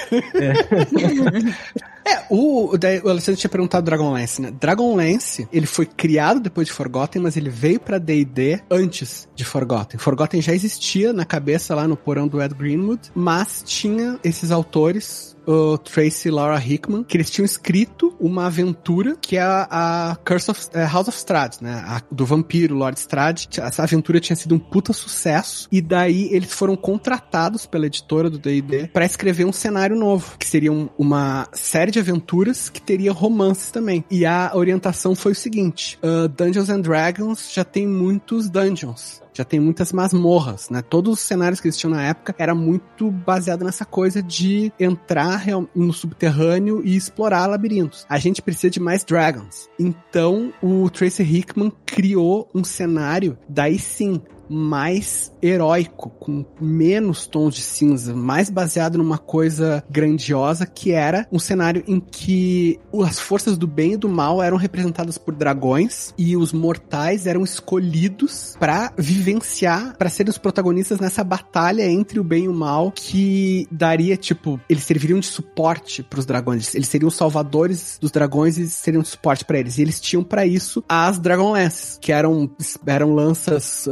[SPEAKER 4] É, o, daí o Alessandro tinha perguntado do Dragonlance, né? Dragonlance, ele foi criado depois de Forgotten, mas ele veio pra D&D antes de Forgotten. Forgotten já existia na cabeça lá no porão do Ed Greenwood, mas tinha esses autores o Tracy e Laura Hickman, que eles tinham escrito uma aventura que é a, Curse of é, House of Strahd, né? A- do vampiro Lord Strahd. Essa aventura tinha sido um puta sucesso e daí eles foram contratados pela editora do D&D pra escrever um cenário novo, que seria um- uma série de aventuras que teria romances também. E a orientação foi o seguinte: ah, Dungeons and Dragons já tem muitos dungeons já tem muitas masmorras, né? Todos os cenários que existiam na época era muito baseado nessa coisa de entrar no subterrâneo e explorar labirintos. A gente precisa de mais dragons. Então, o Tracy Hickman criou um cenário, daí sim, mais heróico, com menos tons de cinza, mais baseado numa coisa grandiosa que era um cenário em que as forças do bem e do mal eram representadas por dragões e os mortais eram escolhidos pra vivenciar, pra serem os protagonistas nessa batalha entre o bem e o mal que daria tipo, eles serviriam de suporte pros dragões, eles seriam os salvadores dos dragões e seriam de suporte pra eles. E eles tinham pra isso as Dragonlances, que eram eram lanças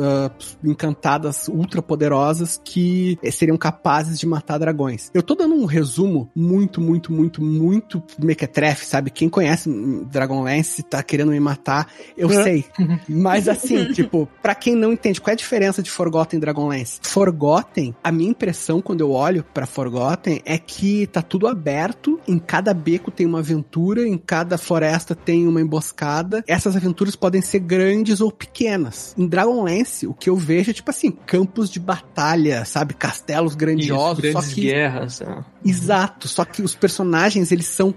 [SPEAKER 4] encantadas ultra poderosas que eh, seriam capazes de matar dragões. Eu tô dando um resumo muito, muito, muito, muito mequetrefe, sabe? Quem conhece hum, Dragonlance tá querendo me matar, eu sei. Mas assim, tipo, pra quem não entende, qual é a diferença de Forgotten e Dragonlance? Forgotten, a minha impressão quando eu olho pra Forgotten é que tá tudo aberto, em cada beco tem uma aventura, em cada floresta tem uma emboscada. Essas aventuras podem ser grandes ou pequenas. Em Dragonlance, o que eu vejo é tipo assim, campos de batalha, sabe? Castelos grandiosos,
[SPEAKER 5] Isso,
[SPEAKER 4] só
[SPEAKER 5] grandes
[SPEAKER 4] que
[SPEAKER 5] guerras. né?
[SPEAKER 4] Exato, só que os personagens, eles são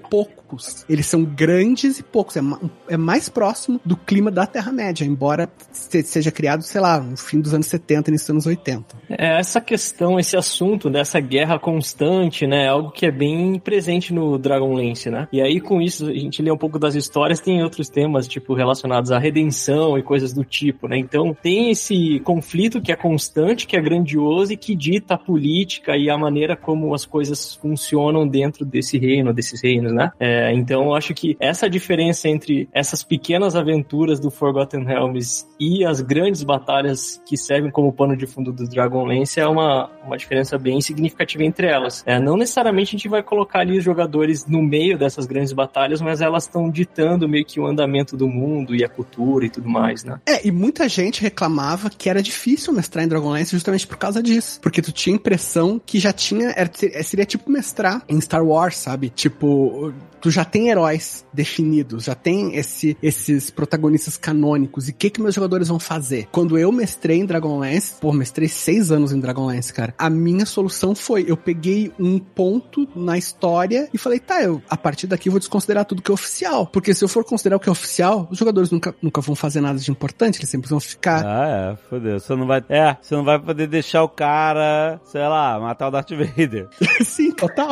[SPEAKER 4] poucos. Eles são grandes e poucos. É, é mais próximo do clima da Terra-média, embora se- seja criado, sei lá, no fim dos anos 70 e nos anos 80.
[SPEAKER 5] É, essa questão, esse assunto dessa guerra constante, né? É algo que é bem presente no Dragonlance, né? E aí, com isso, a gente lê um pouco das histórias, tem outros temas, tipo, relacionados à redenção e coisas do tipo, né? Então, tem esse conflito que é constante, que é grandioso e que dita a política e a maneira como as coisas funcionam dentro desse reino, desses reinos, né? É, então, eu acho que essa diferença entre essas pequenas aventuras do Forgotten Realms e as grandes batalhas que servem como pano de fundo do Dragonlance é uma, uma diferença bem significativa entre elas. É, não necessariamente a gente vai colocar ali os jogadores no meio dessas grandes batalhas, mas elas estão ditando meio que o andamento do mundo e a cultura e tudo mais, né?
[SPEAKER 4] É, e muita gente reclamava que era difícil mestrar em Dragonlance justamente por causa disso. Porque tu tinha a impressão que já tinha. era- seria tipo mestrar em Star Wars, sabe? Tipo, tu já tem heróis definidos, já tem esse, esses protagonistas canônicos. E o que que meus jogadores vão fazer? Quando eu mestrei em Dragonlance, pô, mestrei seis anos em Dragonlance, cara. A minha solução foi, eu peguei um ponto na história e falei, tá, eu a partir daqui vou desconsiderar tudo que é oficial. Porque se eu for considerar o que é oficial, os jogadores nunca, nunca vão fazer nada de importante, eles sempre vão ficar.
[SPEAKER 2] Ah, é, fodeu. Você não vai. É, você não vai poder deixar o cara, sei lá, matar o Darth Vader.
[SPEAKER 4] Sim, total.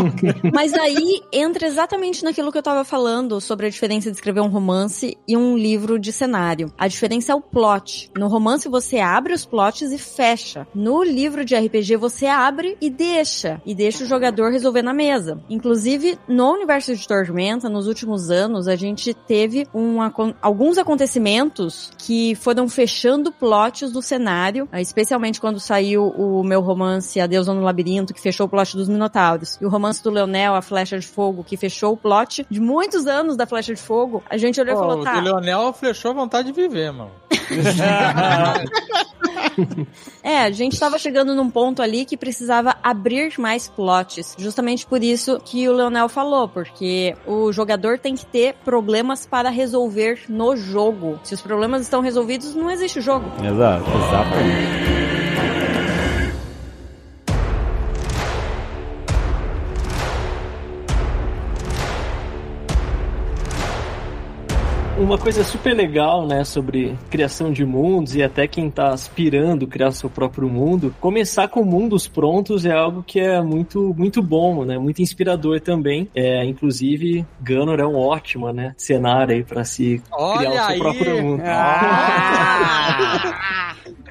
[SPEAKER 3] Mas aí entra exatamente naquilo que eu tava falando sobre a diferença de escrever um romance e um livro de cenário. A diferença é o plot. No romance você abre os plots e fecha. No livro de RPG você abre e deixa. E deixa o jogador resolver na mesa. Inclusive, no universo de Tormenta, nos últimos anos, a gente teve um, alguns acontecimentos que foram fechando plots do cenário, eh, especialmente quando saiu o meu romance A Deusa no Labirinto, que fechou o plot dos Minotauros, e o romance do Leonel, A Flecha de Fogo, que fechou o plot de muitos anos da Flecha de Fogo. A gente olhou e
[SPEAKER 6] Pô,
[SPEAKER 3] falou,
[SPEAKER 6] o
[SPEAKER 3] tá,
[SPEAKER 6] do Leonel flechou a vontade de viver, mano.
[SPEAKER 3] É, a gente tava chegando num ponto ali que precisava abrir mais plots. Justamente por isso que o Leonel falou, porque o jogador tem que ter problemas para resolver no jogo. Se os problemas estão resolvidos, não existe jogo.
[SPEAKER 2] Exato, exatamente.
[SPEAKER 5] Uma coisa super legal, né, sobre criação de mundos e até quem tá aspirando criar seu próprio mundo, começar com mundos prontos é algo que é muito, muito bom, né, muito inspirador também. É, inclusive, Gunner é um ótimo, né, cenário aí pra se criar
[SPEAKER 6] Olha
[SPEAKER 5] o seu
[SPEAKER 6] aí!
[SPEAKER 5] próprio mundo.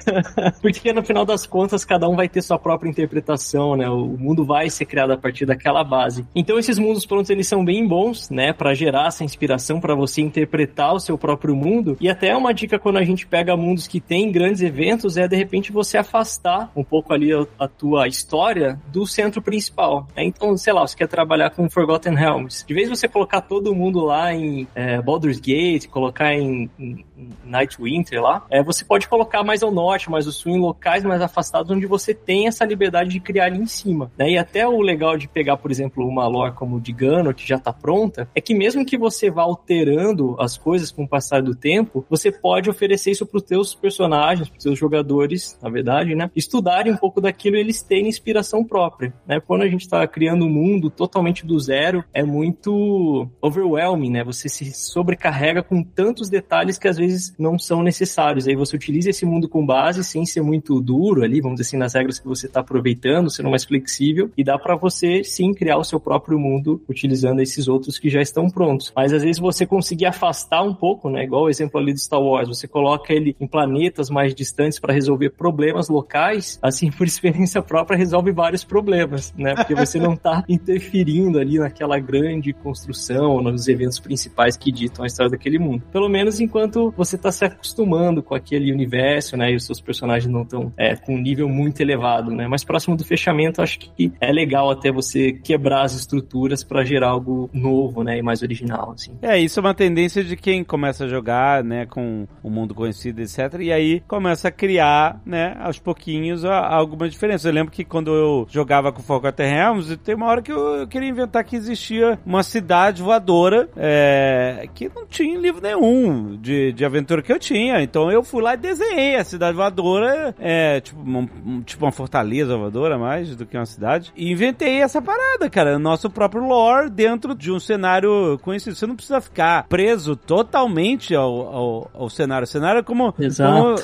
[SPEAKER 5] Porque no final das contas, cada um vai ter sua própria interpretação, né? O mundo vai ser criado a partir daquela base. Então esses mundos prontos, eles são bem bons, né, Pra gerar essa inspiração para você interpretar o seu próprio mundo. E até uma dica quando a gente pega mundos que tem grandes eventos é de repente você afastar um pouco ali a, a tua história do centro principal. né? Então, sei lá, você quer trabalhar com Forgotten Realms. De vez você colocar todo mundo lá em é, Baldur's Gate, colocar em, em Nightwinter lá, é, você pode colocar mais ao norte, mais ao sul, em locais mais afastados, onde você tem essa liberdade de criar ali em cima. Né? E até o legal de pegar, por exemplo, uma lore como o de Gunner, que já está pronta, é que mesmo que você vá alterando as coisas com o passar do tempo, você pode oferecer isso para os teus personagens, para os teus jogadores, na verdade, né? Estudarem um pouco daquilo e eles terem inspiração própria. Né? Quando a gente está criando um mundo totalmente do zero, é muito overwhelming, né? Você se sobrecarrega com tantos detalhes que às vezes não são necessários. Aí você utiliza esse mundo com base sem ser muito duro ali, vamos dizer assim, nas regras que você está aproveitando, sendo mais flexível, e dá para você sim criar o seu próprio mundo utilizando esses outros que já estão prontos. Mas às vezes você conseguir afastar um pouco, né? Igual o exemplo ali do Star Wars, você coloca ele em planetas mais distantes para resolver problemas locais, assim, por experiência própria, resolve vários problemas, né? Porque você não tá interferindo ali naquela grande construção, nos eventos principais que ditam a história daquele mundo. Pelo menos enquanto você tá se acostumando com aquele universo, né? E os seus personagens não estão é, com um nível muito elevado, né? Mas próximo do fechamento, acho que é legal até você quebrar as estruturas para gerar algo novo, né? E mais original, assim.
[SPEAKER 2] É, isso é uma tendência de quem começa a jogar, né, com o mundo conhecido, etc. E aí começa a criar, né, aos pouquinhos alguma diferença. Eu lembro que quando eu jogava com Forgotten Realms, tem uma hora que eu queria inventar que existia uma cidade voadora é, que não tinha livro nenhum de, de aventura que eu tinha. Então eu fui lá e desenhei a cidade voadora, é, tipo, um- tipo uma fortaleza voadora mais do que uma cidade. E inventei essa parada, cara. Nosso próprio lore dentro de um cenário conhecido. Você não precisa ficar preso totalmente ao, ao, ao cenário. O cenário é como,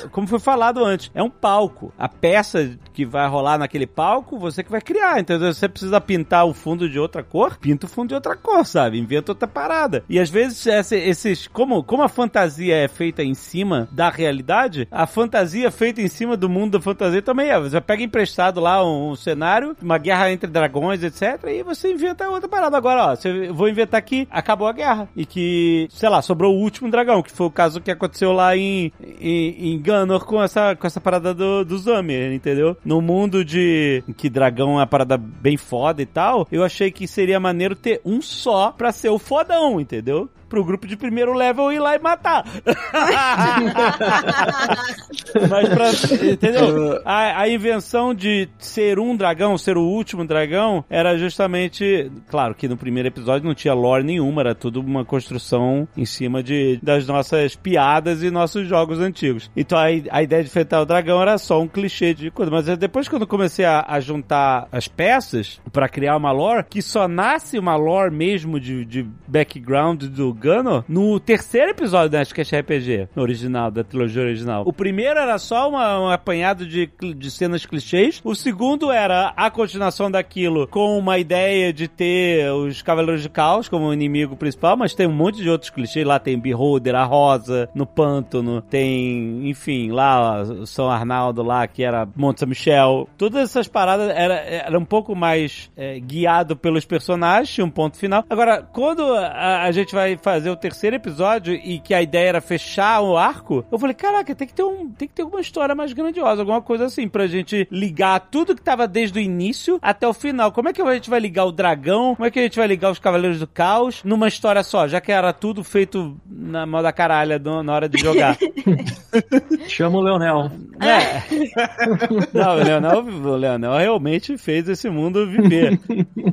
[SPEAKER 2] como, como foi falado antes. É um palco. A peça que vai rolar naquele palco, você que vai criar. Então, você precisa pintar o fundo de outra cor, pinta o fundo de outra cor, sabe? Inventa outra parada. E às vezes, esses. Como, como a fantasia é feita em cima da realidade, a fantasia feita em cima do mundo da fantasia também é. Você pega emprestado lá um, um cenário, uma guerra entre dragões, etc. E você inventa outra parada. Agora, ó, eu vou inventar que acabou a guerra. E que, sei lá, sobrou o último dragão, que foi o caso que aconteceu lá em, em, em Gunor com essa, com essa parada do, do Zamir, entendeu? No mundo de que dragão é uma parada bem foda e tal, eu achei que seria maneiro ter um só pra ser o fodão, entendeu? Pro grupo de primeiro level ir lá e matar. Mas pra. Entendeu? A, a invenção de ser um dragão, ser o último dragão, era justamente. Claro que no primeiro episódio não tinha lore nenhuma, era tudo uma construção em cima de, das nossas piadas e nossos jogos antigos. Então a, a ideia de enfrentar o dragão era só um clichê de coisa. Mas depois, quando eu comecei a, a juntar as peças pra criar uma lore, que só nasce uma lore mesmo de, de background do No terceiro episódio da Nerdcast RPG, original, da trilogia original. O primeiro era só uma, um apanhado de, de cenas clichês. O segundo era a continuação daquilo com uma ideia de ter os Cavaleiros de Caos como inimigo principal, mas tem um monte de outros clichês. Lá tem Beholder, a Rosa, no Pântano, tem, enfim, lá o São Arnaldo lá, que era Monte São Michel. Todas essas paradas era, era um pouco mais é, guiado pelos personagens, tinha um ponto final. Agora, quando a, a gente vai fazer o terceiro episódio e que a ideia era fechar o arco, eu falei, caraca, tem que ter um, tem que ter uma história mais grandiosa, alguma coisa assim, pra gente ligar tudo que tava desde o início até o final. Como é que a gente vai ligar o dragão? Como é que a gente vai ligar os Cavaleiros do Caos numa história só, já que era tudo feito na mão da caralha do- na hora de jogar?
[SPEAKER 5] Chama o Leonel.
[SPEAKER 2] É. Não, o Leonel, o Leonel realmente fez esse mundo viver.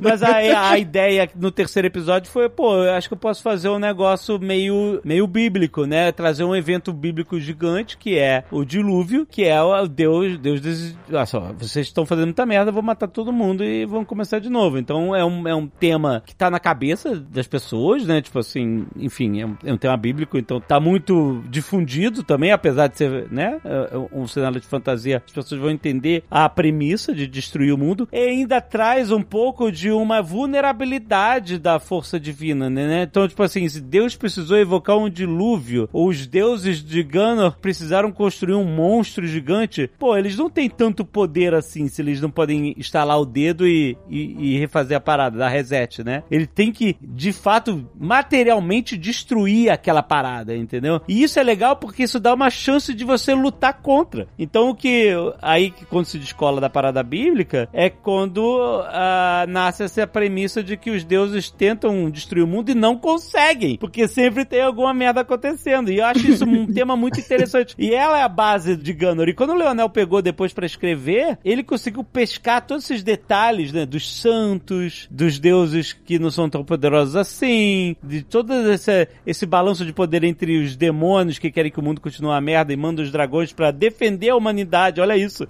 [SPEAKER 2] Mas a, a ideia no terceiro episódio foi, pô, eu acho que eu posso fazer um negócio meio, meio bíblico, né? Trazer um evento bíblico gigante, que é o dilúvio, que é o Deus, Deus des... Olha só, vocês estão fazendo muita merda, vou matar todo mundo e vão começar de novo. Então é um, é um tema que tá na cabeça das pessoas, né? Tipo assim, enfim, é um, é um tema bíblico, então tá muito difundido também, apesar de ser, né? é Um cenário de fantasia, as pessoas vão entender a premissa de destruir o mundo e ainda traz um pouco de uma vulnerabilidade da força divina, né? Então, tipo assim, se Deus precisou evocar um dilúvio, ou os deuses de Ganor precisaram construir um monstro gigante, pô, eles não têm tanto poder assim, se eles não podem instalar o dedo e, e, e refazer a parada, dar reset, né? Ele tem que, de fato, materialmente destruir aquela parada, entendeu? E isso é legal porque isso dá uma chance de você lutar contra. Então, o que aí que quando se descola da parada bíblica é quando ah, nasce essa premissa de que os deuses tentam destruir o mundo e não conseguem, porque sempre tem alguma merda acontecendo. E eu acho isso um tema muito interessante. E ela é a base de Gunnar. E quando o Leonel pegou depois pra escrever, ele conseguiu pescar todos esses detalhes, né, dos santos, dos deuses que não são tão poderosos assim, de todo esse, esse balanço de poder entre os demônios que querem que o mundo continue uma merda e mandam os dragões pra defender a humanidade. Olha isso.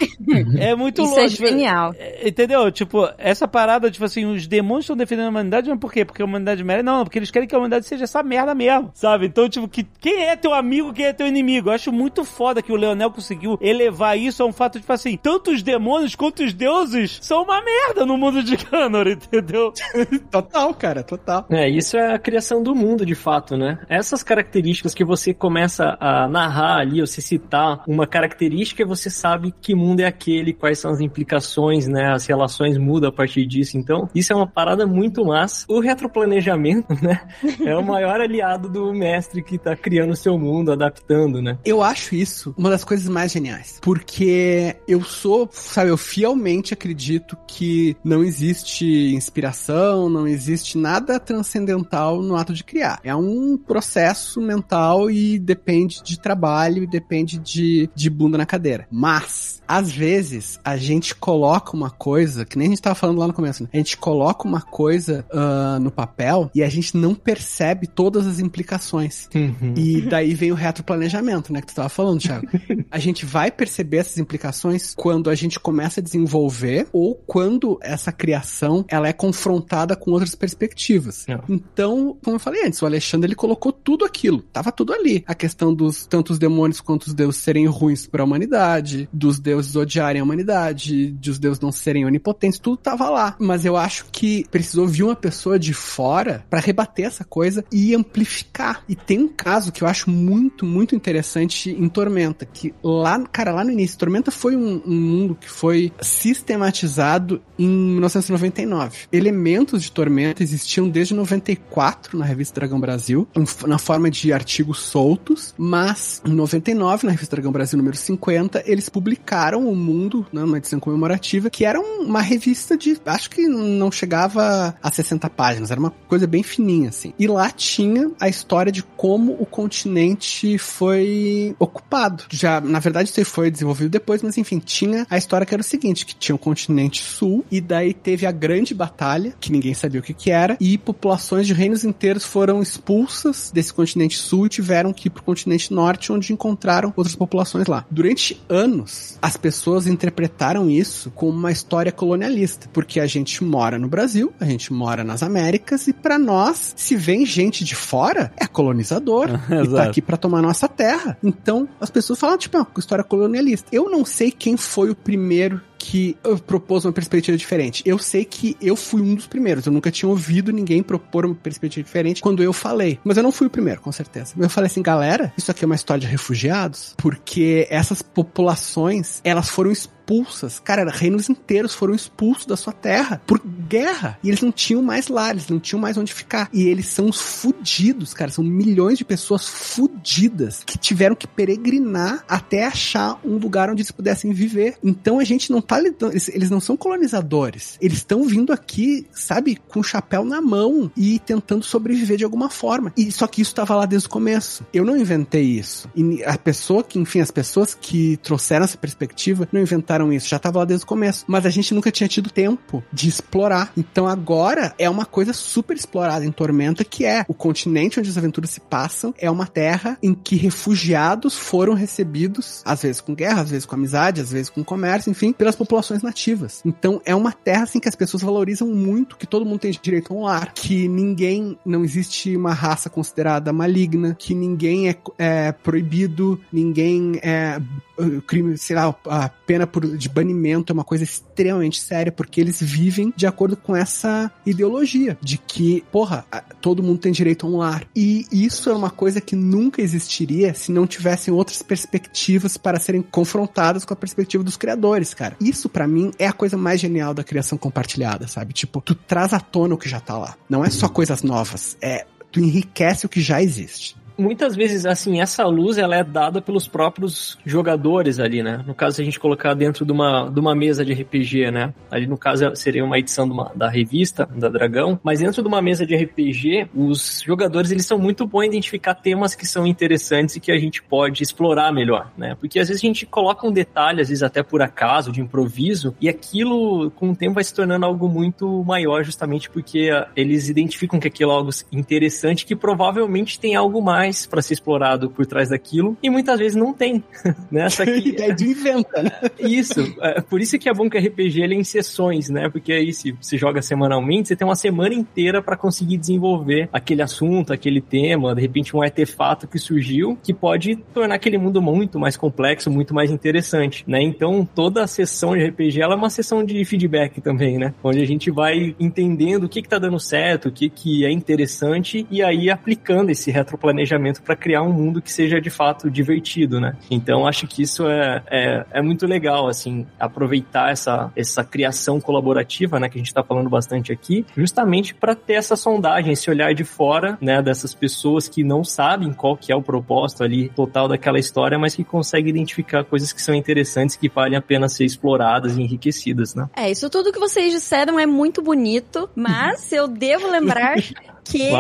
[SPEAKER 2] É muito
[SPEAKER 3] Isso
[SPEAKER 2] louco.
[SPEAKER 3] é genial.
[SPEAKER 2] É, Entendeu? Tipo, essa parada, tipo assim, os demônios estão defendendo a humanidade, mas por quê? Porque a humanidade merece? Não, porque eles querem que a humanidade seja essa merda mesmo, sabe? Então, tipo, que, quem é teu amigo, quem é teu inimigo? Eu acho muito foda que o Leonel conseguiu elevar isso a um fato, tipo assim, tanto os demônios quanto os deuses são uma merda no mundo de Ganor, entendeu?
[SPEAKER 4] Total, cara, total.
[SPEAKER 5] É, isso é a criação do mundo, de fato, né? Essas características que você começa a narrar ali, ou se citar uma característica, você sabe que mundo é aquele, quais são as implicações, né? As relações mudam a partir disso. Então, isso é uma parada muito massa. O retroplanejamento, né? É o maior aliado do mestre que tá criando o seu mundo, adaptando, né?
[SPEAKER 4] Eu acho isso uma das coisas mais geniais. Porque eu sou, sabe, eu fielmente acredito que não existe inspiração, não existe nada transcendental no ato de criar. É um processo mental e depende de trabalho e depende de, de bunda na cadeira. Mas, às vezes, a gente coloca uma coisa, que nem a gente tava falando lá no começo, né? A gente coloca uma coisa ah, no papel e a gente não percebe todas as implicações. E daí vem o retroplanejamento, né, que tu tava falando, Thiago. A gente vai perceber essas implicações quando a gente começa a desenvolver ou quando essa criação ela é confrontada com outras perspectivas.
[SPEAKER 5] É.
[SPEAKER 4] Então, como eu falei antes, o Alexandre ele colocou tudo aquilo, tava tudo ali. A questão dos tanto os demônios quanto os deuses serem ruins para a humanidade, dos deuses odiarem a humanidade, de os deuses não serem onipotentes, tudo tava lá. Mas eu acho que precisou vir uma pessoa de fora para rebater essa coisa e amplificar. E tem um caso que eu acho muito, muito interessante em Tormenta, que lá, cara, lá no início, Tormenta foi um, um mundo que foi sistematizado em 1999. Elementos de Tormenta existiam desde 94 na revista Dragão Brasil, na forma de artigos soltos, mas em 99, na revista Dragão Brasil número 50, eles publicaram o mundo, né, uma edição comemorativa, que era um- uma revista de, acho que não chegava a 60 páginas, era uma coisa bem fininha, assim. E lá tinha a história de como o continente foi ocupado. já, na verdade, isso foi desenvolvido depois, mas enfim, tinha a história que era o seguinte, que tinha o continente sul, e daí teve a grande batalha, que ninguém sabia o que que era, e populações de reinos inteiros foram expulsas desse continente sul e tiveram que ir pro continente norte, onde encontraram outras populações lá. Durante anos, as pessoas interpretaram isso como uma história colonialista, porque a gente mora no Brasil, a gente mora nas Américas, e para nós, se vem gente de fora, é colonizador, e tá aqui pra tomar nossa terra. Então, as pessoas falam, tipo, é uma história colonialista. Eu não sei quem foi o primeiro que propôs uma perspectiva diferente. Eu sei que eu fui um dos primeiros. Eu nunca tinha ouvido ninguém propor uma perspectiva diferente quando eu falei. Mas eu não fui o primeiro, com certeza. Eu falei assim, galera, isso aqui é uma história de refugiados, porque essas populações, elas foram expulsas. Cara, reinos inteiros foram expulsos da sua terra por guerra. E eles não tinham mais lá, eles não tinham mais onde ficar. E eles são os fudidos, cara. São milhões de pessoas fudidas que tiveram que peregrinar até achar um lugar onde eles pudessem viver. Então a gente não tá lidando. Eles, eles não são colonizadores. Eles estão vindo aqui, sabe, com o chapéu na mão e tentando sobreviver de alguma forma. E só que isso estava lá desde o começo. Eu não inventei isso. E a pessoa que, enfim, as pessoas que trouxeram essa perspectiva não inventaram isso. Já estava lá desde o começo. Mas a gente nunca tinha tido tempo de explorar. Então agora é uma coisa super explorada em Tormenta, que é o continente onde as aventuras se passam, é uma terra em que refugiados foram recebidos, às vezes com guerra, às vezes com amizade, às vezes com comércio, enfim, populações nativas. Então é uma terra assim que as pessoas valorizam muito, que todo mundo tem direito a um lar, que ninguém, não existe uma raça considerada maligna, que ninguém é, é proibido, ninguém é o crime, sei lá, a pena por, de banimento é uma coisa extremamente séria, porque eles vivem de acordo com essa ideologia de que, porra, todo mundo tem direito a um lar. E isso é uma coisa que nunca existiria se não tivessem outras perspectivas para serem confrontadas com a perspectiva dos criadores, cara. Isso pra mim é a coisa mais genial da criação compartilhada, sabe? Tipo, tu traz à tona o que já tá lá. Não é só coisas novas, é tu enriquece o que já existe.
[SPEAKER 5] Muitas vezes, assim, essa luz ela é dada pelos próprios jogadores ali, né? No caso, se a gente colocar dentro de uma, de uma mesa de RPG, né? Ali, no caso, seria uma edição uma- da revista, da Dragão. Mas dentro de uma mesa de RPG, os jogadores, eles são muito bons em identificar temas que são interessantes e que a gente pode explorar melhor, né? Porque às vezes a gente coloca um detalhe, às vezes até por acaso, de improviso, e aquilo, com o tempo, vai se tornando algo muito maior, justamente porque ah, eles identificam que aquilo é algo interessante, que provavelmente tem algo mais para ser explorado por trás daquilo, e muitas vezes não tem, né? Só que
[SPEAKER 4] E daí tu inventa, né?
[SPEAKER 5] isso, é, por isso que é bom que o RPG ele é em sessões, né? Porque aí se você joga semanalmente, você tem uma semana inteira para conseguir desenvolver aquele assunto, aquele tema, de repente um artefato que surgiu que pode tornar aquele mundo muito mais complexo, muito mais interessante, né? Então toda a sessão de RPG ela é uma sessão de feedback também, né? Onde a gente vai entendendo o que que tá dando certo, o que que é interessante e aí aplicando esse retroplanejamento para criar um mundo que seja de fato divertido, né? Então acho que isso é, é, é muito legal, assim, aproveitar essa, essa criação colaborativa, né, que a gente tá falando bastante aqui, justamente para ter essa sondagem, esse olhar de fora, né, dessas pessoas que não sabem qual que é o propósito ali total daquela história, mas que conseguem identificar coisas que são interessantes, que valem a pena ser exploradas e enriquecidas, né?
[SPEAKER 3] É, isso tudo que vocês disseram é muito bonito, mas eu devo lembrar que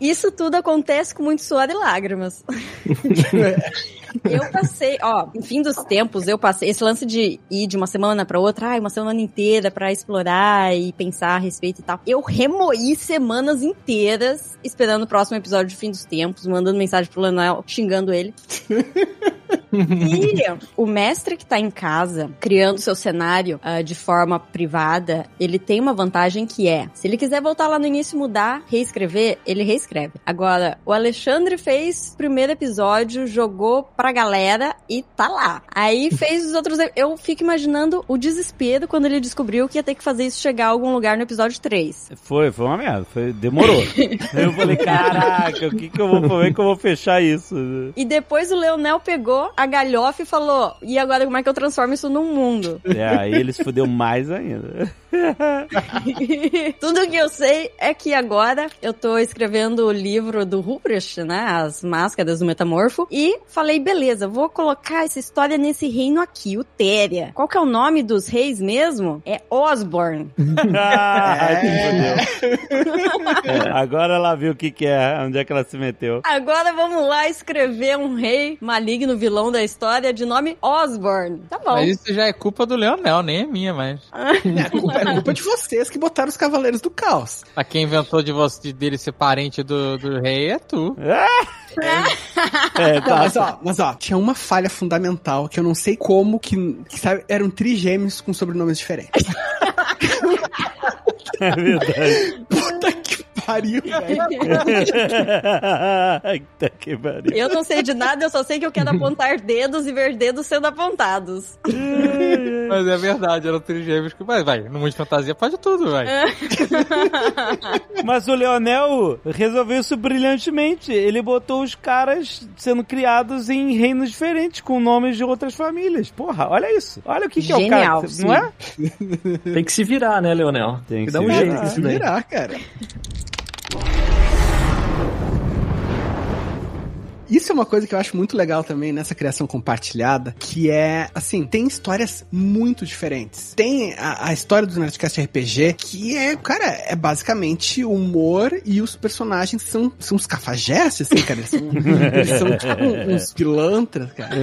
[SPEAKER 3] isso tudo acontece com muito suor e lágrimas. eu passei, ó, em fim dos tempos, eu passei esse lance de ir de uma semana pra outra, ai, uma semana inteira pra explorar e pensar a respeito e tal. Eu remoí semanas inteiras esperando o próximo episódio de Fim dos Tempos, mandando mensagem pro Leonel, xingando ele. E o mestre que tá em casa, criando seu cenário ah, de forma privada, ele tem uma vantagem que é, se ele quiser voltar lá no início mudar, reescrever, ele reescreve. Agora, o Alexandre fez o primeiro episódio, jogou pra galera e tá lá. Aí fez os outros. Eu fico imaginando o desespero quando ele descobriu que ia ter que fazer isso chegar a algum lugar no episódio 3.
[SPEAKER 2] Foi, foi uma merda. Foi, demorou. Eu falei, caraca, o que que eu vou como é que eu vou fechar isso?
[SPEAKER 3] E depois o Leonel pegou a galhofa e falou: e agora como é que eu transformo isso num mundo?
[SPEAKER 2] É, aí ele se fudeu mais ainda.
[SPEAKER 3] Tudo que eu sei é que agora eu tô escrevendo o livro do Ruprecht, né? As Máscaras do Metamorfo. E falei, beleza, vou colocar essa história nesse reino aqui, o Téria. Qual que é o nome dos reis mesmo? É Osborne.
[SPEAKER 2] Ah, se fudeu. É, agora ela viu o que que é, onde é que ela se meteu.
[SPEAKER 3] Agora vamos lá escrever um rei maligno, vilão da história de nome Osborne. Tá bom.
[SPEAKER 6] Mas isso já é culpa do Leonel, nem é minha, mas.
[SPEAKER 4] É culpa, é culpa de vocês que botaram os Cavaleiros do Caos.
[SPEAKER 6] A quem inventou de você dele ser parente do, do rei é tu.
[SPEAKER 2] É,
[SPEAKER 4] Não,
[SPEAKER 2] tá.
[SPEAKER 4] mas ó, mas ó, tinha uma falha fundamental que eu não sei como que, que sabe, eram trigêmeos com sobrenomes diferentes.
[SPEAKER 2] É verdade.
[SPEAKER 4] Que pariu, velho.
[SPEAKER 2] Eita que pariu.
[SPEAKER 3] Eu não sei de nada, eu só sei que eu quero apontar dedos e ver dedos sendo apontados.
[SPEAKER 6] Mas é verdade, eram trigêmeos. que- Mas vai, no mundo de fantasia pode tudo, vai.
[SPEAKER 2] Mas o Leonel resolveu isso brilhantemente. Ele botou os caras sendo criados em reinos diferentes, com nomes de outras famílias. Porra, olha isso. Olha o que, que é o
[SPEAKER 3] Genial,
[SPEAKER 2] cara. Não é?
[SPEAKER 5] Tem que se virar, né, Leonel?
[SPEAKER 2] Tem que
[SPEAKER 5] dar
[SPEAKER 2] se
[SPEAKER 5] um
[SPEAKER 2] virar.
[SPEAKER 5] jeito
[SPEAKER 4] Tem que se virar, cara. Isso é uma coisa que eu acho muito legal também nessa criação compartilhada, que é, assim, tem histórias muito diferentes. Tem a, a história do Nerdcast RPG, que é, cara, é basicamente humor e os personagens são, são uns cafajestes, assim, cara. Eles são, eles são tipo, uns pilantras, cara.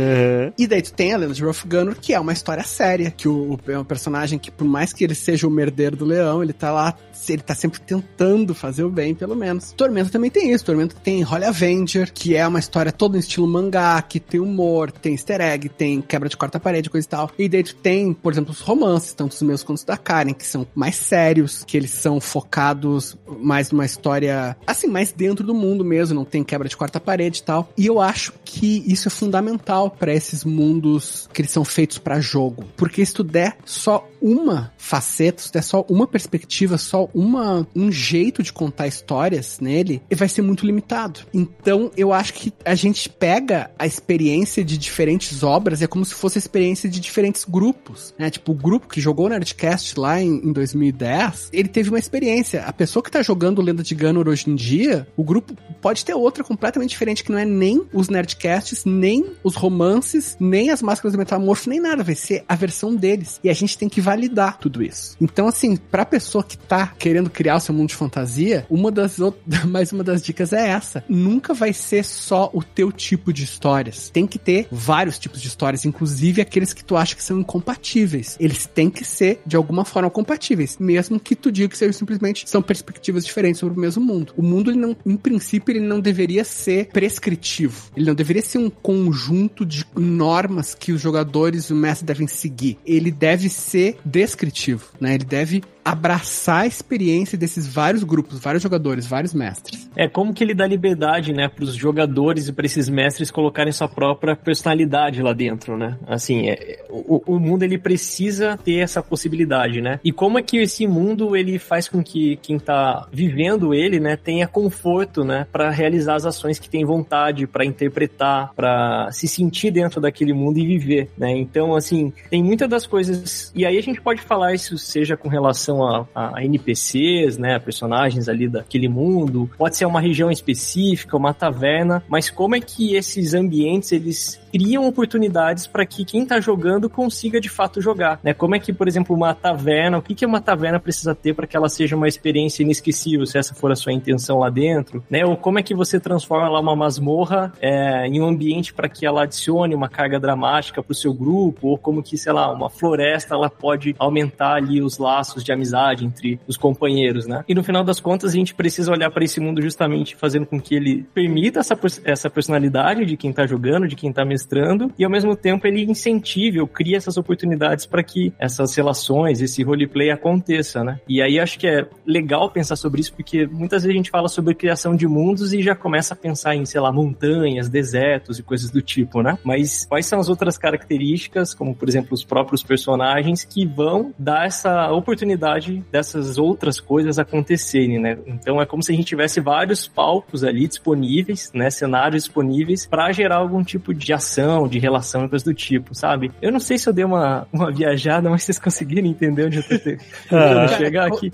[SPEAKER 4] E daí tu tem a lenda de Ruff Gunner, que é uma história séria, que o, é um personagem que, por mais que ele seja o merdeiro do leão, ele tá lá, ele tá sempre tentando fazer o bem, pelo menos. Tormenta também tem isso. Tormenta tem Holy Avenger, que é uma história toda em estilo mangá, que tem humor, tem easter egg, tem quebra de quarta parede, coisa e tal. E tu tem, por exemplo, os romances, tanto os meus quanto os da Karen, que são mais sérios, que eles são focados mais numa história, assim, mais dentro do mundo mesmo, não tem quebra de quarta parede e tal. E eu acho que isso é fundamental pra esses mundos que eles são feitos pra jogo. Porque se tu der só uma faceta, se der só uma perspectiva, só uma, um jeito de contar histórias nele, ele vai ser muito limitado. Então, eu acho que a gente pega a experiência de diferentes obras, é como se fosse a experiência de diferentes grupos, né? Tipo, o grupo que jogou Nerdcast lá em, em 2010, ele teve uma experiência. A pessoa que tá jogando Lenda de Gunner hoje em dia, o grupo pode ter outra completamente diferente, que não é nem os Nerdcasts, nem os romances, nem as máscaras do Metamorfo, nem nada. Vai ser a versão deles. E a gente tem que validar tudo isso. Então, assim, pra pessoa que tá querendo criar o seu mundo de fantasia, uma das mais uma das dicas é essa. Nunca vai ser só o teu tipo de histórias. Tem que ter vários tipos de histórias, inclusive aqueles que tu acha que são incompatíveis. Eles têm que ser, de alguma forma, compatíveis, mesmo que tu diga que sejam simplesmente são perspectivas diferentes sobre o mesmo mundo. O mundo, ele não, em princípio, ele não deveria ser prescritivo. Ele não deveria ser um conjunto de normas que os jogadores e o mestre devem seguir. Ele deve ser descritivo, né? Ele deve abraçar a experiência desses vários grupos, vários jogadores, vários mestres.
[SPEAKER 5] É como que ele dá liberdade, né, para os jogadores e para esses mestres colocarem sua própria personalidade lá dentro, né? Assim, é, o, o mundo ele precisa ter essa possibilidade, né? E como é que esse mundo ele faz com que quem tá vivendo ele, né, tenha conforto, né, para realizar as ações que tem vontade, para interpretar, para se sentir dentro daquele mundo e viver, né? Então, assim, tem muitas das coisas e aí a gente pode falar isso seja com relação a, a NPCs, né, personagens ali daquele mundo, pode ser uma região específica, uma taverna, mas como é que esses ambientes eles criam oportunidades para que quem tá jogando consiga de fato jogar, né? Como é que, por exemplo, uma taverna, o que que uma taverna precisa ter para que ela seja uma experiência inesquecível, se essa for a sua intenção lá dentro, né? Ou como é que você transforma lá uma masmorra é, em um ambiente para que ela adicione uma carga dramática para o seu grupo, ou como que, sei lá, uma floresta ela pode aumentar ali os laços de amizade entre os companheiros, né? E no final das contas a gente precisa olhar para esse mundo justamente fazendo com que ele permita essa, essa personalidade de quem tá jogando, de quem tá mestrando, e ao mesmo tempo ele incentive ou cria essas oportunidades para que essas relações, esse roleplay aconteça, né? E aí acho que é legal pensar sobre isso, porque muitas vezes a gente fala sobre criação de mundos e já começa a pensar em, sei lá, montanhas, desertos e coisas do tipo, né? Mas quais são as outras características, como por exemplo os próprios personagens, que vão dar essa oportunidade dessas outras coisas acontecerem, né? Então é como se a gente tivesse vários palcos ali disponíveis, né? Cenários disponíveis para gerar algum tipo de ação, de relação e coisas do tipo, sabe? Eu não sei se eu dei uma, uma viajada, mas vocês conseguiram entender onde eu tô tentando
[SPEAKER 2] Ah.
[SPEAKER 5] chegar aqui.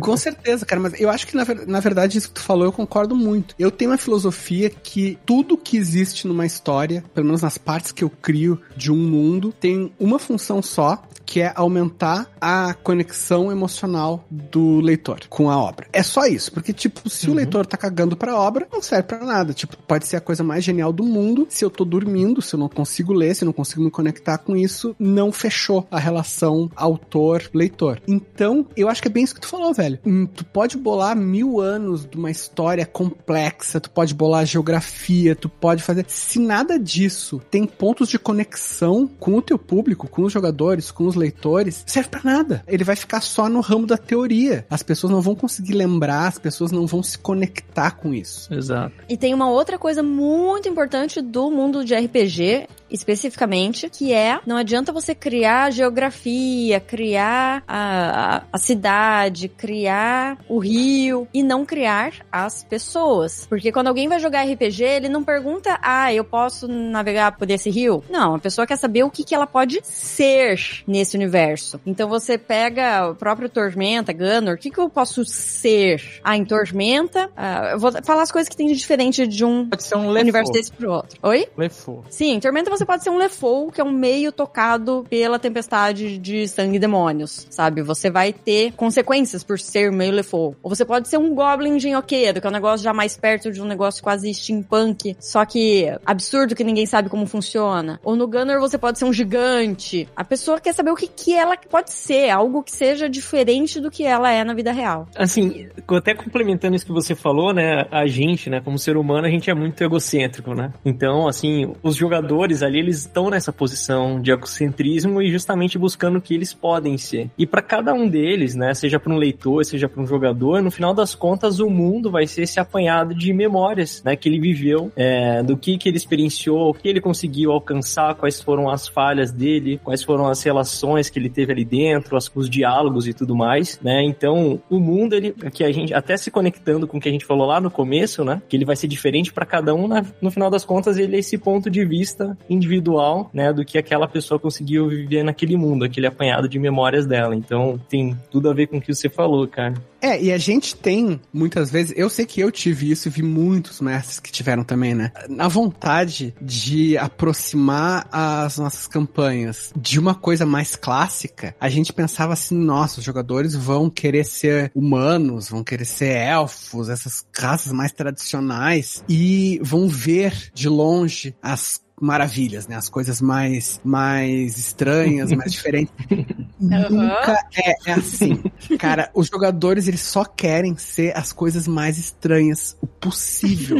[SPEAKER 4] Com certeza, cara, mas eu acho que na, ver- na verdade isso que tu falou eu concordo muito. Eu tenho uma filosofia que tudo que existe numa história, pelo menos nas partes que eu crio de um mundo, tem uma função só, que é aumentar a conexão emocional do leitor com a obra. É só isso, porque, tipo, se o leitor tá cagando pra obra, não serve pra nada. Tipo, pode ser a coisa mais genial do mundo. Se eu tô dormindo, se eu não consigo ler, se eu não consigo me conectar com isso, não fechou a relação autor-leitor. Então, eu acho que é bem isso que tu falou, velho. Hum, Tu pode bolar mil anos de uma história complexa, tu pode bolar geografia, tu pode fazer. Se nada disso tem pontos de conexão com o teu público, com os jogadores, com os leitores, serve pra nada. Ele vai ficar só no ramo da teoria. As pessoas não vão conseguir lembrar, as pessoas não vão se conectar com isso.
[SPEAKER 5] Exato.
[SPEAKER 3] E tem uma outra coisa muito importante do mundo de RPG, especificamente, que é não adianta você criar geografia, criar a, a, a cidade, criar o rio e não criar as pessoas. Porque quando alguém vai jogar RPG, ele não pergunta, ah, eu posso navegar por esse rio? Não, a pessoa quer saber o que, que ela pode ser nesse universo. Então você pega o próprio Tormenta, Gunner, o que, que eu posso ser? Ah, em Tormenta, ah, eu vou falar as coisas que tem de diferente de um
[SPEAKER 6] Pode ser um
[SPEAKER 3] universo
[SPEAKER 6] Lefou.
[SPEAKER 3] desse pro outro. Oi?
[SPEAKER 6] Lefou.
[SPEAKER 3] Sim, em Tormenta você pode ser um Lefou, que é um meio tocado pela tempestade de sangue e demônios, sabe? Você vai ter consequências por ser meio Lefou. Ou você pode ser um Goblin engenhoqueiro, que é um negócio já mais perto de um negócio quase steampunk, só que absurdo que ninguém sabe como funciona. Ou no Gunner você pode ser um gigante. A pessoa quer saber o que, que ela pode ser, algo que seja diferente do que ela é na vida real.
[SPEAKER 5] Assim, até complementando isso que você falou, né? A gente, né, como ser humano, a gente é muito egocêntrico, né? Então, assim, os jogadores ali, eles estão nessa posição de egocentrismo e justamente buscando o que eles podem ser. E para cada um deles, né, seja para um leitor, seja para um jogador, no final das contas, o mundo vai ser esse apanhado de memórias, né, que ele viveu, é, do que que ele experienciou, o que ele conseguiu alcançar, quais foram as falhas dele, quais foram as relações que ele teve ali dentro, as, os diálogos e tudo mais, né? Então, o mundo ele que a gente até se conectando com o que a gente falou lá no começo, né? Que ele vai ser diferente para cada um, né? no final das contas, ele é esse ponto de vista individual, né, do que aquela pessoa conseguiu viver naquele mundo, aquele apanhado de memórias dela. Então, tem tudo a ver com o que você falou, cara.
[SPEAKER 4] É, e a gente tem, muitas vezes, eu sei que eu tive isso e vi muitos mestres que tiveram também, né? Na vontade de aproximar as nossas campanhas de uma coisa mais clássica, a gente pensava assim, nossa, os jogadores vão querer ser humanos, vão querer ser elfos, essas raças mais tradicionais, e vão ver de longe as maravilhas, né? As coisas mais, mais estranhas, mais diferentes. Nunca é, é assim. Cara, os jogadores, eles só querem ser as coisas mais estranhas o possível.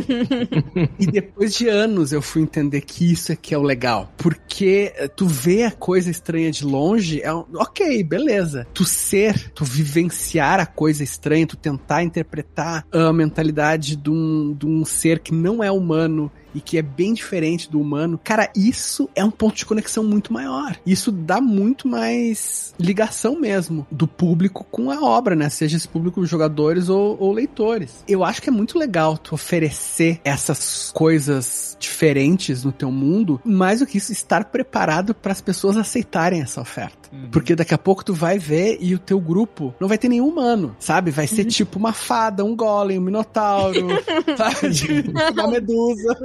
[SPEAKER 4] e depois de anos eu fui entender que isso é que é o legal. Porque eh, tu vê a coisa estranha de longe, é um, ok, beleza. Tu ser, tu vivenciar a coisa estranha, tu tentar interpretar a mentalidade de um, de um ser que não é humano e que é bem diferente do humano, cara, isso é um ponto de conexão muito maior. Isso dá muito mais ligação mesmo do público com a obra, né? Seja esse público jogadores ou, ou leitores. Eu acho que é muito legal tu oferecer essas coisas diferentes no teu mundo, mais do que isso, estar preparado para as pessoas aceitarem essa oferta. Porque daqui a pouco tu vai ver e o teu grupo não vai ter nenhum humano, sabe? Vai ser tipo uma fada, um golem, um minotauro, sabe? Uma medusa.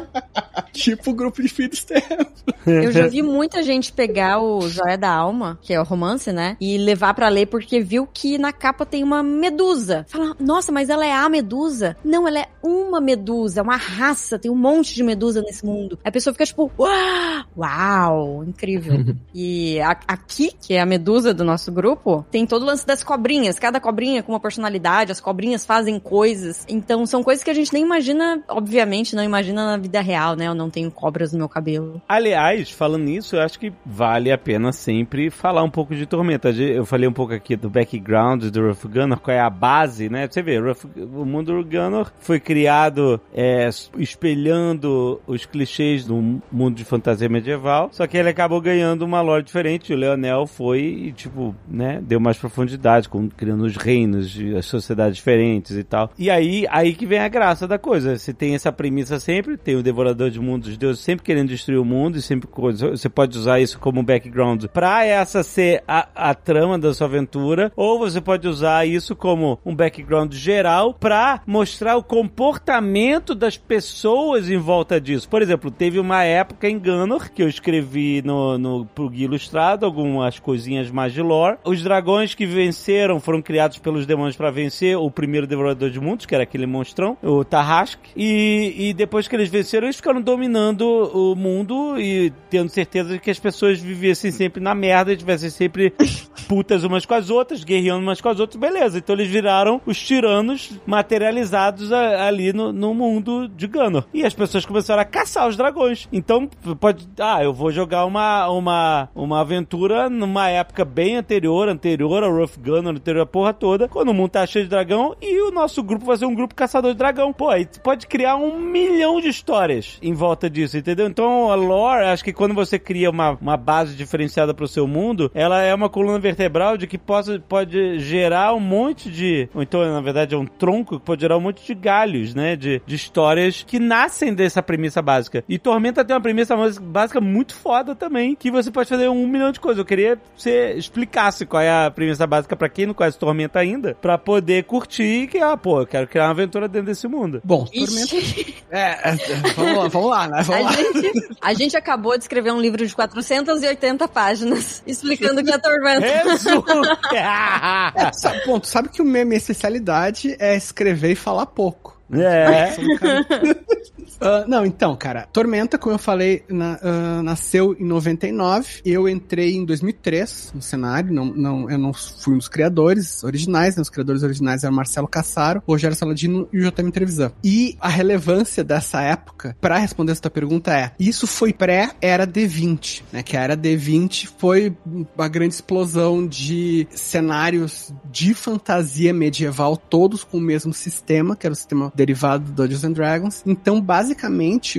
[SPEAKER 4] tipo o grupo de filhos.
[SPEAKER 3] Eu já vi muita gente pegar o Joia da Alma, que é o romance, né? E levar pra ler porque viu que na capa tem uma medusa. Fala, nossa, mas ela é a medusa? Não, ela é uma medusa, é uma raça, tem um monte de medusa nesse mundo. Aí a pessoa fica tipo, uau, uau incrível. e a- aqui, que é a medusa do nosso grupo, tem todo o lance das cobrinhas. Cada cobrinha com uma personalidade, as cobrinhas fazem coisas. Então são coisas que a gente nem imagina, obviamente, não imagina na vida real, né? Eu não tenho cobras no meu cabelo.
[SPEAKER 2] Aliás, falando nisso, eu acho que vale a pena sempre falar um pouco de Tormenta. Eu falei um pouco aqui do background do Rough Gunner, qual é a base, né? Você vê, Rough- o mundo Gunner foi criado é, espelhando os clichês do mundo de fantasia medieval, só que ele acabou ganhando uma lore diferente. O Leonel foi e, tipo, né, deu mais profundidade, criando os reinos, as sociedades diferentes e tal. E aí, aí que vem a graça da coisa. Você tem essa premissa sempre, tem o Devorador de mundo, os deuses sempre querendo destruir o mundo e sempre você pode usar isso como background pra essa ser a, a trama da sua aventura, ou você pode usar isso como um background geral pra mostrar o comportamento das pessoas em volta disso. Por exemplo, teve uma época em Gunner que eu escrevi no, no pro Ilustrado algumas coisinhas mais de lore. Os dragões que venceram foram criados pelos demônios pra vencer o primeiro Devorador de Mundos, que era aquele monstrão, o Tarrasque. E, e depois que eles venceram, eles ficaram dominando o mundo e tendo certeza de que as pessoas vivessem sempre na merda e tivessem sempre putas umas com as outras, guerreando umas com as outras, beleza. Então eles viraram os tiranos materializados a- ali no, no mundo de Gunner. E as pessoas começaram a caçar os dragões. Então, pode. Ah, eu vou jogar uma, uma, uma aventura numa época bem anterior, anterior ao Rough Gunner, anterior à porra toda, quando o mundo tá cheio de dragão e o nosso grupo vai ser um grupo caçador de dragão. Pô, aí pode criar um milhão de histórias em volta disso, entendeu? Então a lore, acho que quando você cria uma, uma base diferenciada pro seu mundo, ela é uma coluna vertebral de que possa, pode gerar um monte de. Ou então, na verdade, é um tronco que pode gerar um monte de galhos, né? De, de histórias que nascem dessa premissa básica. E Tormenta tem uma premissa básica muito foda também, que você pode fazer um milhão de coisas. Eu queria que você explicasse qual é a premissa básica pra quem não conhece Tormenta ainda, pra poder curtir que, ah, pô, eu quero criar uma aventura dentro desse mundo.
[SPEAKER 4] Bom, Tormenta.
[SPEAKER 3] Ixi,
[SPEAKER 4] É, é, vamos lá, vamos lá, né? Vamos
[SPEAKER 3] a,
[SPEAKER 4] lá.
[SPEAKER 3] gente, a gente acabou de escrever um livro de 480 páginas explicando o que é tormenta.
[SPEAKER 2] Resumo!
[SPEAKER 4] É, sabe, ponto, sabe que o minha, minha especialidade é escrever e falar pouco.
[SPEAKER 2] é.
[SPEAKER 4] Ah, não, então, cara, Tormenta, como eu falei, na- ah, nasceu em 99. Eu entrei em 2003 no cenário. Não, não, eu não fui um dos criadores originais, né? Os criadores originais eram Marcelo Cassaro, Rogério Saladino e o JM Trevisan. E a relevância dessa época, pra responder essa tua pergunta, é: isso foi pré-era D20, né? Que a era D20 foi uma grande explosão de cenários de fantasia medieval, todos com o mesmo sistema, que era o sistema derivado do Dungeons and Dragons. Então, basicamente,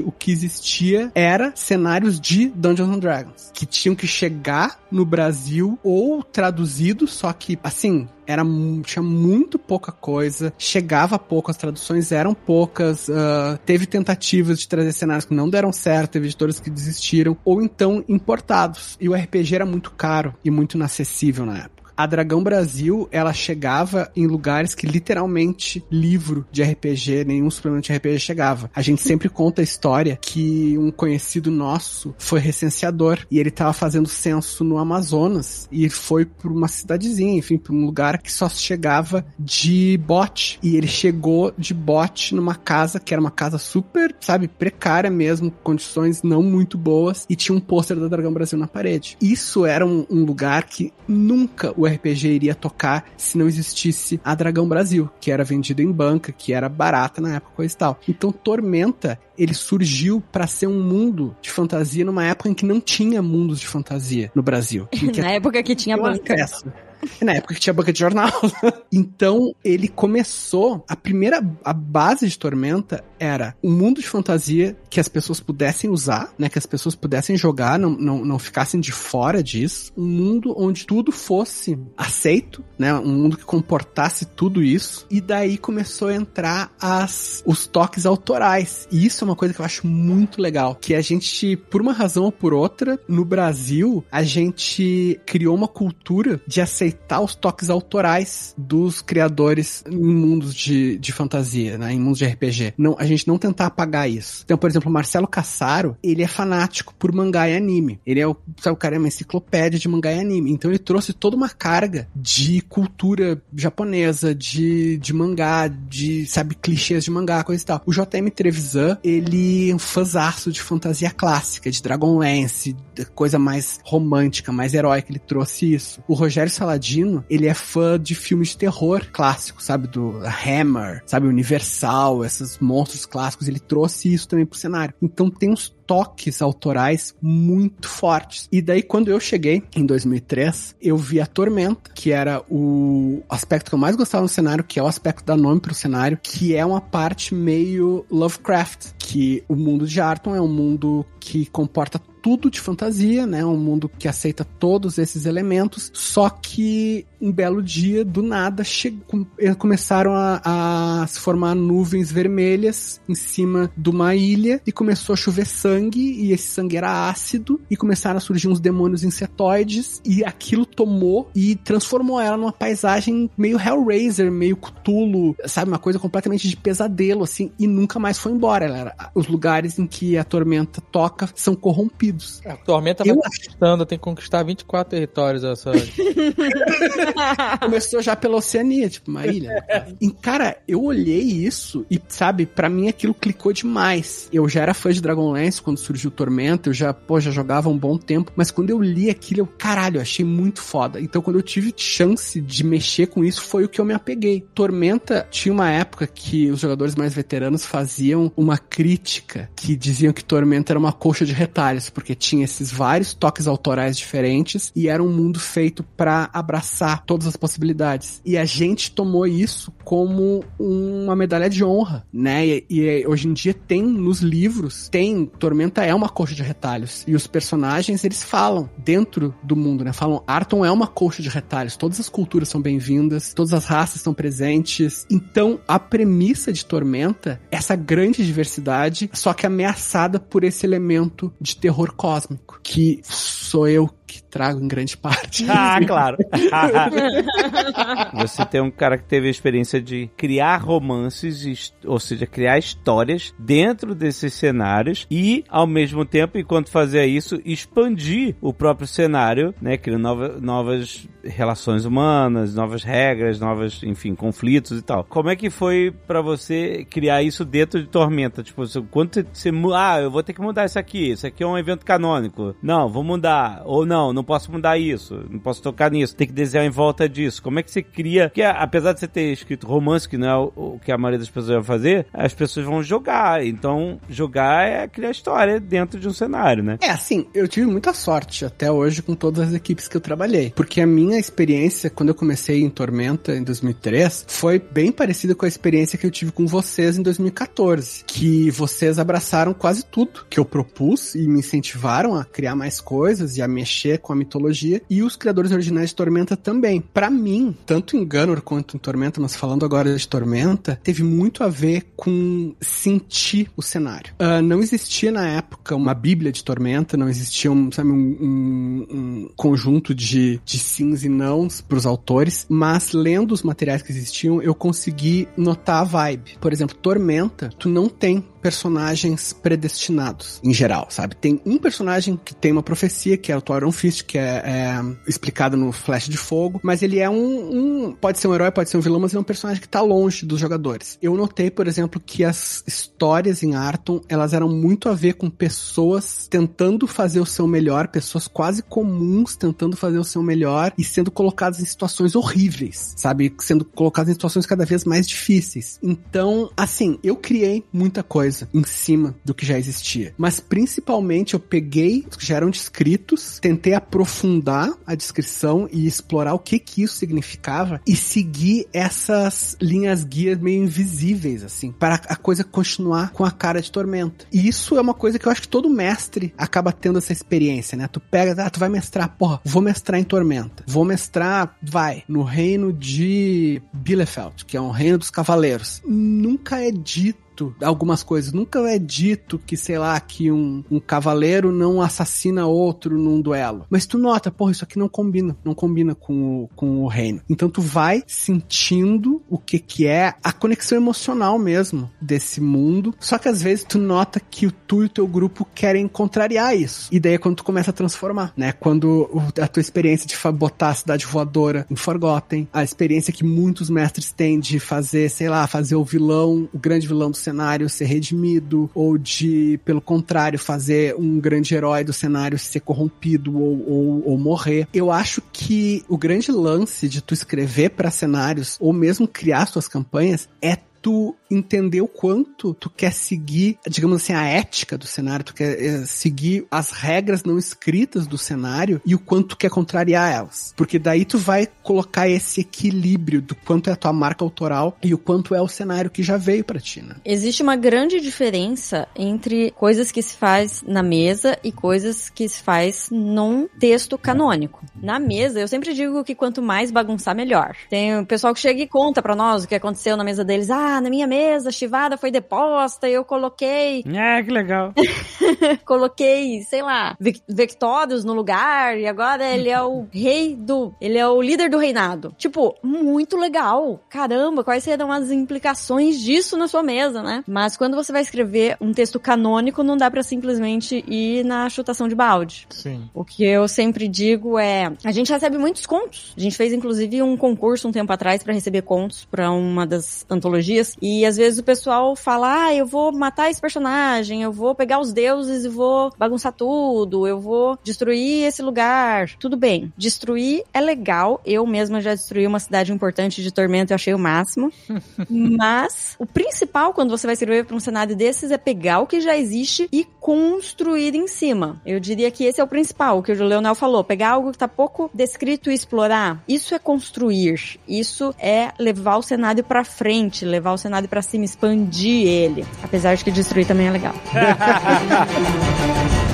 [SPEAKER 4] o que existia era cenários de Dungeons and Dragons, que tinham que chegar no Brasil ou traduzidos, só que, assim, era tinha muito pouca coisa, chegava pouco, as traduções eram poucas, ah, teve tentativas de trazer cenários que não deram certo, teve editores que desistiram, ou então importados. E o RPG era muito caro e muito inacessível na época. A Dragão Brasil, ela chegava em lugares que literalmente livro de RPG, nenhum suplemento de RPG chegava. A gente sempre conta a história que um conhecido nosso foi recenseador e ele tava fazendo censo no Amazonas e foi por uma cidadezinha, enfim, por um lugar que só chegava de bote. E ele chegou de bote numa casa que era uma casa super, sabe, precária mesmo, condições não muito boas e tinha um pôster da Dragão Brasil na parede. Isso era um, um lugar que nunca o RPG iria tocar se não existisse a Dragão Brasil, que era vendido em banca, que era barata na época coisa e tal. Então Tormenta, ele surgiu pra ser um mundo de fantasia numa época em que não tinha mundos de fantasia no Brasil.
[SPEAKER 3] Na época que tinha
[SPEAKER 4] tinha
[SPEAKER 3] banca.
[SPEAKER 4] acesso. Na época que tinha banca de jornal. então, ele começou. A primeira a base de Tormenta era um mundo de fantasia que as pessoas pudessem usar, né? Que as pessoas pudessem jogar, não, não, não ficassem de fora disso. Um mundo onde tudo fosse aceito, né? Um mundo que comportasse tudo isso. E daí começou a entrar as, os toques autorais. E isso é uma coisa que eu acho muito legal. Que a gente, por uma razão ou por outra, no Brasil, a gente criou uma cultura de aceitar os toques autorais dos criadores em mundos de, de fantasia, né? Em mundos de RPG. Não, a gente não tentar apagar isso. Então, por exemplo, Marcelo Cassaro, ele é fanático por mangá e anime. Ele é o, sabe, o cara é uma enciclopédia de mangá e anime. Então ele trouxe toda uma carga de cultura japonesa, de, de mangá, de, sabe, clichês de mangá, coisa e tal. O JM Trevisan, ele é um fãzaço de fantasia clássica, de Dragonlance, coisa mais romântica, mais heróica, ele trouxe isso. O Rogério Saladino, ele é fã de filmes de terror clássicos, sabe, do Hammer, sabe, Universal, esses monstros clássicos, ele trouxe isso também pro cenário. Então tem uns toques autorais muito fortes. E daí, quando eu cheguei, em 2003, eu vi a Tormenta, que era o aspecto que eu mais gostava no cenário, que é o aspecto da nome pro cenário, que é uma parte meio Lovecraft, que o mundo de Arton é um mundo que comporta tudo de fantasia, né? Um mundo que aceita todos esses elementos. Só que um belo dia, do nada, chegou, começaram a, a, se formar nuvens vermelhas em cima de uma ilha e começou a chover sangue e esse sangue era ácido e começaram a surgir uns demônios insetoides e aquilo tomou e transformou ela numa paisagem meio Hellraiser, meio Cthulhu, sabe? Uma coisa completamente de pesadelo, assim, e nunca mais foi embora. Ela era, os lugares em que a tormenta toca são corrompidos Unidos.
[SPEAKER 6] A Tormenta vai conquistando, tem que conquistar 24 territórios essa.
[SPEAKER 4] Começou já pela Oceania, tipo, uma ilha. E, cara, eu olhei isso e, sabe, para mim aquilo clicou demais. Eu já era fã de Dragonlance quando surgiu Tormenta, eu já, pô, já jogava um bom tempo, mas quando eu li aquilo, eu, caralho, eu achei muito foda. Então, quando eu tive chance de mexer com isso, foi o que eu me apeguei. Tormenta tinha uma época que os jogadores mais veteranos faziam uma crítica que diziam que Tormenta era uma coxa de retalhos, porque tinha esses vários toques autorais diferentes e era um mundo feito para abraçar todas as possibilidades. E a gente tomou isso como uma medalha de honra, né? E, e hoje em dia tem nos livros, tem Tormenta é uma coxa de retalhos e os personagens eles falam dentro do mundo, né? Falam Arton é uma coxa de retalhos, todas as culturas são bem-vindas, todas as raças estão presentes. Então, a premissa de Tormenta, essa grande diversidade, só que ameaçada por esse elemento de terror cósmico, que sou eu que trago em grande parte.
[SPEAKER 2] Ah, claro. Você tem um cara que teve a experiência de criar romances, ou seja, criar histórias dentro desses cenários e, ao mesmo tempo, enquanto fazia isso, expandir o próprio cenário, né? Criando nova, novas relações humanas, novas regras, novas, enfim, conflitos e tal. Como é que foi para você criar isso dentro de Tormenta? Tipo, quando você, ah, eu vou ter que mudar isso aqui, isso aqui é um evento canônico. Não, vou mudar. Ou não, não posso mudar isso, não posso tocar nisso, tem que desenhar em volta disso. Como é que você cria? Que apesar de você ter escrito romance, que não é o que a maioria das pessoas vai fazer, as pessoas vão jogar. Então, jogar é criar história dentro de um cenário, né?
[SPEAKER 4] É, assim, eu tive muita sorte até hoje com todas as equipes que eu trabalhei. Porque a minha experiência, quando eu comecei em Tormenta, em 2003, foi bem parecida com a experiência que eu tive com vocês em 2014. Que vocês abraçaram quase tudo que eu propus e me incentivaram a criar mais coisas e a mexer com a mitologia. E os criadores originais de Tormenta também. Para mim, tanto em Gunner quanto em Tormenta, mas falando agora de Tormenta, teve muito a ver com sentir o cenário. Uh, não existia na época uma bíblia de Tormenta, não existia um, sabe, um, um, um conjunto de, de sims e nãos pros autores, mas lendo os materiais que existiam, eu consegui notar a vibe. Por exemplo, Tormenta, tu não tem personagens predestinados, em geral, sabe? Tem um personagem que tem uma profecia, que é o Thor Fist, que é, é explicado no Flash de Fogo, mas ele é um, um, Pode ser um herói, pode ser um vilão, mas é um personagem que tá longe dos jogadores. Eu notei, por exemplo, que as histórias em Arton, elas eram muito a ver com pessoas tentando fazer o seu melhor, pessoas quase comuns tentando fazer o seu melhor e sendo colocadas em situações horríveis, sabe? Sendo colocadas em situações cada vez mais difíceis. Então, assim, eu criei muita coisa coisa em cima do que já existia. Mas principalmente eu peguei os que já eram descritos, tentei aprofundar a descrição e explorar o que que isso significava e seguir essas linhas guias meio invisíveis, assim, para a coisa continuar com a cara de tormenta. E isso é uma coisa que eu acho que todo mestre acaba tendo essa experiência, né? Tu pega, ah, tu vai mestrar, porra, vou mestrar em tormenta. Vou mestrar, vai, no reino de Bielefeld, que é um reino dos cavaleiros. Nunca é dito dito algumas coisas. Nunca é dito que, sei lá, que um, um cavaleiro não assassina outro num duelo. Mas tu nota, porra, isso aqui não combina. Não combina com o, com o reino. Então tu vai sentindo o que que é a conexão emocional mesmo desse mundo. Só que às vezes tu nota que tu e o teu grupo querem contrariar isso. E daí é quando tu começa a transformar, né? Quando a tua experiência de botar a cidade voadora em Forgotten, a experiência que muitos mestres têm de fazer, sei lá, fazer o vilão, o grande vilão do cenário ser redimido, ou de, pelo contrário, fazer um grande herói do cenário ser corrompido ou, ou, ou morrer. Eu acho que o grande lance de tu escrever para cenários, ou mesmo criar suas campanhas, é tu entender o quanto tu quer seguir, digamos assim, a ética do cenário, tu quer eh, seguir as regras não escritas do cenário e o quanto tu quer contrariar elas. Porque daí tu vai colocar esse equilíbrio do quanto é a tua marca autoral e o quanto é o cenário que já veio pra ti, né?
[SPEAKER 3] Existe uma grande diferença entre coisas que se faz na mesa e coisas que se faz num texto canônico. Na mesa, eu sempre digo que quanto mais bagunçar, melhor. Tem o pessoal que chega e conta pra nós o que aconteceu na mesa deles. Ah, na minha mesa, a chivada foi deposta, eu coloquei
[SPEAKER 2] Ah, que legal.
[SPEAKER 3] coloquei, sei lá, Vic- Victorious no lugar e agora ele é o rei do. Ele é o líder do reinado. Tipo, muito legal. Caramba, quais serão as implicações disso na sua mesa, né? Mas quando você vai escrever um texto canônico, não dá pra simplesmente ir na chutação de balde.
[SPEAKER 6] Sim.
[SPEAKER 3] O que eu sempre digo é, a gente recebe muitos contos. A gente fez inclusive um concurso um tempo atrás pra receber contos pra uma das antologias e às vezes o pessoal fala: "Ah, eu vou matar esse personagem, eu vou pegar os deuses e vou bagunçar tudo, eu vou destruir esse lugar". Tudo bem. Destruir é legal. Eu mesma já destruí uma cidade importante de Tormento, eu achei o máximo. Mas o principal quando você vai escrever para um cenário desses é pegar o que já existe e construir em cima. Eu diria que esse é o principal, o que o Leonel falou, pegar algo que tá pouco descrito e explorar. Isso é construir. Isso é levar o cenário para frente, levar o cenário para cima, expandir ele. Apesar de que destruir também é legal.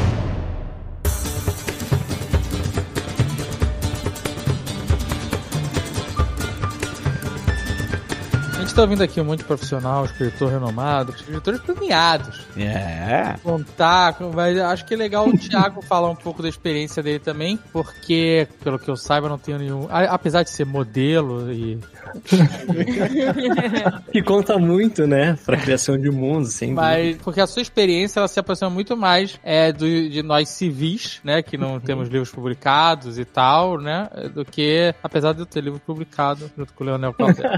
[SPEAKER 6] A gente tá ouvindo aqui um monte de profissional, escritor renomado, escritores premiados.
[SPEAKER 2] É.
[SPEAKER 6] Contar, mas acho que é legal o Thiago falar um pouco da experiência dele também, porque, pelo que eu saiba, não tenho nenhum. a- Apesar de ser modelo e.
[SPEAKER 5] Que conta muito, né? Pra criação de mundos, sem dúvida.
[SPEAKER 6] Mas, porque a sua experiência ela se aproxima muito mais é, do, de nós civis, né? Que não temos livros publicados e tal, né? Do que, apesar de eu ter livro publicado junto com o Leonel Claudel.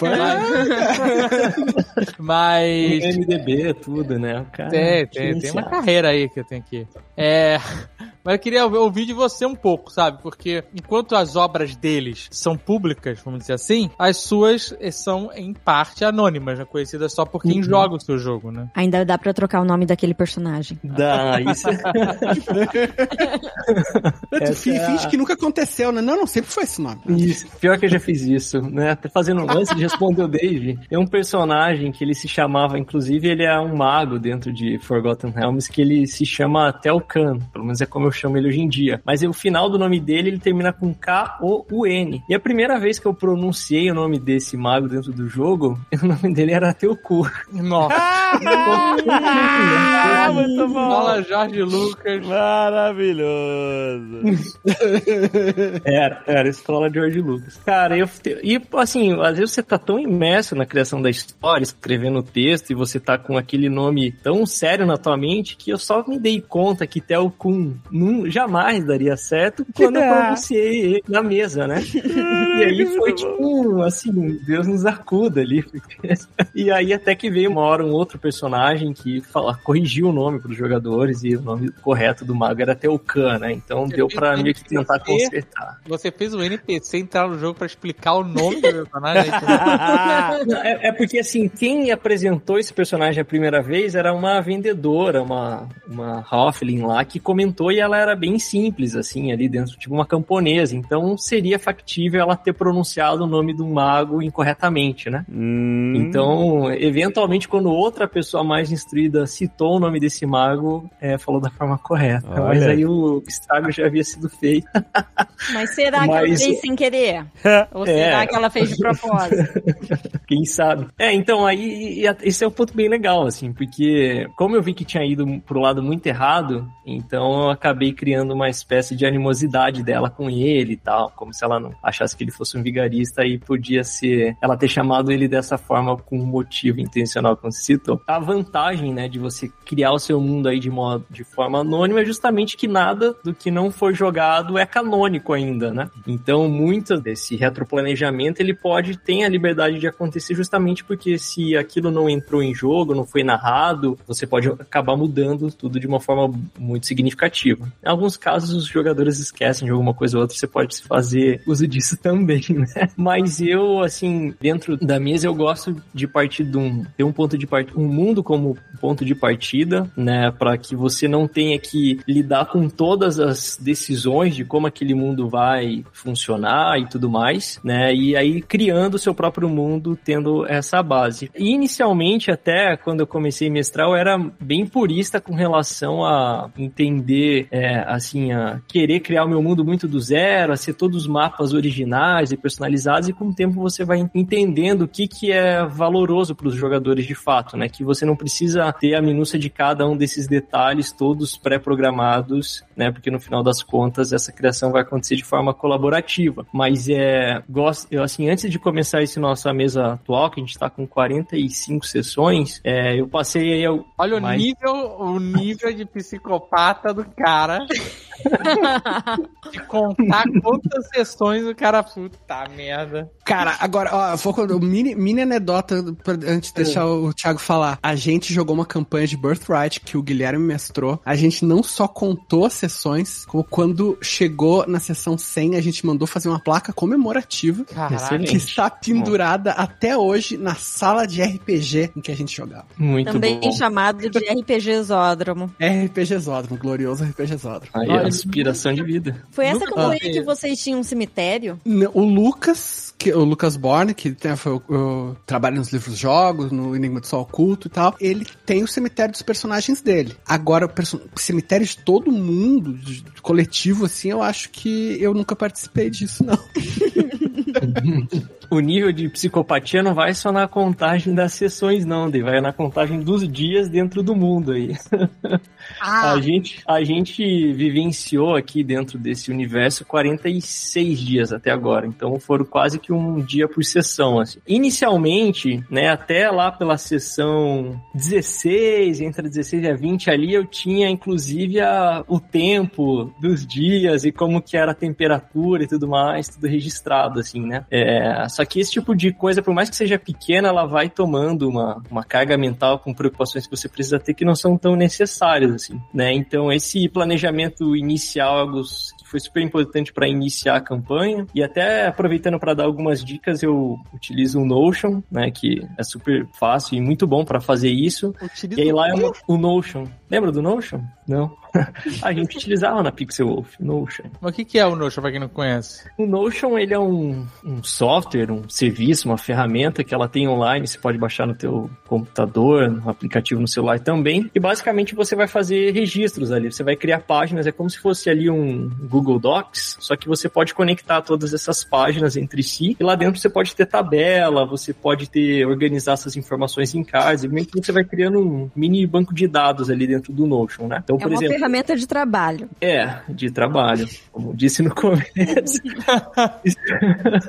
[SPEAKER 6] Mas.
[SPEAKER 5] MDB, tudo, né? Cara
[SPEAKER 6] Tem, tem, tem uma carreira aí que eu tenho que. É. Mas eu queria ouvir de você um pouco, sabe? Porque enquanto as obras deles são públicas, vamos dizer assim, as suas eh, são em parte anônimas, né? conhecidas só por quem
[SPEAKER 5] Uhum.
[SPEAKER 6] joga o seu jogo, né?
[SPEAKER 3] Ainda dá pra trocar o nome daquele personagem.
[SPEAKER 5] Dá, isso é- é
[SPEAKER 4] finge que nunca aconteceu, né? Não, não, sempre foi esse nome.
[SPEAKER 5] Isso. Pior que eu já fiz isso, né? Até fazendo antes de responder o Dave, tem um personagem que ele se chamava, inclusive ele é um mago dentro de Forgotten Realms, que ele se chama Telkan, pelo menos é como eu chamo ele hoje em dia. Mas o final do nome dele, ele termina com K-O-U-N. E a primeira vez que eu pronunciei o nome desse mago dentro do jogo, o nome dele era Teuku.
[SPEAKER 6] Nossa.
[SPEAKER 2] Ah, muito bom.
[SPEAKER 6] Fala Jorge Lucas.
[SPEAKER 2] Maravilhoso.
[SPEAKER 5] Era, era, escola de George Lucas. Cara, eu. E assim, às vezes você tá tão imerso na criação da história, escrevendo o texto, e você tá com aquele nome tão sério na tua mente que eu só me dei conta que Tel Kun não, jamais daria certo quando eu pronunciei ele na mesa, né? E aí foi tipo, assim, Deus nos acuda ali. E aí até que veio uma hora um outro personagem que fala, corrigiu o nome pros jogadores e o nome correto do mago era Teucan, né? Então deu pra meio que tentar consertar.
[SPEAKER 6] Você fez o NPC entrar no jogo pra explicar o nome do personagem.
[SPEAKER 5] Não, É, é porque, assim, quem apresentou esse personagem a primeira vez era uma vendedora, uma, uma Hoffling lá, que comentou e ela era bem simples, assim, ali dentro, tipo uma camponesa. Então seria factível ela ter pronunciado o nome do mago incorretamente, né?
[SPEAKER 2] Hum.
[SPEAKER 5] Então, eventualmente, quando outra pessoa mais instruída citou o nome desse mago, é, falou da forma correta.
[SPEAKER 2] Olha.
[SPEAKER 5] Mas aí o estrago já havia sido feito.
[SPEAKER 3] Mas será que ela
[SPEAKER 5] Mas-
[SPEAKER 3] fez sem querer? Ou
[SPEAKER 5] É.
[SPEAKER 3] será que ela fez de propósito?
[SPEAKER 5] Quem sabe? É, então aí esse é um ponto bem legal, assim, porque como eu vi que tinha ido pro lado muito errado, então eu acabei criando uma espécie de animosidade dela com ele e tal, como se ela não achasse que ele fosse um vigarista e podia ser ela ter chamado ele dessa forma com um motivo intencional, como você citou. A vantagem, né, de você criar o seu mundo aí de modo de forma anônima é justamente que nada do que não foi jogado é canônico ainda, né? Então, muito desse retroplanejamento ele pode ter a liberdade de acontecer justamente porque se aquilo não entrou em jogo, não foi narrado, você pode acabar mudando tudo de uma forma muito significativa. Em alguns casos, os jogadores esquecem de alguma coisa ou outra, você pode fazer uso disso também, né? Mas eu, assim, dentro da mesa, eu gosto de partir de um, ter um ponto de partida, um mundo como ponto de partida, né? Para que você não tenha que lidar com todas as decisões de como aquele mundo vai funcionar e tudo mais, né? E aí criando o seu próprio mundo, tendo essa base. E inicialmente, até quando eu comecei a mestrar, eu era bem purista com relação a entender, é, assim, a querer criar o meu mundo muito do zero, a ser todos os mapas originais e personalizados, e com o tempo você vai entendendo o que, que é valoroso para os jogadores de fato, né? Que você não precisa ter a minúcia de cada um desses detalhes todos pré-programados, né? Porque no final das contas essa criação vai acontecer de forma colaborativa. Mas é, gosto, eu assim, antes de começar esse mesa atual, que a gente está com 45 sessões, é, eu passei aí. Eu,
[SPEAKER 6] Olha
[SPEAKER 5] mais...
[SPEAKER 6] o nível, o nível de psicopata do cara. de contar quantas sessões o cara. Puta merda.
[SPEAKER 4] Cara, agora, ó, vou mini, mini anedota pra, antes de deixar o Thiago falar. A gente jogou uma campanha de Birthright que o Guilherme mestrou. A gente não só contou as sessões, como quando chegou na sessão 100, a gente mandou fazer uma placa comemorativa
[SPEAKER 6] Caralho.
[SPEAKER 4] que está pendurada até hoje na sala de RPG em que a gente jogava.
[SPEAKER 5] Muito
[SPEAKER 3] Também
[SPEAKER 5] bom.
[SPEAKER 3] chamado de RPG Zódromo.
[SPEAKER 4] RPG Zódromo, glorioso RPG Zódromo.
[SPEAKER 5] Aí,
[SPEAKER 6] Olha,
[SPEAKER 5] aspiração de vida.
[SPEAKER 3] Foi essa
[SPEAKER 6] Nunca
[SPEAKER 3] campanha que vocês tinham um cemitério?
[SPEAKER 4] O Lucas, que, o Lucas Borne, que né, foi, trabalha nos livros jogos, no Enigma do Sol Oculto e tal, ele tem o cemitério dos personagens dele. Agora, o cemitério de todo mundo, de, de coletivo, assim, eu acho que eu nunca participei disso, não.
[SPEAKER 5] O nível de psicopatia não vai só na contagem das sessões, não, Dave. vai na contagem dos dias dentro do mundo aí. A, gente, a gente vivenciou aqui dentro desse universo 46 dias até agora, então foram quase que um dia por sessão. Assim. Inicialmente, né, até lá pela sessão 16, entre 16 e a 20 ali, eu tinha inclusive a, o tempo dos dias e como que era a temperatura e tudo mais, tudo registrado, assim, né? É, só que esse tipo de coisa, por mais que seja pequena, ela vai tomando uma, uma carga mental com preocupações que você precisa ter que não são tão necessárias, assim, né? Então, esse planejamento inicial, é algo que foi super importante para iniciar a campanha, e até aproveitando para dar algumas dicas, eu utilizo o Notion, né? Que é super fácil e muito bom para fazer isso.
[SPEAKER 6] Utiliza
[SPEAKER 5] E aí lá é o Notion. Lembra do Notion? Não. a gente utilizava na Pixel Wolf, Notion.
[SPEAKER 6] Mas o que, que é o Notion, pra quem não conhece?
[SPEAKER 5] O Notion, ele é um, um software, um serviço, uma ferramenta que ela tem online, você pode baixar no teu computador, no aplicativo no celular também, e basicamente você vai fazer registros ali, você vai criar páginas, é como se fosse ali um Google Docs, só que você pode conectar todas essas páginas entre si, e lá dentro você pode ter tabela, você pode ter, organizar essas informações em cards, e meio que você vai criando um mini banco de dados ali dentro do Notion, né? Então,
[SPEAKER 3] É
[SPEAKER 5] por
[SPEAKER 3] uma
[SPEAKER 5] exemplo,
[SPEAKER 3] ferramenta de trabalho.
[SPEAKER 5] é, de trabalho, como disse no começo.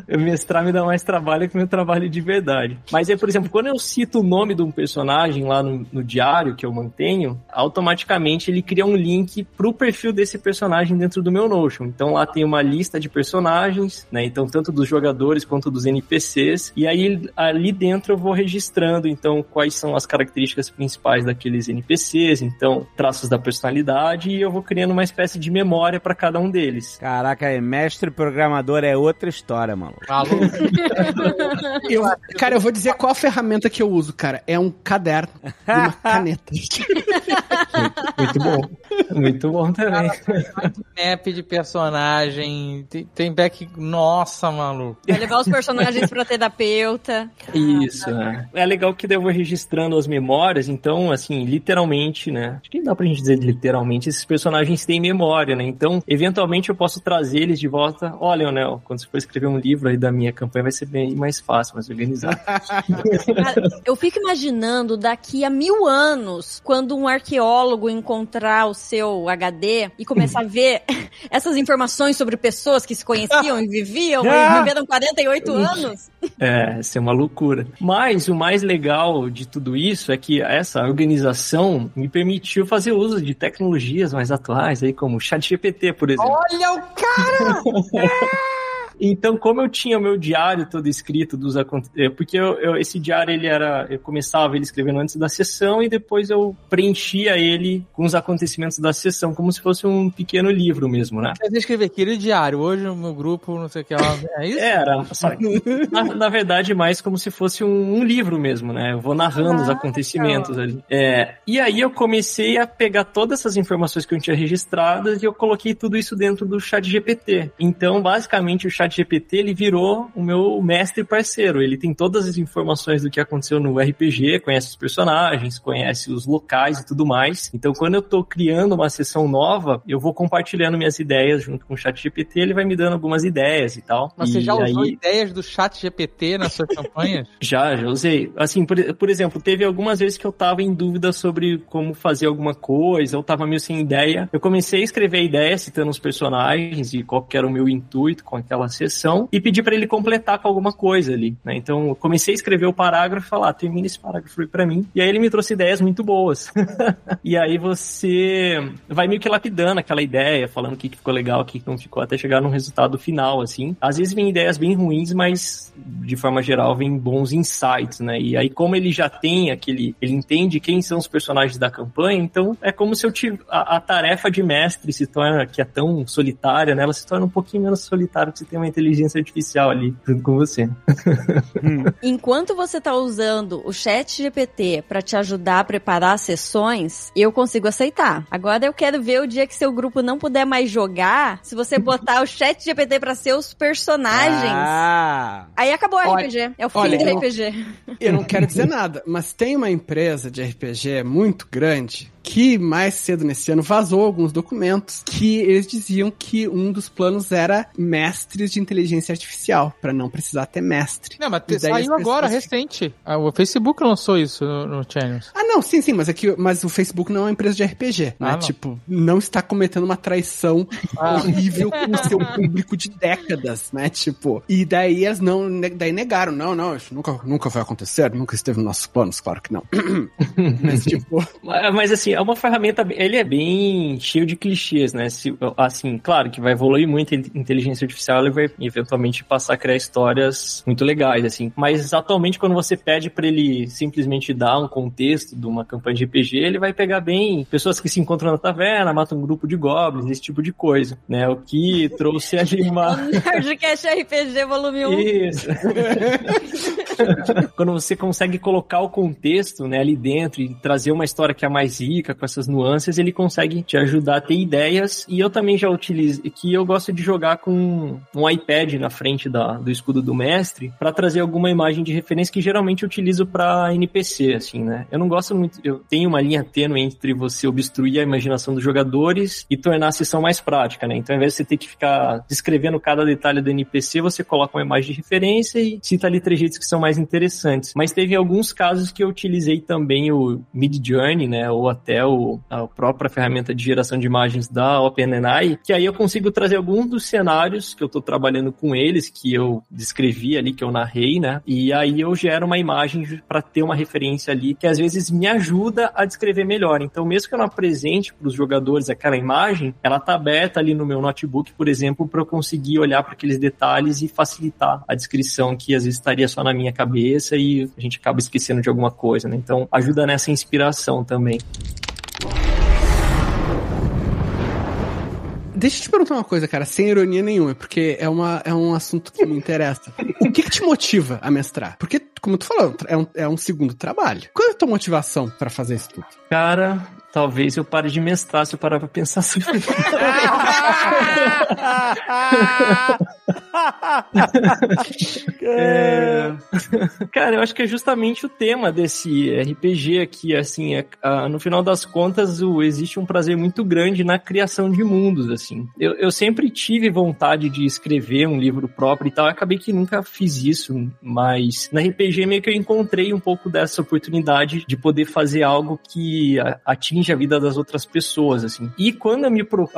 [SPEAKER 5] Mestrar me dá mais trabalho que meu trabalho de verdade. Mas é, por exemplo, quando eu cito o nome de um personagem lá no, no diário que eu mantenho, automaticamente ele cria um link pro perfil desse personagem dentro do meu Notion. Então lá tem uma lista de personagens, né? Então, tanto dos jogadores quanto dos NPCs. E aí ali dentro eu vou registrando, então, quais são as características principais daqueles NPCs, então, traços da personalidade, e eu vou criando uma espécie de memória para cada um deles.
[SPEAKER 2] Caraca, é, mestre programador é outra história, maluco.
[SPEAKER 4] Eu, cara, eu vou dizer qual a ferramenta que eu uso, cara. É um caderno e uma caneta.
[SPEAKER 5] Muito bom. Muito bom também.
[SPEAKER 6] Map de personagem. Tem, tem back. Nossa, maluco.
[SPEAKER 3] Vai levar os personagens pro terapeuta.
[SPEAKER 5] Isso, é. É legal que daí eu vou registrando as memórias, então, assim, literalmente, né? Acho que dá pra gente dizer literalmente, esses personagens têm memória, né? Então, eventualmente eu posso trazer eles de volta. Olha, Leonel, quando você for escrever um livro aí da minha campanha, vai ser bem mais fácil, mais organizado.
[SPEAKER 3] Eu fico imaginando daqui a mil anos, quando um arqueólogo encontrar o seu HD e começar a ver essas informações sobre pessoas que se conheciam e viviam e viveram 48 anos.
[SPEAKER 5] É, isso é uma loucura. Mas o mais legal de tudo isso é que essa organização me permitiu fazer uso de tecnologias mais atuais, aí como o ChatGPT, por exemplo.
[SPEAKER 6] Olha o cara!
[SPEAKER 5] Então, como eu tinha o meu diário todo escrito dos acontecimentos, porque eu, eu, esse diário ele era, eu começava ele escrevendo antes da sessão e depois eu preenchia ele com os acontecimentos da sessão, como se fosse um pequeno livro mesmo, né?
[SPEAKER 6] Quer escrever aquele diário, hoje no meu grupo, não sei o que lá, é isso?
[SPEAKER 5] Era, na, na, verdade, mais como se fosse um, um livro mesmo, né? Eu vou narrando ah, os acontecimentos ali. É, e aí eu comecei a pegar todas essas informações que eu tinha registradas e eu coloquei tudo isso dentro do chat GPT. Então, basicamente, o chat GPT ele virou o meu mestre parceiro. Ele tem todas as informações do que aconteceu no RPG, conhece os personagens, conhece os locais e tudo mais. Então, quando eu tô criando uma sessão nova, eu vou compartilhando minhas ideias junto com o chat GPT, ele vai me dando algumas ideias e tal.
[SPEAKER 6] Mas
[SPEAKER 5] e
[SPEAKER 6] você já usou
[SPEAKER 5] aí...
[SPEAKER 6] ideias do chat GPT nas suas campanhas?
[SPEAKER 5] Já, já usei. Assim, por, por exemplo, teve algumas vezes que eu tava em dúvida sobre como fazer alguma coisa, eu tava meio sem ideia. Eu comecei a escrever a ideia citando os personagens e qual que era o meu intuito com aquela sessão e pedi para ele completar com alguma coisa ali, né? Então, eu comecei a escrever o parágrafo e falar, ah, termina esse parágrafo aí pra mim. E aí ele me trouxe ideias muito boas. e aí você vai meio que lapidando aquela ideia, falando o que ficou legal, o que não ficou, até chegar no resultado final, assim. Às vezes vem ideias bem ruins, mas de forma geral vem bons insights, né? E aí como ele já tem aquele, ele entende quem são os personagens da campanha, então é como se eu tive a, a tarefa de mestre se torna que é tão solitária, né? Ela se torna um pouquinho menos solitária porque você tem uma inteligência artificial ali junto com você.
[SPEAKER 3] Enquanto você tá usando o chat GPT para te ajudar a preparar sessões, eu consigo aceitar. Agora eu quero ver o dia que seu grupo não puder mais jogar, se você botar o chat GPT para ser os personagens. Ah. Aí acabou o olha, RPG. É o fim olha, do RPG.
[SPEAKER 4] eu não quero dizer nada, mas tem uma empresa de RPG muito grande que mais cedo nesse ano vazou alguns documentos que eles diziam que um dos planos era mestres de inteligência artificial, para não precisar ter mestre.
[SPEAKER 6] Não, mas saiu agora, recente. Ah, o Facebook lançou isso no, no Channels.
[SPEAKER 4] Ah, não, sim, sim, mas, é que, mas o Facebook não é uma empresa de RPG, né? Ah, não. Tipo, não está cometendo uma traição ah. horrível com o seu público de décadas, né? Tipo, e daí eles não, daí negaram, não, não, isso nunca, nunca vai acontecer, nunca esteve nos nossos planos, claro que não.
[SPEAKER 5] mas, tipo... Mas, assim, é uma ferramenta, ele é bem cheio de clichês, né? Se, assim, claro que vai evoluir muito a inteligência artificial, ele vai eventualmente passar a criar histórias muito legais, assim. Mas atualmente, quando você pede para ele simplesmente dar um contexto de uma campanha de RPG, ele vai pegar bem pessoas que se encontram na taverna, matam um grupo de goblins, esse tipo de coisa, né? O que trouxe ali uma...
[SPEAKER 3] Nerdcast RPG volume 1.
[SPEAKER 5] Isso. quando você consegue colocar o contexto, né, ali dentro e trazer uma história que é mais rica, com essas nuances, ele consegue te ajudar a ter ideias. E eu também já utilizo, que eu gosto de jogar com um iPad na frente da, do escudo do mestre para trazer alguma imagem de referência que geralmente eu utilizo para NPC, assim, né? Eu não gosto muito, eu tenho uma linha tênue entre você obstruir a imaginação dos jogadores e tornar a sessão mais prática, né? Então, ao invés de você ter que ficar descrevendo cada detalhe do NPC, você coloca uma imagem de referência e cita ali trejeitos que são mais interessantes. Mas teve alguns casos que eu utilizei também o Mid Journey, né? Ou até é o, a própria ferramenta de geração de imagens da OpenAI, que aí eu consigo trazer alguns dos cenários que eu estou trabalhando com eles, que eu descrevi ali, que eu narrei, né? E aí eu gero uma imagem para ter uma referência ali, que às vezes me ajuda a descrever melhor. Então, mesmo que eu não apresente para os jogadores aquela imagem, ela tá aberta ali no meu notebook, por exemplo, para eu conseguir olhar para aqueles detalhes e facilitar a descrição que às vezes estaria só na minha cabeça e a gente acaba esquecendo de alguma coisa, né? Então, ajuda nessa inspiração também.
[SPEAKER 4] Deixa eu te perguntar uma coisa, cara, sem ironia nenhuma, porque é, uma, é um assunto que me interessa. O que, que te motiva a mestrar? Porque, como tu falou, é um, é um segundo trabalho. Qual é a tua motivação para fazer isso tudo?
[SPEAKER 5] Cara, talvez eu pare de mestrar se eu parar pra pensar sobre isso. é... Cara, eu acho que é justamente o tema desse RPG aqui, assim, é, no final das contas, o, existe um prazer muito grande na criação de mundos, assim. Eu, eu sempre tive vontade de escrever um livro próprio e tal, acabei que nunca fiz isso, mas na RPG meio que eu encontrei um pouco dessa oportunidade de poder fazer algo que atinge a vida das outras pessoas, assim. E quando eu me... Pro...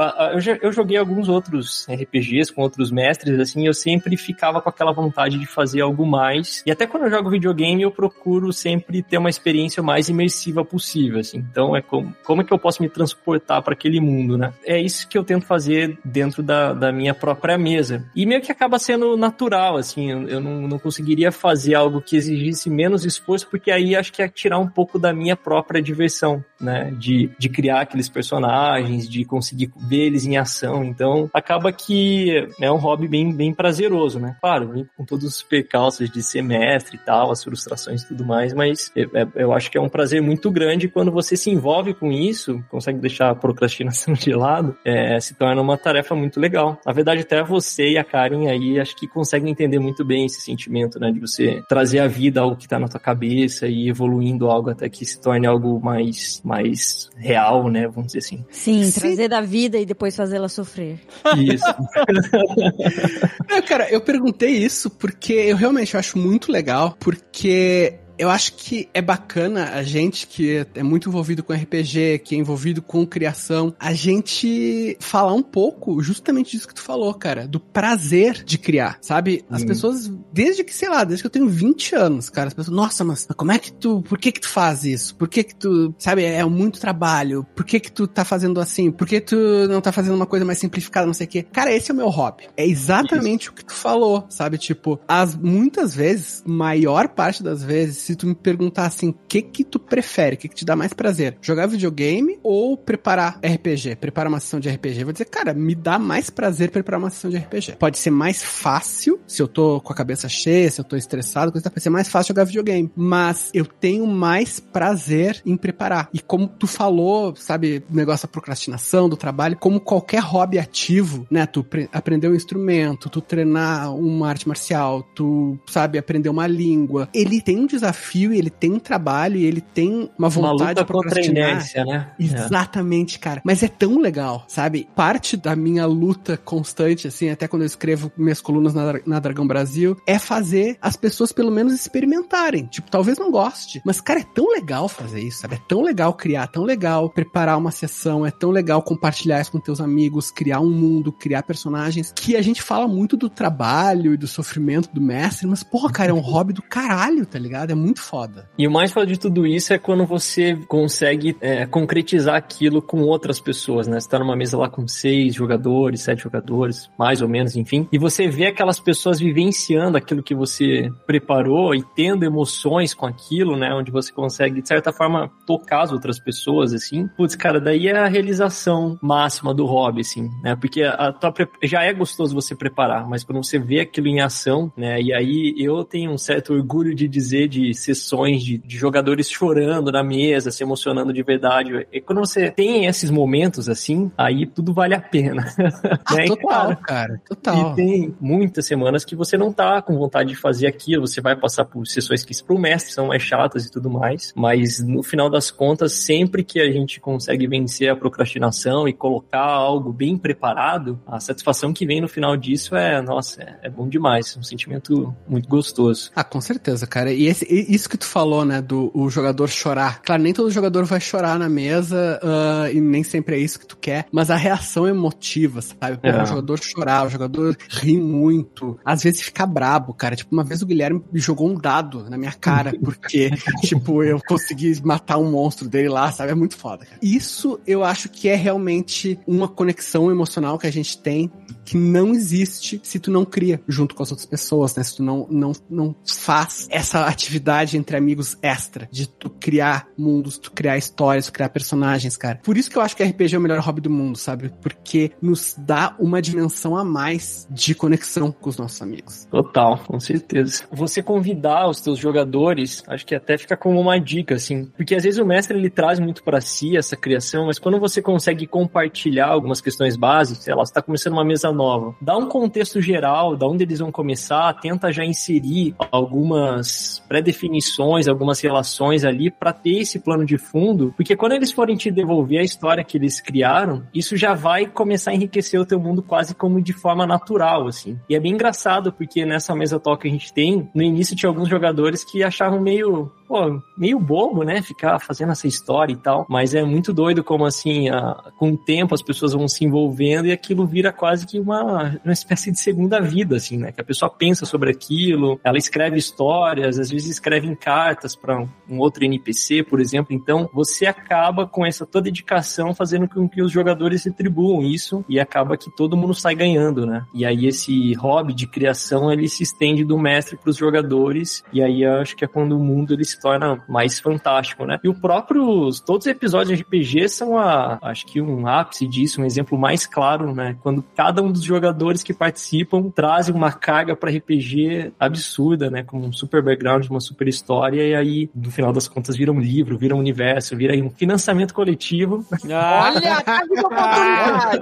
[SPEAKER 5] Eu joguei alguns outros RPGs com outros mestres, assim, eu sempre ficava com aquela vontade de fazer algo mais. E até quando eu jogo videogame, eu procuro sempre ter uma experiência mais imersiva possível, assim. Então, é como, como é que eu posso me transportar para aquele mundo, né? É isso que eu tento fazer dentro da, da minha própria mesa. E meio que acaba sendo natural, assim. Eu, eu não, não conseguiria fazer algo que exigisse menos esforço, porque aí acho que é tirar um pouco da minha própria diversão, né? De, de criar aqueles personagens, de conseguir ver eles em ação. Então, acaba que é um hobby bem, bem prazeroso, né? Claro, com todos os percalços de semestre e tal, as frustrações e tudo mais, mas eu, é, eu acho que é um prazer muito grande quando você se envolve com isso, consegue deixar a procrastinação de lado, é, se torna uma tarefa muito legal. Na verdade, até você e a Karen aí acho que conseguem entender muito bem esse sentimento, né? De você trazer à vida algo que tá na tua cabeça e evoluindo algo até que se torne algo mais, mais real, né? Vamos dizer assim.
[SPEAKER 3] Sim, Sim. trazer da vida e depois fazê-la sofrer.
[SPEAKER 5] Isso.
[SPEAKER 4] Não, cara, eu perguntei isso porque eu realmente acho muito legal, porque eu acho que é bacana a gente que é muito envolvido com RPG, que é envolvido com criação, a gente falar um pouco justamente disso que tu falou, cara, do prazer de criar, sabe? As hum. pessoas, desde que, sei lá, desde que eu tenho 20 anos, cara, as pessoas, nossa, mas como é que tu, por que que tu faz isso? Por que que tu, sabe, é muito trabalho, por que que tu tá fazendo assim? Por que tu não tá fazendo uma coisa mais simplificada, não sei o quê? Cara, esse é o meu hobby. É exatamente isso. o que tu falou, sabe? Tipo, as, muitas vezes, maior parte das vezes, se tu me perguntar assim, o que que tu prefere, o que que te dá mais prazer? Jogar videogame ou preparar RPG? Preparar uma sessão de RPG? Eu vou dizer, cara, me dá mais prazer preparar uma sessão de RPG. Pode ser mais fácil, se eu tô com a cabeça cheia, se eu tô estressado, coisa, pode ser mais fácil jogar videogame. Mas eu tenho mais prazer em preparar. E como tu falou, sabe, o negócio da procrastinação, do trabalho, como qualquer hobby ativo, né? Tu aprender um instrumento, tu treinar uma arte marcial, tu, sabe, aprender uma língua. Ele tem um desafio desafio, ele tem um trabalho e ele tem uma vontade uma luta.
[SPEAKER 5] Contra a inércia, né?
[SPEAKER 4] Exatamente, é. cara. Mas é tão legal, sabe? Parte da minha luta constante, assim, até quando eu escrevo minhas colunas na, na Dragão Brasil, é fazer as pessoas pelo menos experimentarem. Tipo, talvez não goste, mas, cara, é tão legal fazer isso, sabe? É tão legal criar, tão legal preparar uma sessão, é tão legal compartilhar isso com teus amigos, criar um mundo, criar personagens, que a gente fala muito do trabalho e do sofrimento do mestre, mas, porra, cara, é um hobby do caralho, tá ligado? É muito muito foda.
[SPEAKER 5] E o mais foda de tudo isso é quando você consegue é, concretizar aquilo com outras pessoas, né? Você tá numa mesa lá com seis jogadores, sete jogadores, mais ou menos, enfim. E você vê aquelas pessoas vivenciando aquilo que você preparou e tendo emoções com aquilo, né? Onde você consegue, de certa forma, tocar as outras pessoas, assim. Putz, cara, daí é a realização máxima do hobby, assim, né? Porque a tua já é gostoso você preparar, mas quando você vê aquilo em ação, né? E aí eu tenho um certo orgulho de dizer de sessões de, de, jogadores chorando na mesa, se emocionando de verdade. E quando você tem esses momentos assim, aí tudo vale a pena.
[SPEAKER 4] Ah, né? Total, cara, total.
[SPEAKER 5] E tem muitas semanas que você não tá com vontade de fazer aquilo, você vai passar por sessões que pro mestre são mais chatas e tudo mais, mas no final das contas, sempre que a gente consegue vencer a procrastinação e colocar algo bem preparado, a satisfação que vem no final disso é, nossa, é, é bom demais, é um sentimento muito gostoso.
[SPEAKER 4] Ah, com certeza, cara. E esse, isso que tu falou, né, do o jogador chorar. Claro, nem todo jogador vai chorar na mesa uh, e nem sempre é isso que tu quer, mas a reação emotiva, sabe? Pô, é. O jogador chorar, o jogador ri muito, às vezes fica brabo, cara. Tipo, uma vez o Guilherme jogou um dado na minha cara porque, tipo, eu consegui matar um monstro dele lá, sabe? É muito foda. Cara. Isso eu acho que é realmente uma conexão emocional que a gente tem que não existe se tu não cria junto com as outras pessoas, né? Se tu não, não, não faz essa atividade entre amigos extra, de tu criar mundos, tu criar histórias, tu criar personagens, cara. Por isso que eu acho que RPG é o melhor hobby do mundo, sabe? Porque nos dá uma dimensão a mais de conexão com os nossos amigos.
[SPEAKER 5] Total, com certeza. Você convidar os teus jogadores, acho que até fica como uma dica, assim. Porque às vezes o mestre ele traz muito para si essa criação, mas quando você consegue compartilhar algumas questões básicas, sei lá, você tá começando uma mesa nova, dá um contexto geral, da onde eles vão começar, tenta já inserir algumas pré-definições, algumas relações ali para ter esse plano de fundo, porque quando eles forem te devolver a história que eles criaram, isso já vai começar a enriquecer o teu mundo quase como de forma natural, assim. E é bem engraçado porque nessa mesa que a gente tem, no início tinha alguns jogadores que achavam meio pô, meio bobo, né? Ficar fazendo essa história e tal. Mas é muito doido como, assim, a, com o tempo as pessoas vão se envolvendo e aquilo vira quase que uma, uma espécie de segunda vida, assim, né? Que a pessoa pensa sobre aquilo, ela escreve histórias, às vezes escreve em cartas para um outro NPC, por exemplo. Então, você acaba com essa toda dedicação fazendo com que os jogadores retribuam isso e acaba que todo mundo sai ganhando, né? E aí esse hobby de criação, ele se estende do mestre para os jogadores e aí acho que é quando o mundo ele se torna mais fantástico, né? E o próprio, todos os episódios de RPG são a, acho que um ápice disso, um exemplo mais claro, né? Quando cada um dos jogadores que participam trazem uma carga para RPG absurda, né? Com um super background, uma super história e aí no final das contas vira um livro, vira um universo, vira um financiamento coletivo.
[SPEAKER 6] Olha, a oportunidade!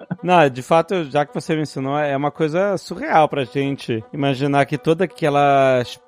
[SPEAKER 2] Não, de fato, já que você mencionou, é uma coisa surreal pra gente imaginar que toda aquelas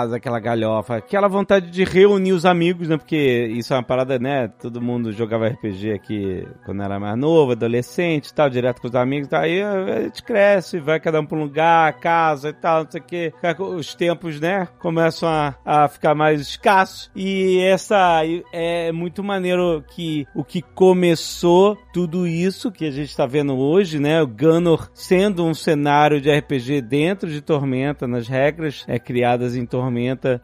[SPEAKER 2] piadas, aquela galhofa, aquela vontade de reunir os amigos, né? Porque isso é uma parada, né? Todo mundo jogava RPG aqui quando era mais novo, adolescente e tal, direto com os amigos. Aí a gente cresce, vai cada um pra um lugar, casa e tal, não sei o quê. Os tempos, né? Começam a, a ficar mais escassos. E essa é muito maneiro que o que começou tudo isso que a gente tá vendo hoje, né? O Gunor sendo um cenário de RPG dentro de Tormenta, nas regras é, criadas em Tormenta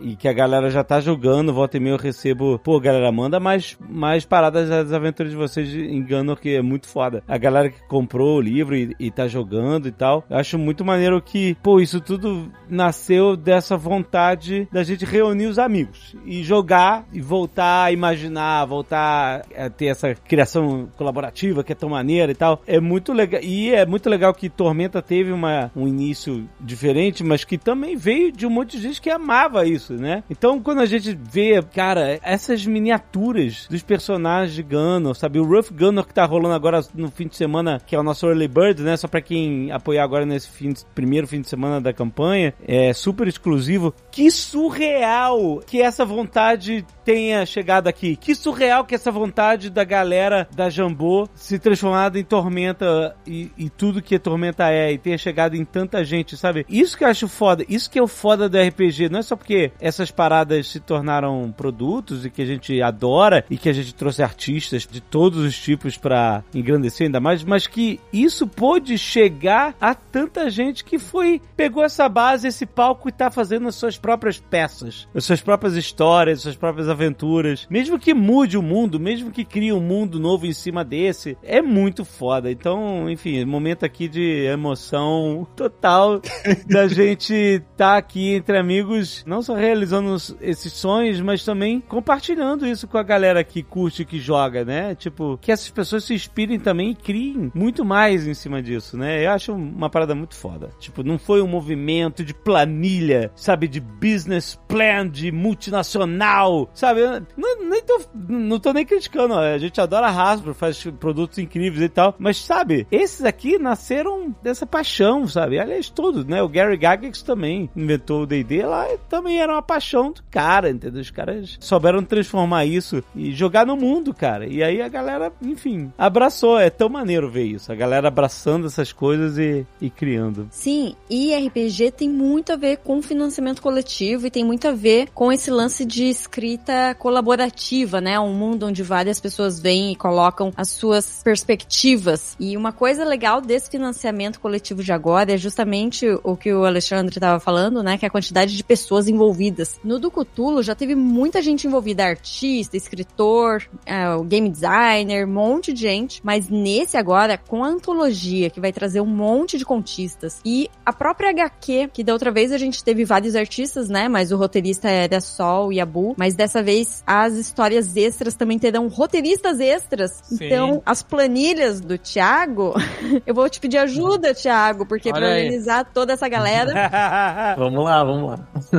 [SPEAKER 2] e que a galera já tá jogando. Volta e meia eu recebo, pô, galera, manda mais, mais paradas das aventuras de vocês em Gunor, que é muito foda. A galera que comprou o livro e, e tá jogando e tal. Eu acho muito maneiro que, pô, isso tudo nasceu dessa vontade da gente reunir os amigos e jogar e voltar a imaginar, voltar a ter essa criação colaborativa que é tão maneira e tal. É muito legal. E é muito legal que Tormenta teve uma, um início diferente, mas que também veio de um monte de gente que amava isso, né? Então, quando a gente vê, cara, essas miniaturas dos personagens de Gunner, sabe? O Rough Gunner que tá rolando agora no fim de semana, que é o nosso Early Bird, né? Só pra quem apoiar agora nesse fim de, primeiro fim de semana da campanha, é super exclusivo. Que surreal que essa vontade tenha chegado aqui. Que surreal que essa vontade da galera da Jambô se transformado em Tormenta e, e, tudo que a Tormenta é e tenha chegado em tanta gente, sabe? Isso que eu acho foda. Isso que é o foda do RPG. Não é só porque essas paradas se tornaram produtos e que a gente adora e que a gente trouxe artistas de todos os tipos para engrandecer ainda mais, mas que isso pôde chegar a tanta gente que foi, pegou essa base, esse palco e tá fazendo as suas próprias peças, as suas próprias histórias, as suas próprias aventuras. Mesmo que mude o mundo, mesmo que crie um mundo novo em cima desse, é muito foda. Então, enfim, momento aqui de emoção total da gente tá aqui entre amigos, não só realizando esses sonhos, mas também compartilhando isso com a galera que curte que joga, né? Tipo, que essas pessoas se inspirem também e criem muito mais em cima disso, né? Eu acho uma parada muito foda. Tipo, não foi um movimento de planilha, sabe, de business plan, de multinacional, sabe? não, nem tô, não tô nem criticando, ó. a gente adora Hasbro, faz produtos incríveis e tal, mas sabe, esses aqui nasceram dessa paixão, sabe? Aliás, todos, né? O Gary Gygax também inventou o D&D lá, também era uma paixão do cara, entendeu? Os caras souberam transformar isso e jogar no mundo, cara. E aí a galera, enfim, abraçou. É tão maneiro ver isso, a galera abraçando essas coisas e, e criando.
[SPEAKER 3] Sim, e RPG tem muito a ver com financiamento coletivo e tem muito a ver com esse lance de escrita colaborativa, né? Um mundo onde várias pessoas vêm e colocam as suas perspectivas. E uma coisa legal desse financiamento coletivo de agora é justamente o que o Alexandre estava falando, né? Que é a quantidade de pessoas envolvidas. No do Cthulhu já teve muita gente envolvida, artista, escritor, uh, game designer, um monte de gente. Mas nesse agora, com a antologia, que vai trazer um monte de contistas, e a própria HQ, que da outra vez a gente teve vários artistas, né? Mas o roteirista era Sol e Abu. Mas dessa vez as histórias extras também terão roteiristas extras. Sim. Então, as planilhas do Thiago, eu vou te pedir ajuda, Thiago, porque Olha pra aí. organizar toda essa galera.
[SPEAKER 5] vamos lá, vamos lá.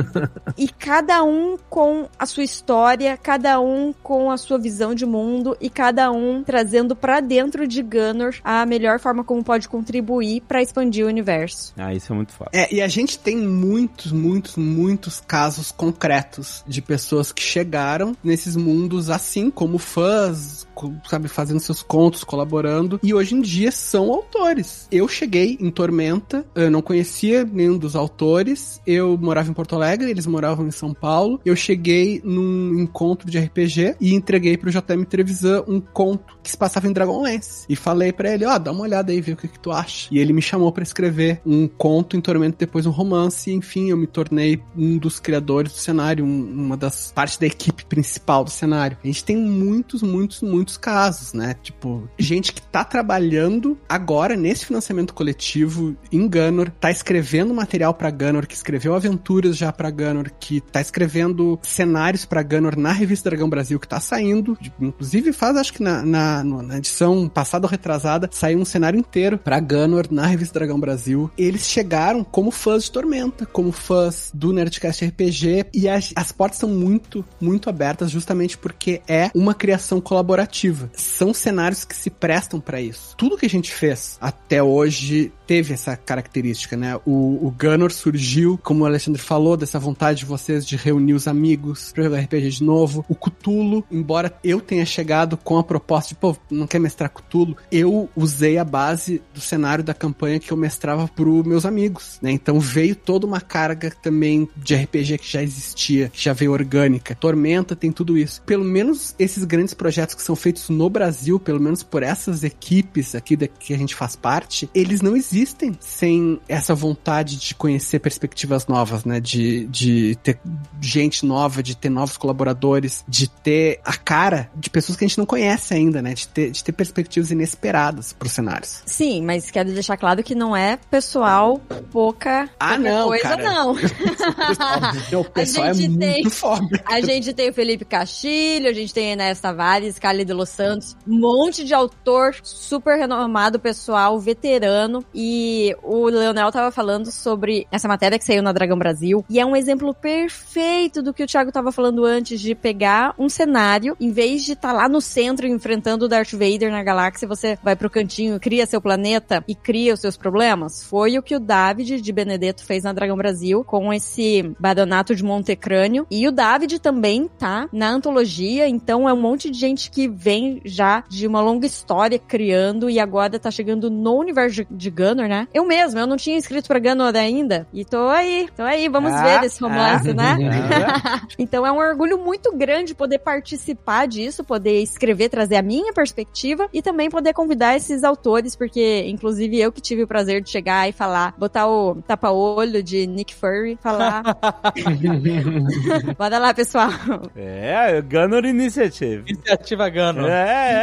[SPEAKER 3] E cada um com a sua história, cada um com a sua visão de mundo e cada um trazendo para dentro de Gunnor a melhor forma como pode contribuir para expandir o universo.
[SPEAKER 2] Ah, isso é muito fácil.
[SPEAKER 4] É, e a gente tem muitos, muitos, muitos casos concretos de pessoas que chegaram chegaram nesses mundos assim, como fãs, sabe, fazendo seus contos, colaborando. E hoje em dia são autores. Eu cheguei em Tormenta, eu não conhecia nenhum dos autores, eu morava em Porto Alegre, eles moravam em São Paulo. Eu cheguei num encontro de RPG e entreguei pro JM Trevisan um conto que se passava em Dragonlance. E falei para ele, ó, oh, dá uma olhada aí, vê o que, que tu acha. E ele me chamou para escrever um conto em Tormenta, depois um romance, e enfim, eu me tornei um dos criadores do cenário, um, uma das partes da equipe principal do cenário. A gente tem muitos, muitos, muitos casos, né? Tipo, gente que tá trabalhando agora nesse financiamento coletivo em Gunner, tá escrevendo material para Gunner, que escreveu aventuras já para Gunner, que tá escrevendo cenários para Gunner na revista Dragão Brasil, que tá saindo. Inclusive faz, acho que na, na, na edição passada ou retrasada, saiu um cenário inteiro pra Gunner na revista Dragão Brasil. Eles chegaram como fãs de Tormenta, como fãs do Nerdcast RPG, e as, as portas são muito, muito abertas justamente porque é uma criação colaborativa. São cenários que se prestam para isso. Tudo que a gente fez até hoje teve essa característica, né? O, o Gunner surgiu, como o Alexandre falou, dessa vontade de vocês de reunir os amigos pra jogar RPG de novo. O Cutulo, embora eu tenha chegado com a proposta de, pô, não quer mestrar Cutulo, eu usei a base do cenário da campanha que eu mestrava pro meus amigos, né? Então veio toda uma carga também de RPG que já existia, que já veio orgânica. Tormenta tem tudo isso. Pelo menos esses grandes projetos que são feitos no Brasil, pelo menos por essas equipes aqui da, que a gente faz parte, eles não existem sem essa vontade de conhecer perspectivas novas, né? De, de ter gente nova, de ter novos colaboradores, de ter a cara de pessoas que a gente não conhece ainda, né? De ter, de ter perspectivas inesperadas pros cenários.
[SPEAKER 3] Sim, mas quero deixar claro que não é pessoal pouca,
[SPEAKER 4] ah, não,
[SPEAKER 3] coisa,
[SPEAKER 4] cara.
[SPEAKER 3] não.
[SPEAKER 4] o pessoal é muito
[SPEAKER 3] tem,
[SPEAKER 4] foda.
[SPEAKER 3] A gente tem o Felipe Castilho, a gente tem a Enéas Tavares, Cali de Los Santos, um monte de autor super renomado, pessoal, veterano. E o Leonel tava falando sobre essa matéria que saiu na Dragão Brasil. E é um exemplo perfeito do que o Thiago tava falando antes, de pegar um cenário, em vez de estar tá lá no centro enfrentando o Darth Vader na galáxia, você vai pro cantinho, cria seu planeta e cria os seus problemas. Foi o que o David de Benedetto fez na Dragão Brasil com esse Badonato de Montecrânio. E o David também tá na antologia, então é um monte de gente que vem já de uma longa história criando e agora tá chegando no universo de Gunner, né? Eu mesmo, eu não tinha escrito pra Gunner ainda. E tô aí, tô aí, vamos
[SPEAKER 2] Ah,
[SPEAKER 3] ver esse romance,
[SPEAKER 2] ah,
[SPEAKER 3] né?
[SPEAKER 2] ah.
[SPEAKER 3] então é um orgulho muito grande poder participar disso, poder escrever, trazer a minha perspectiva e também poder convidar esses autores, porque inclusive eu que tive o prazer de chegar e falar, botar o tapa-olho de Nick Fury, falar. Bora lá, pessoal.
[SPEAKER 2] É, Gunner Initiative.
[SPEAKER 6] Iniciativa Gano.
[SPEAKER 2] É,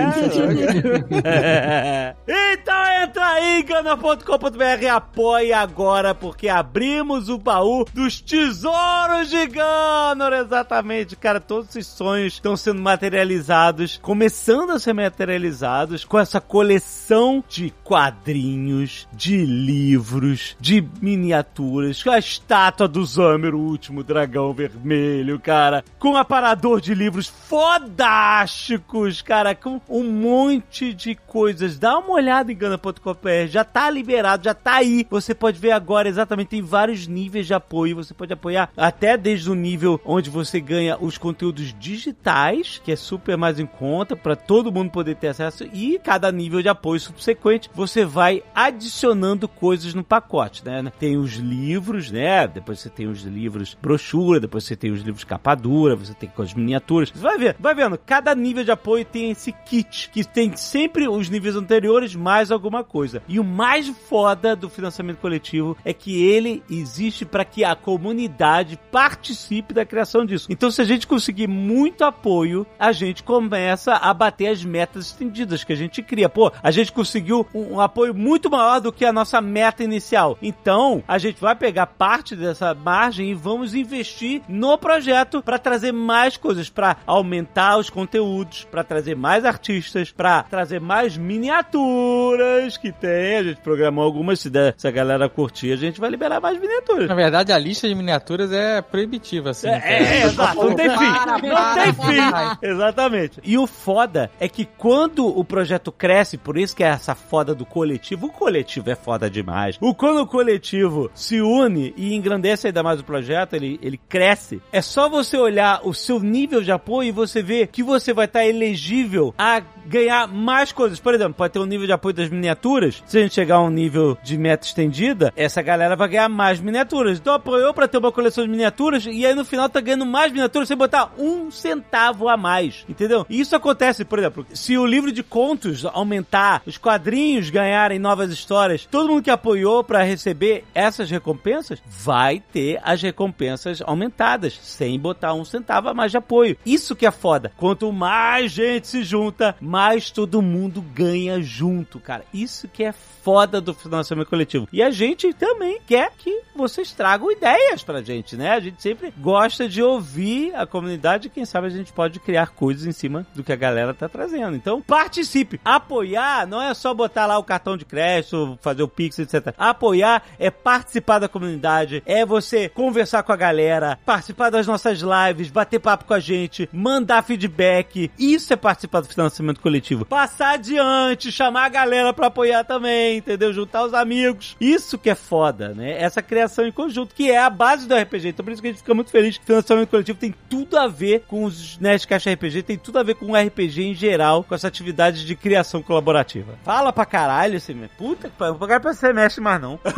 [SPEAKER 2] é. então entra aí, Gunner.com.br apoie agora, porque abrimos o baú dos tesouros de Gunner, exatamente. Cara, todos esses sonhos estão sendo materializados, começando a ser materializados com essa coleção de quadrinhos, de livros, de miniaturas, com a estátua do Zamer, o último dragão vermelho, cara, com aparador de livros fodásticos, cara, com um monte de coisas. Dá uma olhada em gana.com.br, já tá liberado, já tá aí. Você pode ver agora exatamente, tem vários níveis de apoio. Você pode apoiar até desde o nível onde você ganha os conteúdos digitais, que é super mais em conta, para todo mundo poder ter acesso. E cada nível de apoio subsequente, você vai adicionando coisas no pacote, né? Tem os livros, né? Depois você tem os livros brochura, depois você tem os livros capa dura, você tem com as miniaturas. Você vai ver, vai vendo, cada nível de apoio tem esse kit, que tem sempre os níveis anteriores mais alguma coisa. E o mais foda do financiamento coletivo é que ele existe para que a comunidade participe da criação disso. Então, se a gente conseguir muito apoio, a gente começa a bater as metas estendidas que a gente cria. Pô, a gente conseguiu um, um apoio muito maior do que a nossa meta inicial. Então, a gente vai pegar parte dessa margem e vamos investir no projeto para trazer mais coisas, para aumentar os conteúdos, para trazer mais artistas, para trazer mais miniaturas que tem. A gente programou algumas, se, der, se a galera curtir, a gente vai liberar mais miniaturas.
[SPEAKER 6] Na verdade, a lista de miniaturas é proibitiva, assim.
[SPEAKER 2] É, é, é, exato, não tem fim.
[SPEAKER 6] Para,
[SPEAKER 2] Não
[SPEAKER 6] para,
[SPEAKER 2] tem
[SPEAKER 6] para.
[SPEAKER 2] fim. Exatamente. E o foda é que quando o projeto cresce, por isso que é essa foda do coletivo, o coletivo é foda demais. O quando o coletivo se une e engrandece ainda mais o projeto, ele, ele cresce, é só você olhar o seu nível de apoio e você ver que você vai estar elegível a ganhar mais coisas. Por exemplo, pode ter um nível de apoio das miniaturas se a gente chegar a um nível de meta estendida, essa galera vai ganhar mais miniaturas. Então apoiou pra ter uma coleção de miniaturas e aí no final tá ganhando mais miniaturas sem botar um centavo a mais. Entendeu? E isso acontece, por exemplo, se o livro de contos aumentar, os quadrinhos ganharem novas histórias, todo mundo que apoiou pra receber essas recompensas vai ter as recompensas aumentadas, sem botar um centavo a mais de apoio. Isso que é foda. Quanto mais gente se junta, mais todo mundo ganha junto, cara. Isso que é foda do financiamento coletivo. E a gente também quer que vocês tragam ideias pra gente, né? A gente sempre gosta de ouvir a comunidade e quem sabe a gente pode criar coisas em cima do que a galera tá trazendo. Então, participe. Apoiar não é só botar lá o cartão de crédito, fazer o Pix, etc. Apoiar é participar da comunidade, é você conversar com a galera, participar das nossas lives, bater papo com a gente, mandar feedback. Isso é participar do financiamento coletivo. Passar adiante, chamar a galera pra apoiar também, entendeu? Juntar os amigos. Isso que é foda, né? Essa criação em conjunto, que é a base do RPG. Então por isso que a gente fica muito feliz que o financiamento coletivo tem tudo a ver com os Nerdcast RPG, tem tudo a ver com o RPG em geral, com essa atividade de criação colaborativa. Fala pra caralho, você me... Puta que pariu, pra você mexe mais não.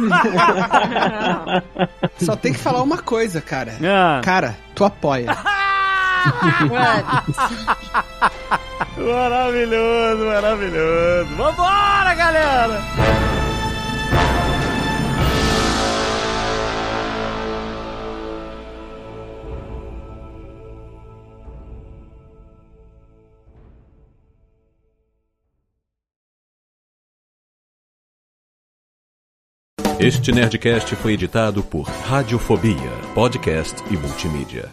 [SPEAKER 4] Só tem que falar uma coisa, cara.
[SPEAKER 2] Ah.
[SPEAKER 4] Cara, tu apoia.
[SPEAKER 2] Maravilhoso, maravilhoso. Vambora, galera!
[SPEAKER 1] Este Nerdcast foi editado por Radiofobia, podcast e multimídia.